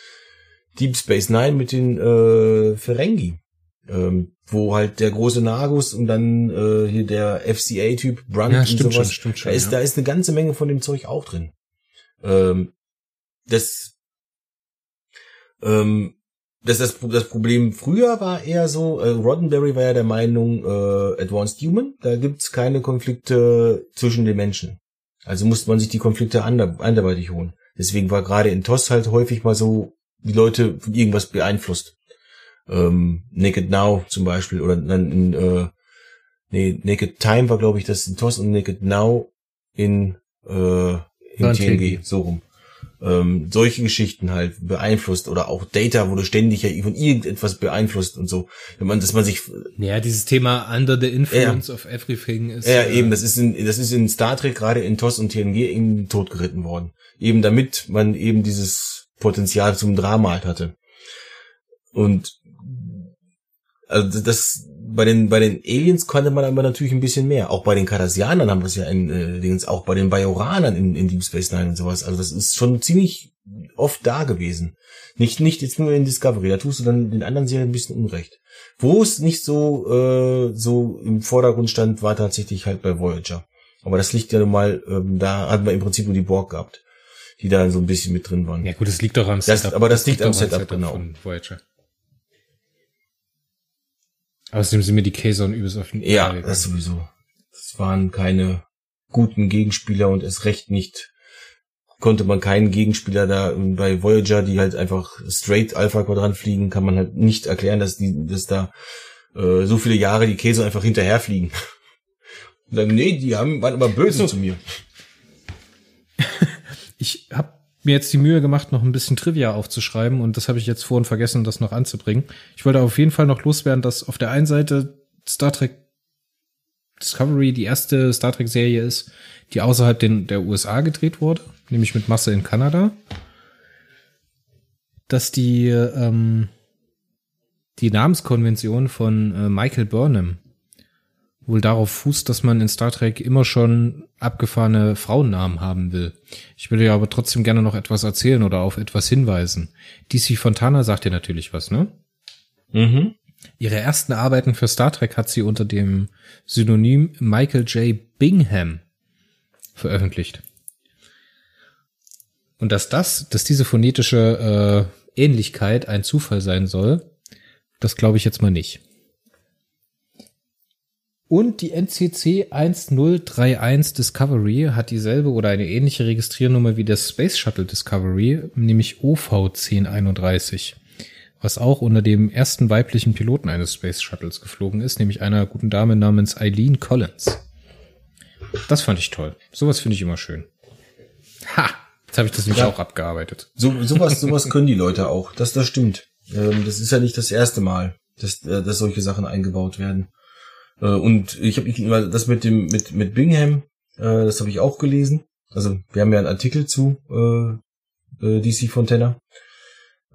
Deep Space Nine mit den äh, Ferengi. Ähm, wo halt der große Nagus und dann äh, hier der FCA-Typ Brunt Ja, und stimmt sowas. schon, stimmt schon, da ist, ja. da ist eine ganze Menge von dem Zeug auch drin. Ähm, das, ähm, das, das, das Problem früher war eher so, äh, Roddenberry war ja der Meinung, äh, Advanced Human, da gibt's keine Konflikte zwischen den Menschen. Also musste man sich die Konflikte ander, anderweitig holen. Deswegen war gerade in TOS halt häufig mal so, die Leute von irgendwas beeinflusst. Ähm, Naked Now zum Beispiel, oder dann in, äh, nee, Naked Time war glaube ich das in TOS und Naked Now in, äh, TNG, TNG. so rum. Ähm, solche Geschichten halt beeinflusst oder auch Data wurde ständig ja von irgendetwas beeinflusst und so. Wenn man, dass man sich, Ja, dieses Thema Under the Influence of Everything ist. ja äh, eben, das ist in, das ist in Star Trek gerade in TOS und TNG eben totgeritten worden. Eben damit man eben dieses Potenzial zum Drama halt hatte. Und also das bei den bei den Aliens konnte man aber natürlich ein bisschen mehr. Auch bei den Cardassianern haben wir es ja in äh, Dingens, auch bei den Bajoranern in, in Deep Space Nine und sowas. Also das ist schon ziemlich oft da gewesen. Nicht nicht jetzt nur in Discovery. Da tust du dann den anderen Serien ein bisschen Unrecht. Wo es nicht so äh, so im Vordergrund stand, war tatsächlich halt bei Voyager. Aber das liegt ja nun mal, ähm, da hatten wir im Prinzip nur die Borg gehabt, die da so ein bisschen mit drin waren. Ja gut, das liegt doch am Das- aber das liegt am doch Setup, genau. von Voyager. Außerdem sind mir die Kazon übelst auf den Ja, gegangen. das sowieso. Das waren keine guten Gegenspieler und es recht nicht konnte man keinen Gegenspieler da bei Voyager, die halt einfach straight Alpha Quadrant fliegen, kann man halt nicht erklären, dass die, dass da äh, so viele Jahre die Käse einfach hinterherfliegen. Und dann, nee, die haben, waren aber böse So. zu mir. Ich habe mir jetzt die Mühe gemacht, noch ein bisschen Trivia aufzuschreiben und das habe ich jetzt vorhin vergessen, das noch anzubringen. Ich wollte auf jeden Fall noch loswerden, dass auf der einen Seite Star Trek Discovery die erste Star Trek Serie ist, die außerhalb den, der USA gedreht wurde, nämlich mit Masse in Kanada. Dass die ähm, die Namenskonvention von äh, Michael Burnham wohl darauf fußt, dass man in Star Trek immer schon abgefahrene Frauennamen haben will. Ich würde ja aber trotzdem gerne noch etwas erzählen oder auf etwas hinweisen. DC Fontana sagt dir natürlich was, ne? Mhm. Ihre ersten Arbeiten für Star Trek hat sie unter dem Synonym Michael J. Bingham veröffentlicht. Und dass das, dass diese phonetische äh, Ähnlichkeit ein Zufall sein soll, das glaube ich jetzt mal nicht. Und die NCC 1031 Discovery hat dieselbe oder eine ähnliche Registriernummer wie der Space Shuttle Discovery, nämlich OV 1031 was auch unter dem ersten weiblichen Piloten eines Space Shuttles geflogen ist, nämlich einer guten Dame namens Eileen Collins. Das fand ich toll. Sowas finde ich immer schön. Ha! Jetzt habe ich das nämlich Ja. auch abgearbeitet. So, sowas, sowas können die Leute auch. Das, das stimmt. Ähm, das ist ja nicht das erste Mal, dass, äh, dass solche Sachen eingebaut werden. Äh, und ich habe das mit dem mit mit Bingham, äh, das habe ich auch gelesen. Also wir haben ja einen Artikel zu äh, äh, DC Fontana.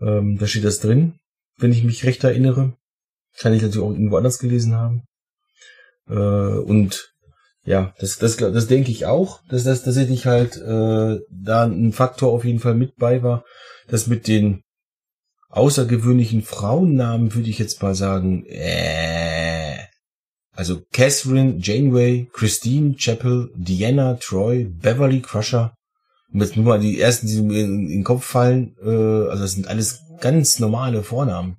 Ähm, da steht das drin, wenn ich mich recht erinnere. Kann ich natürlich auch irgendwo anders gelesen haben. Äh, und ja, das, das, das denke ich auch, dass das tatsächlich halt äh, da ein Faktor auf jeden Fall mit bei war. Das mit den außergewöhnlichen Frauennamen würde ich jetzt mal sagen, äh, also Catherine, Janeway, Christine, Chapel, Diana, Troy, Beverly Crusher. Und jetzt nur mal die ersten, die mir in, den Kopf fallen, äh, also das sind alles ganz normale Vornamen.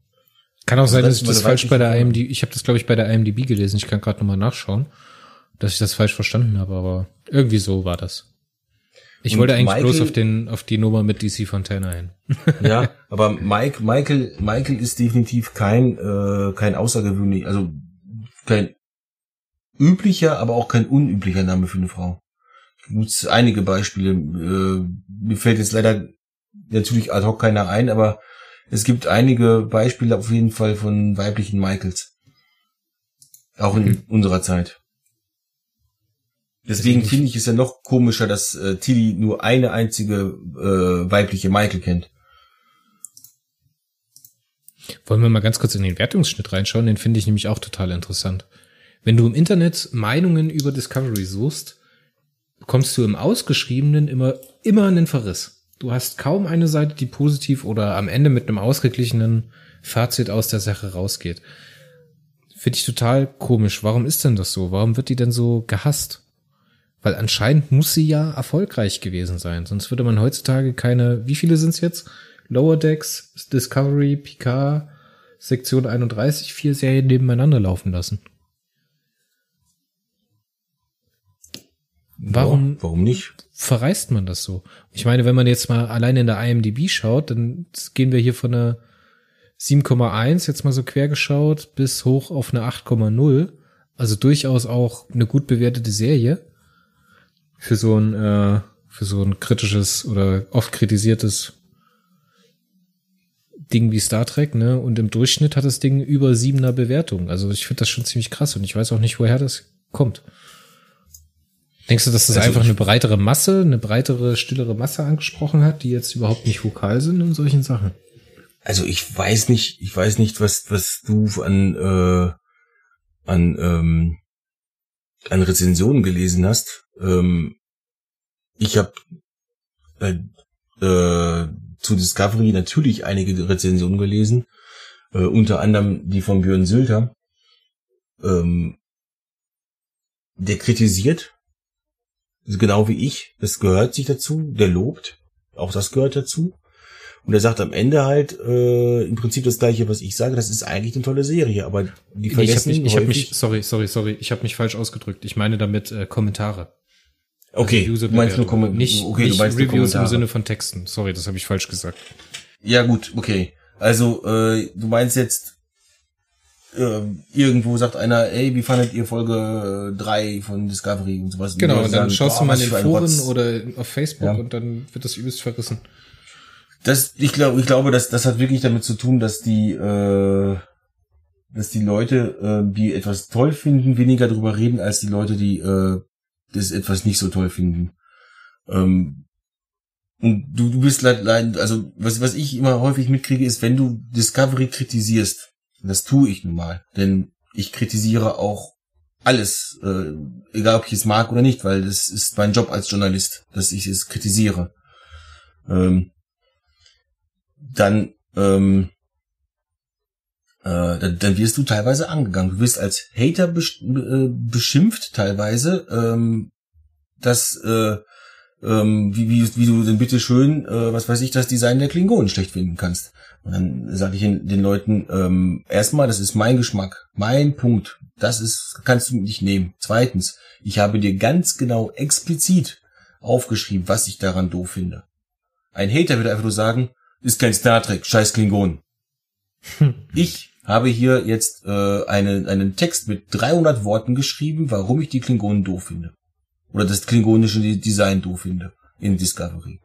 Kann auch Also sein, das dass ich das falsch bei der IMDb, ich habe das glaube ich bei der IMDb gelesen, ich kann gerade nochmal nachschauen, dass ich das falsch verstanden habe, aber irgendwie so war das. Ich Und wollte eigentlich Michael- bloß auf den auf die Nummer mit DC Fontana hin. Ja, aber Mike, Michael, Michael ist definitiv kein, äh, kein außergewöhnlich, also kein üblicher, aber auch kein unüblicher Name für eine Frau. Gibt's einige Beispiele. Äh, mir fällt jetzt leider natürlich ad hoc keiner ein, aber es gibt einige Beispiele auf jeden Fall von weiblichen Michaels. Auch in unserer Zeit. Deswegen finde ich es ja noch komischer, dass äh, Tilly nur eine einzige äh, weibliche Michael kennt. Wollen wir mal ganz kurz in den Wertungsschnitt reinschauen, den finde ich nämlich auch total interessant. Wenn du im Internet Meinungen über Discovery suchst, bekommst du im Ausgeschriebenen immer, immer einen Verriss. Du hast kaum eine Seite, die positiv oder am Ende mit einem ausgeglichenen Fazit aus der Sache rausgeht. Finde ich total komisch. Warum ist denn das so? Warum wird die denn so gehasst? Weil anscheinend muss sie ja erfolgreich gewesen sein. Sonst würde man heutzutage keine, wie viele sind es jetzt? Lower Decks, Discovery, Picard, Sektion 31, vier Serien nebeneinander laufen lassen. Warum, ja, warum nicht? Verreist man das so? Ich meine, wenn man jetzt mal allein in der IMDb schaut, dann gehen wir hier von einer 7,1 jetzt mal so quer geschaut bis hoch auf eine 8,0. Also durchaus auch eine gut bewertete Serie für so ein äh, für so ein kritisches oder oft kritisiertes Ding wie Star Trek, ne? Und im Durchschnitt hat das Ding über siebener Bewertung. Also ich finde das schon ziemlich krass und ich weiß auch nicht, woher das kommt. Denkst du, dass das also einfach eine breitere Masse, eine breitere, stillere Masse angesprochen hat, die jetzt überhaupt nicht vokal sind in solchen Sachen? Also ich weiß nicht, ich weiß nicht, was was du an äh, an ähm, an Rezensionen gelesen hast. Ähm, ich habe äh, äh, zu Discovery natürlich einige Rezensionen gelesen, äh, unter anderem die von Björn Sülter. Ähm, der kritisiert genau wie ich, das gehört sich dazu, der lobt, auch das gehört dazu. Und er sagt am Ende halt äh, im Prinzip das gleiche, was ich sage, das ist eigentlich eine tolle Serie, aber die vergessen Ich habe mich, ich hab mich, sorry, sorry, sorry, ich habe mich falsch ausgedrückt. Ich meine damit äh, Kommentare. Okay, also du meinst nur Kommentare. Nicht, okay, nicht du meinst Reviews im Sinne von Texten. Sorry, das habe ich falsch gesagt. Ja gut, okay. Also äh, du meinst jetzt äh, irgendwo sagt einer, ey, wie fandet ihr Folge 3 äh, von Discovery und sowas. Genau, und dann sagen, schaust du mal in den Foren oder auf Facebook ja. und dann wird das übelst verrissen. Das, ich glaube, ich glaube, dass das hat wirklich damit zu tun, dass die, äh, dass die Leute, äh, die etwas toll finden, weniger darüber reden, als die Leute, die äh, das etwas nicht so toll finden. Ähm, und du, du bist leider, also was, was ich immer häufig mitkriege, ist, wenn du Discovery kritisierst, das tue ich nun mal. Denn ich kritisiere auch alles, äh, egal ob ich es mag oder nicht, weil das ist mein Job als Journalist, dass ich es kritisiere. Ähm, dann, ähm, äh, dann, dann wirst du teilweise angegangen. Du wirst als Hater besch äh, beschimpft teilweise, ähm, dass äh, ähm, wie, wie, wie du denn bitte schön, äh, was weiß ich, das Design der Klingonen schlecht finden kannst. Und dann sage ich den Leuten, ähm, erstmal, das ist mein Geschmack, mein Punkt. Das ist, kannst du nicht nehmen. Zweitens, ich habe dir ganz genau explizit aufgeschrieben, was ich daran doof finde. Ein Hater würde einfach nur sagen, ist kein Star Trek, scheiß Klingonen. ich habe hier jetzt äh, eine, einen Text mit 300 Worten geschrieben, warum ich die Klingonen doof finde. Oder das klingonische Design doof finde in Discovery.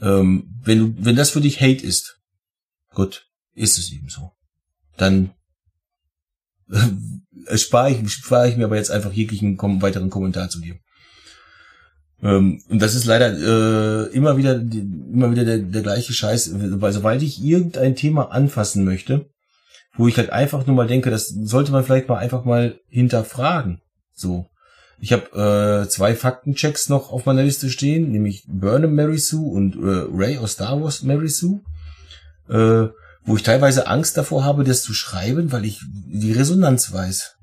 Ähm, wenn du, wenn das für dich Hate ist, gut, ist es eben so. Dann äh, spare ich, spare ich mir aber jetzt einfach jeglichen kom weiteren Kommentar zu dir. Ähm, und das ist leider äh, immer wieder, immer wieder der, der gleiche Scheiß, weil sobald ich irgendein Thema anfassen möchte, wo ich halt einfach nur mal denke, das sollte man vielleicht mal einfach mal hinterfragen. So. Ich habe äh, zwei Faktenchecks noch auf meiner Liste stehen, nämlich Burnham Mary Sue und äh, Ray aus Star Wars Mary Sue, äh, wo ich teilweise Angst davor habe, das zu schreiben, weil ich die Resonanz weiß.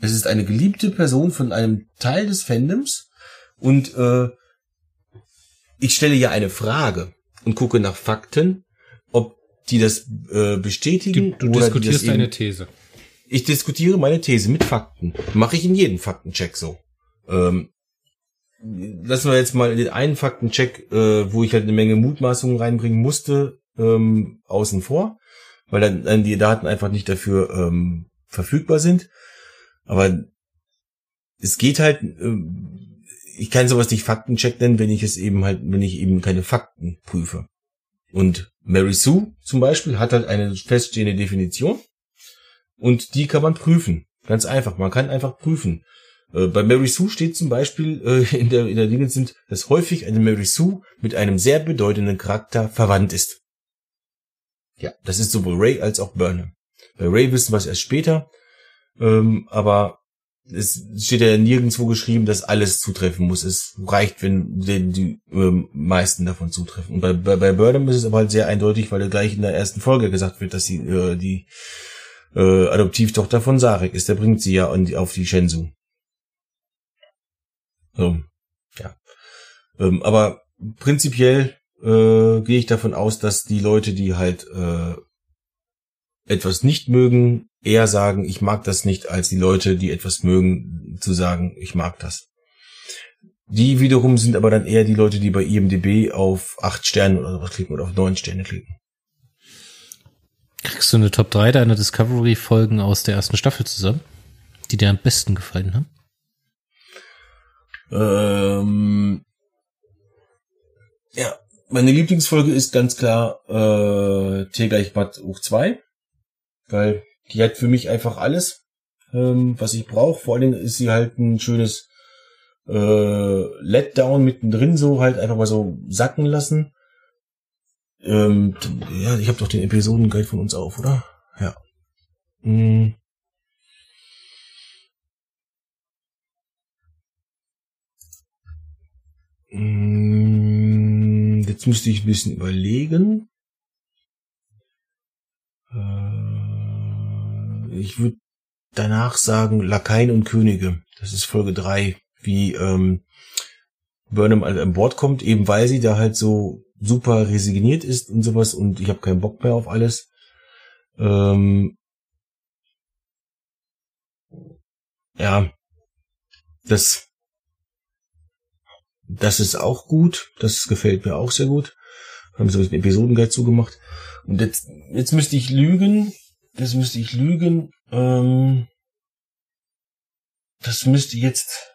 Es ist eine geliebte Person von einem Teil des Fandoms und äh, ich stelle ja eine Frage und gucke nach Fakten, ob die das äh, bestätigen du, du oder diskutierst die das deine These. Ich diskutiere meine These mit Fakten. Mache ich in jedem Faktencheck so. Ähm, lassen wir jetzt mal den einen Faktencheck, äh, wo ich halt eine Menge Mutmaßungen reinbringen musste, ähm, außen vor, weil dann, dann die Daten einfach nicht dafür ähm, verfügbar sind. Aber es geht halt, äh, ich kann sowas nicht Faktencheck nennen, wenn ich es eben halt, wenn ich eben keine Fakten prüfe. Und Mary Sue zum Beispiel hat halt eine feststehende Definition und die kann man prüfen. Ganz einfach. Man kann einfach prüfen. Äh, bei Mary Sue steht zum Beispiel äh, in der, in der Dinge sind, dass häufig eine Mary Sue mit einem sehr bedeutenden Charakter verwandt ist. Ja, das ist sowohl Ray als auch Burnham. Bei Ray wissen wir es erst später, ähm, aber es steht ja nirgendwo geschrieben, dass alles zutreffen muss. Es reicht, wenn die, die ähm, meisten davon zutreffen. Und bei, bei, bei Burnham ist es aber halt sehr eindeutig, weil er gleich in der ersten Folge gesagt wird, dass sie äh, die äh, Adoptivtochter von Sarek ist. Der bringt sie ja die, auf die Shenzhou. So, ja. Ähm, aber prinzipiell äh, gehe ich davon aus, dass die Leute, die halt äh, etwas nicht mögen, eher sagen, ich mag das nicht, als die Leute, die etwas mögen, zu sagen, ich mag das. Die wiederum sind aber dann eher die Leute, die bei IMDB auf acht Sterne oder was klicken oder auf neun Sterne klicken. Kriegst du eine Top 3 deiner Discovery-Folgen aus der ersten Staffel zusammen, die dir am besten gefallen haben? Ähm, ja, meine Lieblingsfolge ist ganz klar äh, T gleich Bad hoch 2, weil die hat für mich einfach alles, ähm, was ich brauche. Vor allen Dingen ist sie halt ein schönes äh, Letdown mittendrin, so halt einfach mal so sacken lassen. Ähm, ja, ich habe doch den Episodenguide von uns auf, oder? Ja. Hm. hm. Jetzt müsste ich ein bisschen überlegen. Äh, ich würde danach sagen Lakaien und Könige. Das ist Folge drei, wie ähm, Burnham an Bord kommt, eben weil sie da halt so super resigniert ist und sowas und ich habe keinen Bock mehr auf alles. Ähm, ja, das, das ist auch gut. Das gefällt mir auch sehr gut. Haben so ein Episodenguide zugemacht. Und jetzt, jetzt müsste ich lügen. Das müsste ich lügen. Ähm, das müsste jetzt,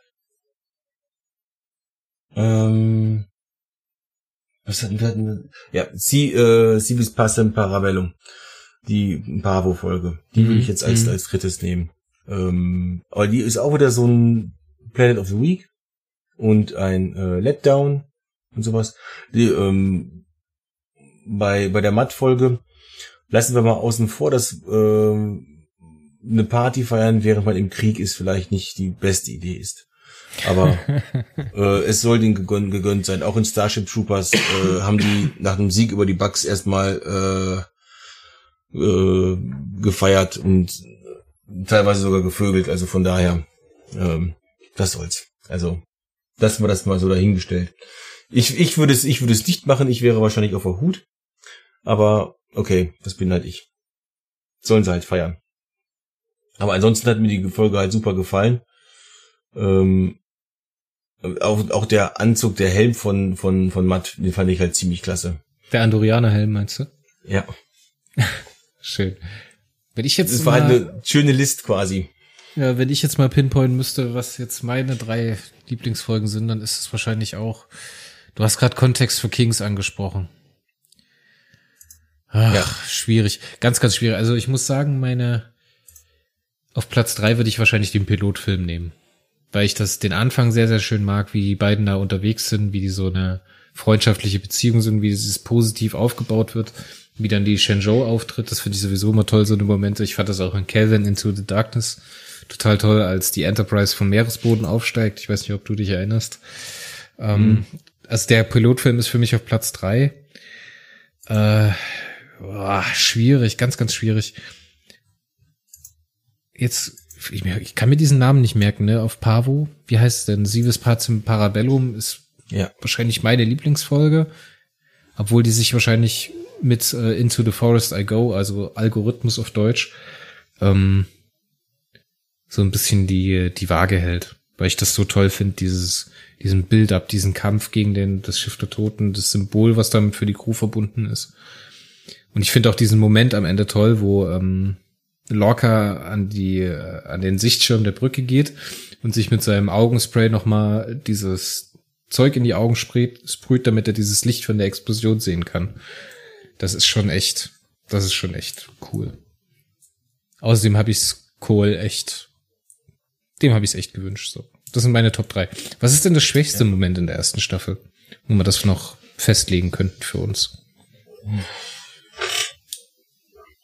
ähm, was hatten wir? Hatten, ja, sie, äh, sie bis Passem Parabellum. Die Pavo-Folge. Die mhm. würde ich jetzt als, mhm. als drittes nehmen. Ähm, aber die ist auch wieder so ein Planet of the Week und ein äh, Letdown und sowas. Die, ähm, bei, bei der Matt-Folge lassen wir mal außen vor, dass äh, eine Party feiern, während man im Krieg ist, vielleicht nicht die beste Idee ist. Aber äh, es soll denen gegönnt, gegönnt sein. Auch in Starship Troopers äh, haben die nach dem Sieg über die Bugs erstmal äh, äh, gefeiert und teilweise sogar gevögelt. Also von daher, ähm, das soll's. Also, das war das mal so dahingestellt. Ich, ich würde es, ich würde es nicht machen. Ich wäre wahrscheinlich auf der Hut. Aber okay, das bin halt ich. Sollen sie halt feiern. Aber ansonsten hat mir die Folge halt super gefallen. Ähm, auch, auch der Anzug, der Helm von, von, von Matt, den fand ich halt ziemlich klasse. Der Andorianer-Helm, meinst du? Ja. Schön. Wenn ich jetzt das war halt eine schöne List quasi. Ja, wenn ich jetzt mal pinpointen müsste, was jetzt meine drei Lieblingsfolgen sind, dann ist es wahrscheinlich auch. Du hast gerade Kontext für Kings angesprochen. Ach, ja. schwierig. Ganz, ganz schwierig. Also ich muss sagen, meine auf Platz drei würde ich wahrscheinlich den Pilotfilm nehmen weil ich das den Anfang sehr, sehr schön mag, wie die beiden da unterwegs sind, wie die so eine freundschaftliche Beziehung sind, wie es positiv aufgebaut wird, wie dann die Shenzhou auftritt. Das finde ich sowieso immer toll, so eine Momente. Ich fand das auch in Calvin Into the Darkness total toll, als die Enterprise vom Meeresboden aufsteigt. Ich weiß nicht, ob du dich erinnerst. Ähm, mhm. Also der Pilotfilm ist für mich auf Platz drei. Äh, boah, schwierig, ganz, ganz schwierig. Jetzt ich, ich, kann mir diesen Namen nicht merken, ne, auf Pavo. Wie heißt es denn? Sivis Pacem Parabellum ist ja. wahrscheinlich meine Lieblingsfolge. Obwohl die sich wahrscheinlich mit äh, Into the Forest I Go, also Algorithmus auf Deutsch, ähm, so ein bisschen die, die Waage hält. Weil ich das so toll finde, dieses, diesen Bild ab, diesen Kampf gegen den, das Schiff der Toten, das Symbol, was damit für die Crew verbunden ist. Und ich finde auch diesen Moment am Ende toll, wo ähm, Lorca an die äh, an den Sichtschirm der Brücke geht und sich mit seinem Augenspray nochmal dieses Zeug in die Augen sprüht, sprüht, damit er dieses Licht von der Explosion sehen kann. Das ist schon echt, das ist schon echt cool. Außerdem habe ich's Cole echt, dem habe ich's echt gewünscht. So, das sind meine Top 3. Was ist denn das schwächste ja. Moment in der ersten Staffel, wo wir das noch festlegen könnten für uns?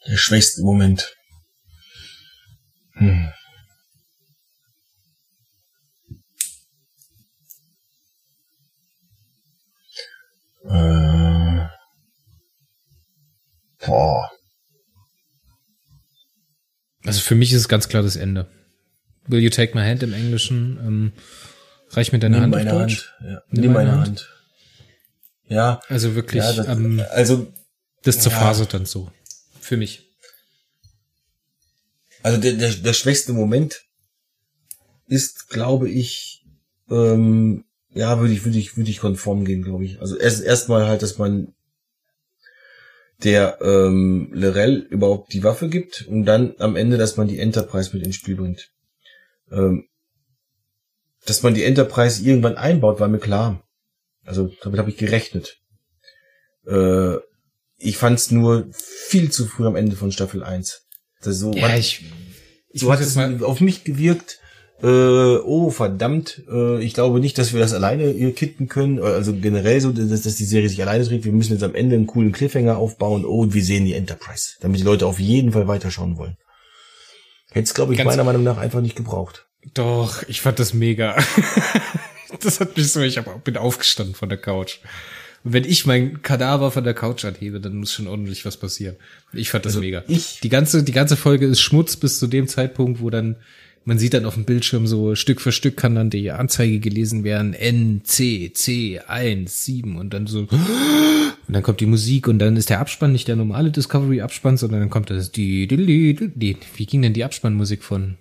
Der schwächste Moment. Hm. Äh. Boah. Also für mich ist es ganz klar das Ende. Will you take my hand im Englischen? Ähm, reich mir deine Nimm Hand auf meine Deutsch. Hand. Ja. Nimm, meine Hand. Ja, Also wirklich, ja das, ähm, also das zur ja. Phase dann so. Für mich. Also der, der, der schwächste Moment ist, glaube ich, ähm, ja, würde ich, würde ich, würde ich konform gehen, glaube ich. Also erst erstmal halt, dass man der ähm, Lorel überhaupt die Waffe gibt und dann am Ende, dass man die Enterprise mit ins Spiel bringt. Ähm, dass man die Enterprise irgendwann einbaut, war mir klar. Also damit habe ich gerechnet. Äh, ich fand es nur viel zu früh am Ende von Staffel 1. So, Ja, ich, ich so hat es auf mich gewirkt. Äh, oh, verdammt, äh, ich glaube nicht, dass wir das alleine ihr kitten können. Äh, Also generell so, dass, dass die Serie sich alleine dreht. Wir müssen jetzt am Ende einen coolen Cliffhanger aufbauen. Oh, und wir sehen die Enterprise. Damit die Leute auf jeden Fall weiterschauen wollen. Hätte es, glaube ich, Ganz- meiner Meinung nach einfach nicht gebraucht. doch, ich fand das mega. das hat mich so, ich bin aufgestanden von der Couch. Und wenn ich mein Kadaver von der Couch anhebe, dann muss schon ordentlich was passieren. Ich fand das Also mega. ich- die ganze, die ganze Folge ist Schmutz bis zu dem Zeitpunkt, wo dann, man sieht dann auf dem Bildschirm so Stück für Stück kann dann die Anzeige gelesen werden, N, C, C, 1, 7 und dann so, und dann kommt die Musik und dann ist der Abspann nicht der normale Discovery-Abspann, sondern dann kommt das die, die, die, die. Wie ging denn die Abspannmusik von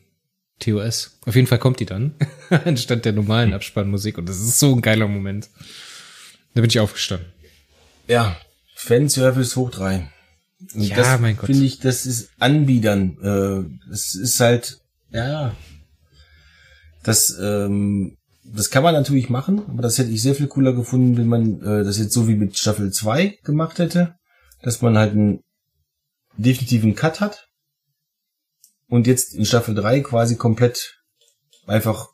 TOS? Auf jeden Fall kommt die dann, anstatt der normalen Abspannmusik und das ist so ein geiler Moment. Da bin ich aufgestanden. Ja, Fanservice hoch drei. Und Ja, das mein Gott. Finde ich, das ist Anbiedern. Äh, es ist halt, ja, das, ähm, das kann man natürlich machen, aber das hätte ich sehr viel cooler gefunden, wenn man äh, das jetzt so wie mit Staffel 2 gemacht hätte, dass man halt einen definitiven Cut hat und jetzt in Staffel 3 quasi komplett einfach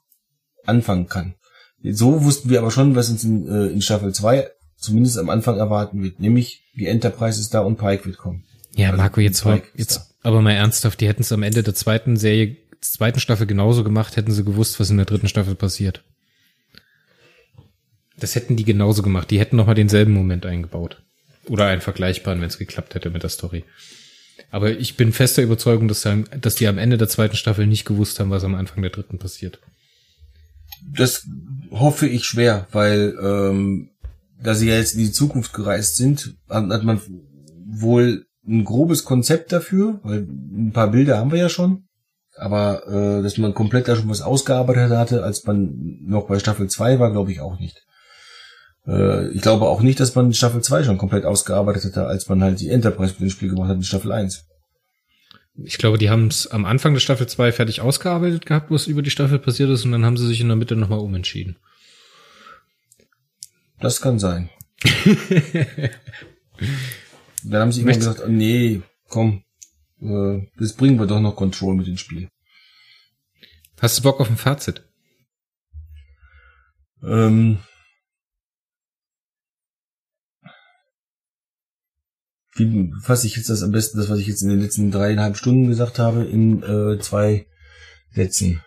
anfangen kann. So wussten wir aber schon, was uns in, äh, in Staffel 2 zumindest am Anfang erwarten wird, nämlich die Enterprise ist da und Pike wird kommen. Ja, Also, Marco, jetzt, Pike jetzt aber mal ernsthaft, die hätten es am Ende der zweiten Serie, der zweiten Staffel genauso gemacht, hätten sie gewusst, was in der dritten Staffel passiert. Das hätten die genauso gemacht. Die hätten nochmal denselben Moment eingebaut. Oder einen vergleichbaren, wenn es geklappt hätte mit der Story. Aber ich bin fester Überzeugung, dass, sie- dass die am Ende der zweiten Staffel nicht gewusst haben, was am Anfang der dritten passiert. Das hoffe ich schwer, weil ähm, da sie ja jetzt in die Zukunft gereist sind, hat man wohl ein grobes Konzept dafür, weil ein paar Bilder haben wir ja schon. Aber äh, dass man komplett da schon was ausgearbeitet hatte, als man noch bei Staffel 2 war, glaube ich auch nicht. Äh, ich glaube auch nicht, dass man Staffel 2 schon komplett ausgearbeitet hatte, als man halt die Enterprise mit ins Spiel gebracht hat in Staffel 1. Ich glaube, die haben es am Anfang der Staffel 2 fertig ausgearbeitet gehabt, was über die Staffel passiert ist, und dann haben sie sich in der Mitte nochmal umentschieden. Das kann sein. Dann haben sie irgendwann Möchtest- gesagt, oh, nee, komm, äh, das bringen wir doch noch Control mit ins Spiel. Hast du Bock auf ein Fazit? Ähm, wie fasse ich jetzt das am besten, das, was ich jetzt in den letzten dreieinhalb Stunden gesagt habe, in äh, zwei Sätzen?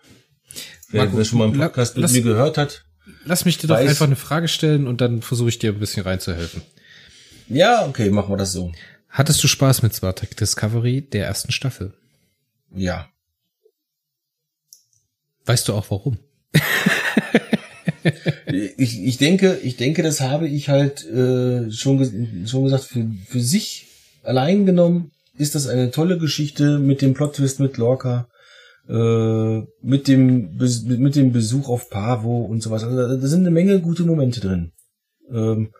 Wer, Marco, wer schon mal einen Podcast mit lass- mir gehört hat. Lass mich dir doch Weiß- einfach eine Frage stellen und dann versuche ich dir ein bisschen reinzuhelfen. Ja, okay, machen wir das so. Hattest du Spaß mit Star Trek Discovery der ersten Staffel? Ja. Weißt du auch warum? ich, ich denke, ich denke, das habe ich halt äh, schon, schon gesagt, für, für sich allein genommen ist das eine tolle Geschichte mit dem Plot-Twist mit Lorca, äh, mit dem mit, dem Besuch auf Pavo und sowas. Also da, da sind eine Menge gute Momente drin. Ähm,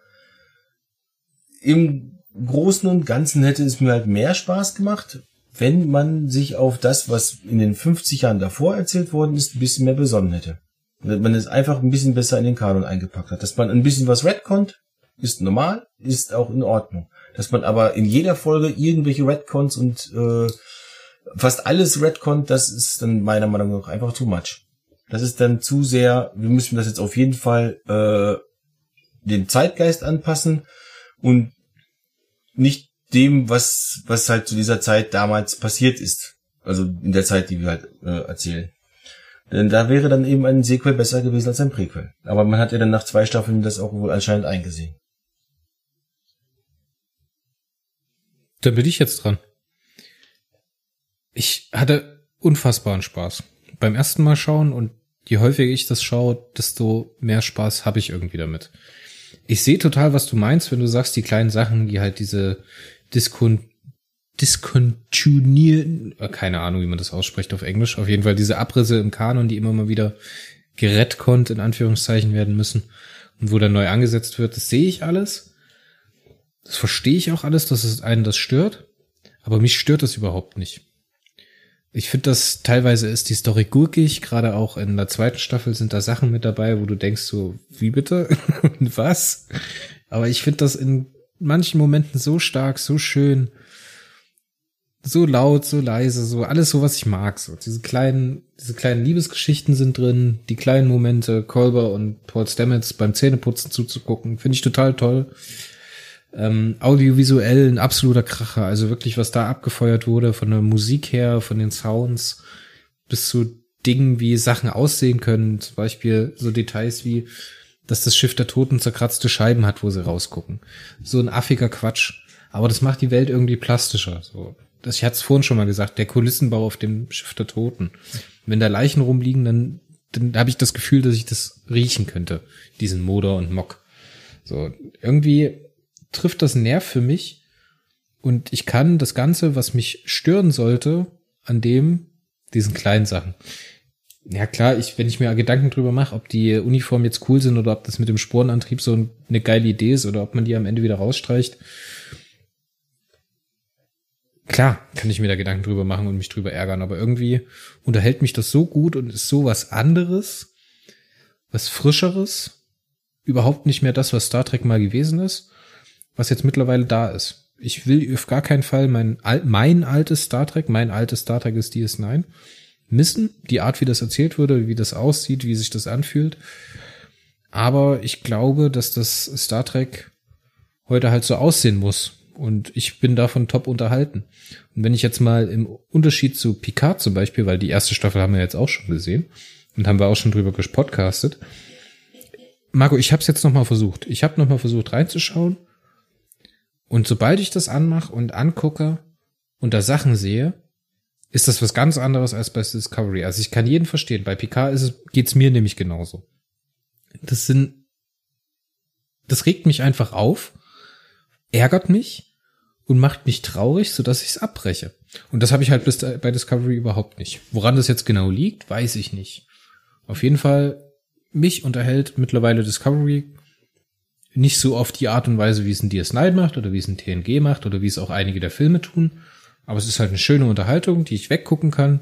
Im Großen und Ganzen hätte es mir halt mehr Spaß gemacht, wenn man sich auf das, was in den 50 Jahren davor erzählt worden ist, ein bisschen mehr besonnen hätte. Man es einfach ein bisschen besser in den Kanon eingepackt hat. Dass man ein bisschen was retconnt, ist normal, ist auch in Ordnung. Dass man aber in jeder Folge irgendwelche Retcons und äh, fast alles retconnt, das ist dann meiner Meinung nach einfach too much. Das ist dann zu sehr, wir müssen das jetzt auf jeden Fall äh, den Zeitgeist anpassen und nicht dem, was, was halt zu dieser Zeit damals passiert ist. Also in der Zeit, die wir halt äh, erzählen. Denn da wäre dann eben ein Sequel besser gewesen als ein Prequel. Aber man hat ja dann nach zwei Staffeln das auch wohl anscheinend eingesehen. Dann bin ich jetzt dran. Ich hatte unfassbaren Spaß. Beim ersten Mal schauen und je häufiger ich das schaue, desto mehr Spaß habe ich irgendwie damit. Ich sehe total, was du meinst, wenn du sagst, die kleinen Sachen, die halt diese Diskon discontinuieren, äh, keine Ahnung, wie man das ausspricht auf Englisch, auf jeden Fall diese Abrisse im Kanon, die immer mal wieder gerettkonnt in Anführungszeichen werden müssen und wo dann neu angesetzt wird, das sehe ich alles. Das verstehe ich auch alles, dass es einen das stört, aber mich stört das überhaupt nicht. Ich finde, das teilweise ist die Story gurkig, gerade auch in der zweiten Staffel sind da Sachen mit dabei, wo du denkst so, wie bitte? Was? Aber ich finde das in manchen Momenten so stark, so schön, so laut, so leise, so alles so, was ich mag. So diese kleinen, diese kleinen Liebesgeschichten sind drin, die kleinen Momente, Kolber und Paul Stamets beim Zähneputzen zuzugucken, finde ich total toll. Ähm, audiovisuell ein absoluter Kracher, also wirklich, was da abgefeuert wurde, von der Musik her, von den Sounds, bis zu Dingen, wie Sachen aussehen können, zum Beispiel so Details wie, dass das Schiff der Toten zerkratzte Scheiben hat, wo sie rausgucken. So ein affiger Quatsch. Aber das macht die Welt irgendwie plastischer. So das, ich hatte es vorhin schon mal gesagt, der Kulissenbau auf dem Schiff der Toten. Wenn da Leichen rumliegen, dann, dann habe ich das Gefühl, dass ich das riechen könnte, diesen Moder und Mock. So, irgendwie trifft das Nerv für mich und ich kann das Ganze, was mich stören sollte, an dem, diesen kleinen Sachen. Ja klar, ich, wenn ich mir Gedanken drüber mache, ob die Uniformen jetzt cool sind oder ob das mit dem Sporenantrieb so eine geile Idee ist oder ob man die am Ende wieder rausstreicht, Klar, kann ich mir da Gedanken drüber machen und mich drüber ärgern, aber irgendwie unterhält mich das so gut und ist so was anderes, was frischeres, überhaupt nicht mehr das, was Star Trek mal gewesen ist, was jetzt mittlerweile da ist. Ich will auf gar keinen Fall mein, mein altes Star Trek, mein altes Star Trek ist DS9, missen, die Art, wie das erzählt wurde, wie das aussieht, wie sich das anfühlt. Aber ich glaube, dass das Star Trek heute halt so aussehen muss, und ich bin davon top unterhalten. Und wenn ich jetzt mal im Unterschied zu Picard zum Beispiel, weil die erste Staffel haben wir jetzt auch schon gesehen und haben wir auch schon drüber gepodcastet. Marco, ich habe es jetzt noch mal versucht. Ich habe noch mal versucht reinzuschauen. Und sobald ich das anmache und angucke und da Sachen sehe, ist das was ganz anderes als bei Discovery. Also ich kann jeden verstehen. Bei Picard ist es, geht's mir nämlich genauso. Das sind, das regt mich einfach auf, ärgert mich und macht mich traurig, so dass ich es abbreche. Und das habe ich halt bis bei Discovery überhaupt nicht. Woran das jetzt genau liegt, weiß ich nicht. Auf jeden Fall, mich unterhält mittlerweile Discovery nicht so auf die Art und Weise, wie es ein DS9 macht oder wie es ein TNG macht oder wie es auch einige der Filme tun. Aber es ist halt eine schöne Unterhaltung, die ich weggucken kann,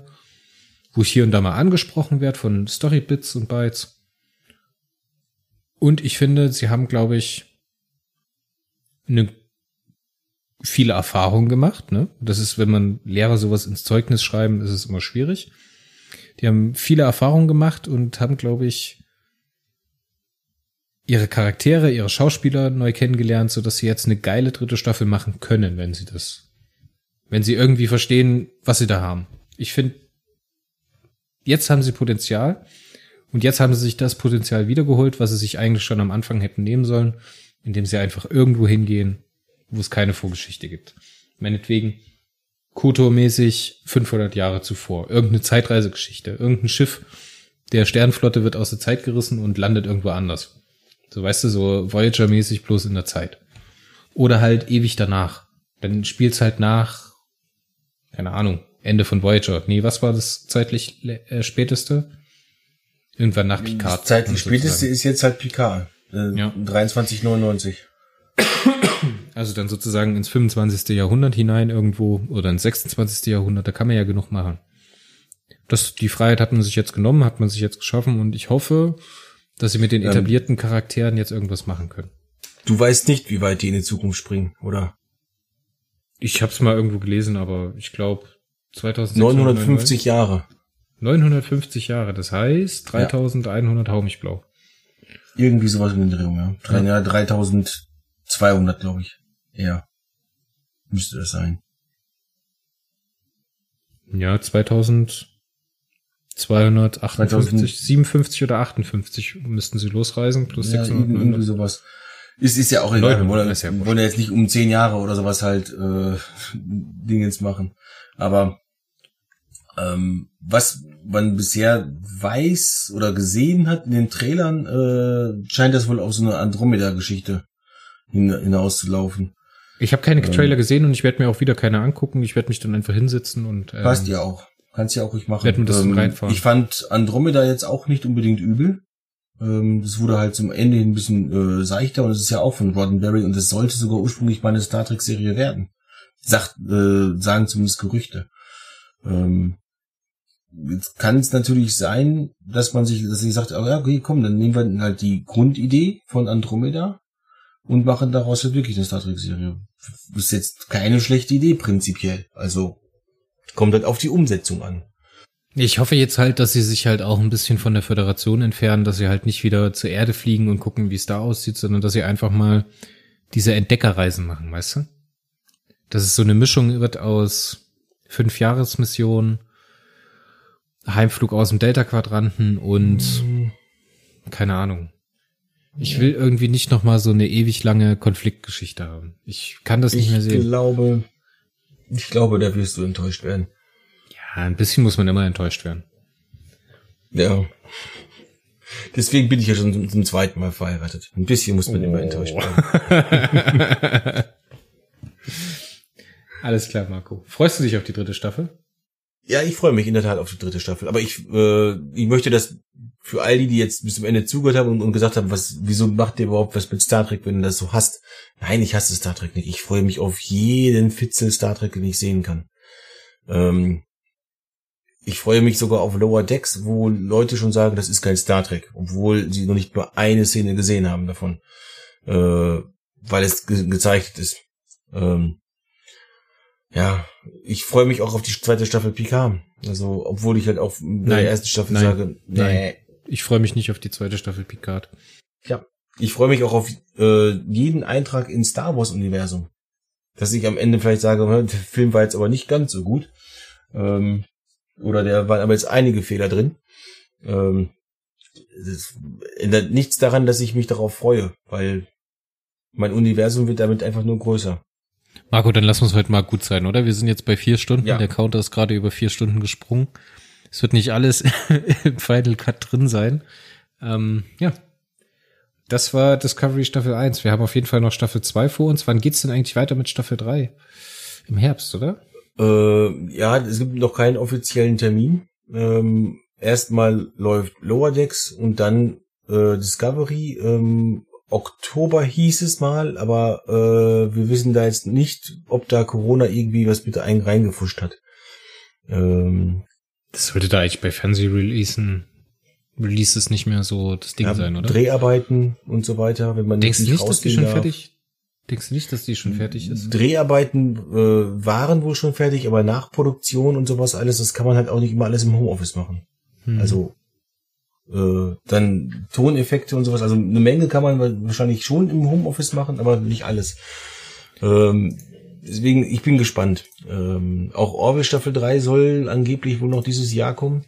wo ich hier und da mal angesprochen werde von Storybits und Bytes. Und ich finde, sie haben, glaube ich, eine viele Erfahrungen gemacht. Ne? Das ist, wenn man Lehrer sowas ins Zeugnis schreiben, ist es immer schwierig. Die haben viele Erfahrungen gemacht und haben, glaube ich, ihre Charaktere, ihre Schauspieler neu kennengelernt, so dass sie jetzt eine geile dritte Staffel machen können, wenn sie das, wenn sie irgendwie verstehen, was sie da haben. Ich finde, jetzt haben sie Potenzial und jetzt haben sie sich das Potenzial wiedergeholt, was sie sich eigentlich schon am Anfang hätten nehmen sollen, indem sie einfach irgendwo hingehen wo es keine Vorgeschichte gibt. Meinetwegen Kotor-mäßig 500 Jahre zuvor. Irgendeine Zeitreisegeschichte. Irgendein Schiff der Sternflotte wird aus der Zeit gerissen und landet irgendwo anders. So weißt du, so Voyager-mäßig bloß in der Zeit. Oder halt ewig danach. Dann spielt's halt nach, keine Ahnung, Ende von Voyager. Nee, was war das zeitlich äh, späteste? Irgendwann nach Picard. Das zeitlich späteste ist jetzt halt Picard. Äh, ja. 2399. Also dann sozusagen ins 25. Jahrhundert hinein irgendwo oder ins 26. Jahrhundert, da kann man ja genug machen. Das, die Freiheit hat man sich jetzt genommen, hat man sich jetzt geschaffen und ich hoffe, dass sie mit den etablierten Charakteren jetzt irgendwas machen können. Du weißt nicht, wie weit die in die Zukunft springen, oder? Ich hab's mal irgendwo gelesen, aber ich glaube 950 Jahre. 950 Jahre, das heißt 3100 ja. Haumichblau. Irgendwie sowas in den Drehung, ja. ja. 3200, glaube ich. Ja. Müsste das sein. Ja, 2258, 57 oder 58 müssten sie losreisen, plus ja, 600. Irgendwie sowas. Ist, ist ja auch egal. Wir wollen, ja wollen jetzt nicht um zehn Jahre oder sowas halt äh, Dingens machen. Aber Ähm, was man bisher weiß oder gesehen hat in den Trailern, äh, scheint das wohl auf so eine Andromeda-Geschichte hin hinauszulaufen. Ich habe keine ähm, Trailer gesehen und ich werde mir auch wieder keine angucken. Ich werde mich dann einfach hinsetzen und. Ähm, passt ja auch. Kannst ja auch ruhig machen. Werd mir das ähm, reinfahren. Ich fand Andromeda jetzt auch nicht unbedingt übel. Ähm, das wurde halt zum Ende ein bisschen äh, seichter und es ist ja auch von Roddenberry und es sollte sogar ursprünglich mal eine Star Trek Serie werden. Sagt, äh, sagen zumindest Gerüchte. Ähm, jetzt kann es natürlich sein, dass man sich, dass ich sagt, oh ja, okay, komm, dann nehmen wir halt die Grundidee von Andromeda und machen daraus halt wirklich eine Star Trek Serie. Ist jetzt keine schlechte Idee prinzipiell. Also kommt halt auf die Umsetzung an. Ich hoffe jetzt halt, dass sie sich halt auch ein bisschen von der Föderation entfernen, dass sie halt nicht wieder zur Erde fliegen und gucken, wie es da aussieht, sondern dass sie einfach mal diese Entdeckerreisen machen, weißt du? Dass es so eine Mischung wird aus fünf Jahresmissionen, Heimflug aus dem Delta-Quadranten und mhm. keine Ahnung. Ich will irgendwie nicht noch mal so eine ewig lange Konfliktgeschichte haben. Ich kann das nicht ich mehr sehen. Ich glaube, ich glaube, da wirst du enttäuscht werden. Ein bisschen muss man immer enttäuscht werden. Ja. Deswegen bin ich ja schon zum, zum zweiten Mal verheiratet. Ein bisschen muss man oh. immer enttäuscht werden. Alles klar, Marco. Freust du dich auf die dritte Staffel? Ja, ich freue mich in der Tat auf die dritte Staffel. Aber ich, äh, ich möchte das für all die, die jetzt bis zum Ende zugehört haben und, und gesagt haben, was, wieso macht ihr überhaupt was mit Star Trek, wenn du das so hasst? Nein, ich hasse Star Trek nicht. Ich freue mich auf jeden Fitzel Star Trek, den ich sehen kann. Ähm, ich freue mich sogar auf Lower Decks, wo Leute schon sagen, das ist kein Star Trek, obwohl sie noch nicht nur eine Szene gesehen haben davon, äh, weil es ge gezeichnet ist. Ähm, ja, ich freue mich auch auf die zweite Staffel Picard. Also, obwohl ich halt auch in der ersten Staffel nein, sage, nee. Nein. Ich freue mich nicht auf die zweite Staffel Picard. Ja, ich freue mich auch auf äh, jeden Eintrag in Star Wars Universum. Dass ich am Ende vielleicht sage, der Film war jetzt aber nicht ganz so gut. Ähm, oder der waren aber jetzt einige Fehler drin. Ähm, das ändert nichts daran, dass ich mich darauf freue, weil mein Universum wird damit einfach nur größer. Marco, dann lass uns heute mal gut sein, oder? Wir sind jetzt bei vier Stunden. Ja. Der Counter ist gerade über vier Stunden gesprungen. Es wird nicht alles im Final Cut drin sein. Ähm, ja. Das war Discovery Staffel 1. Wir haben auf jeden Fall noch Staffel 2 vor uns. Wann geht's denn eigentlich weiter mit Staffel 3? Im Herbst, oder? Äh, ja, es gibt noch keinen offiziellen Termin. Ähm, erstmal läuft Lower Decks und dann äh, Discovery. Ähm, Oktober hieß es mal, aber äh, wir wissen da jetzt nicht, ob da Corona irgendwie was mit ein reingefuscht hat. Ähm, das würde da eigentlich bei Fernseh-Releasen Releases nicht mehr so das Ding ja, sein, oder? Dreharbeiten und so weiter, wenn man Denkst nicht du nicht, dass die schon darf. fertig? Denkst du nicht, dass die schon fertig ist? Dreharbeiten äh, waren wohl schon fertig, aber Nachproduktion und sowas alles, das kann man halt auch nicht immer alles im Homeoffice machen. Hm. Also äh, dann Toneffekte und sowas. Also eine Menge kann man wahrscheinlich schon im Homeoffice machen, aber nicht alles. Ähm, deswegen, ich bin gespannt. Ähm, auch Orwell Staffel 3 soll angeblich wohl noch dieses Jahr kommen.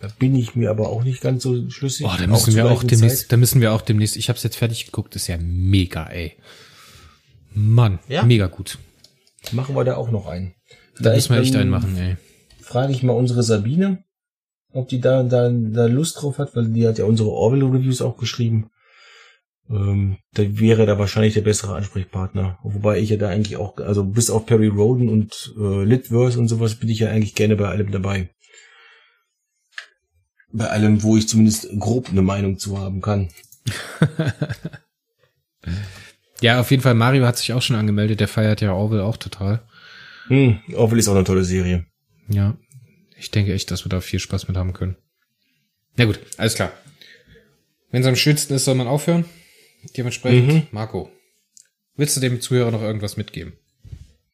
Da bin ich mir aber auch nicht ganz so schlüssig. Oh, da müssen wir auch demnächst, Zeit. da müssen wir auch demnächst, ich habe es jetzt fertig geguckt, ist ja mega, ey. Mann, ja? mega gut. Machen wir da auch noch einen. Da, da müssen wir echt einen machen, ey. Frage ich mal unsere Sabine, ob die da, da, da Lust drauf hat, weil die hat ja unsere Orwell-Reviews auch geschrieben. Ähm, da wäre da wahrscheinlich der bessere Ansprechpartner. Wobei ich ja da eigentlich auch, also bis auf Perry Roden und äh, Litverse und sowas bin ich ja eigentlich gerne bei allem dabei. Bei allem, wo ich zumindest grob eine Meinung zu haben kann. Ja, auf jeden Fall, Mario hat sich auch schon angemeldet, der feiert ja Orwell auch total. Hm, Orwell ist auch eine tolle Serie. Ja, ich denke echt, dass wir da viel Spaß mit haben können. Ja gut, alles klar. Wenn es am schönsten ist, soll man aufhören. Dementsprechend, mhm. Marco, willst du dem Zuhörer noch irgendwas mitgeben?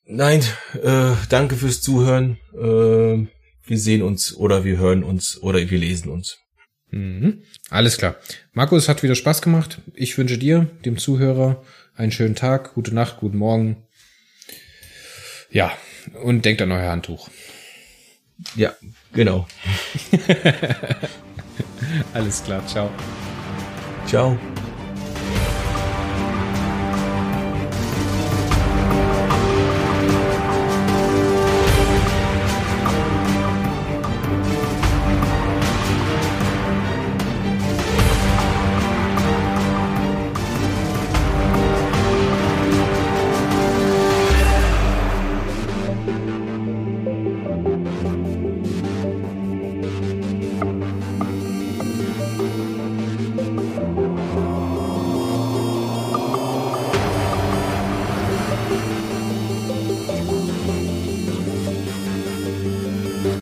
Nein, äh, danke fürs Zuhören. Äh, wir sehen uns oder wir hören uns oder wir lesen uns. Mhm. Alles klar. Marco, es hat wieder Spaß gemacht. Ich wünsche dir, dem Zuhörer, einen schönen Tag, gute Nacht, guten Morgen. Ja, und denkt an euer Handtuch. Ja, genau. Alles klar, ciao. Ciao.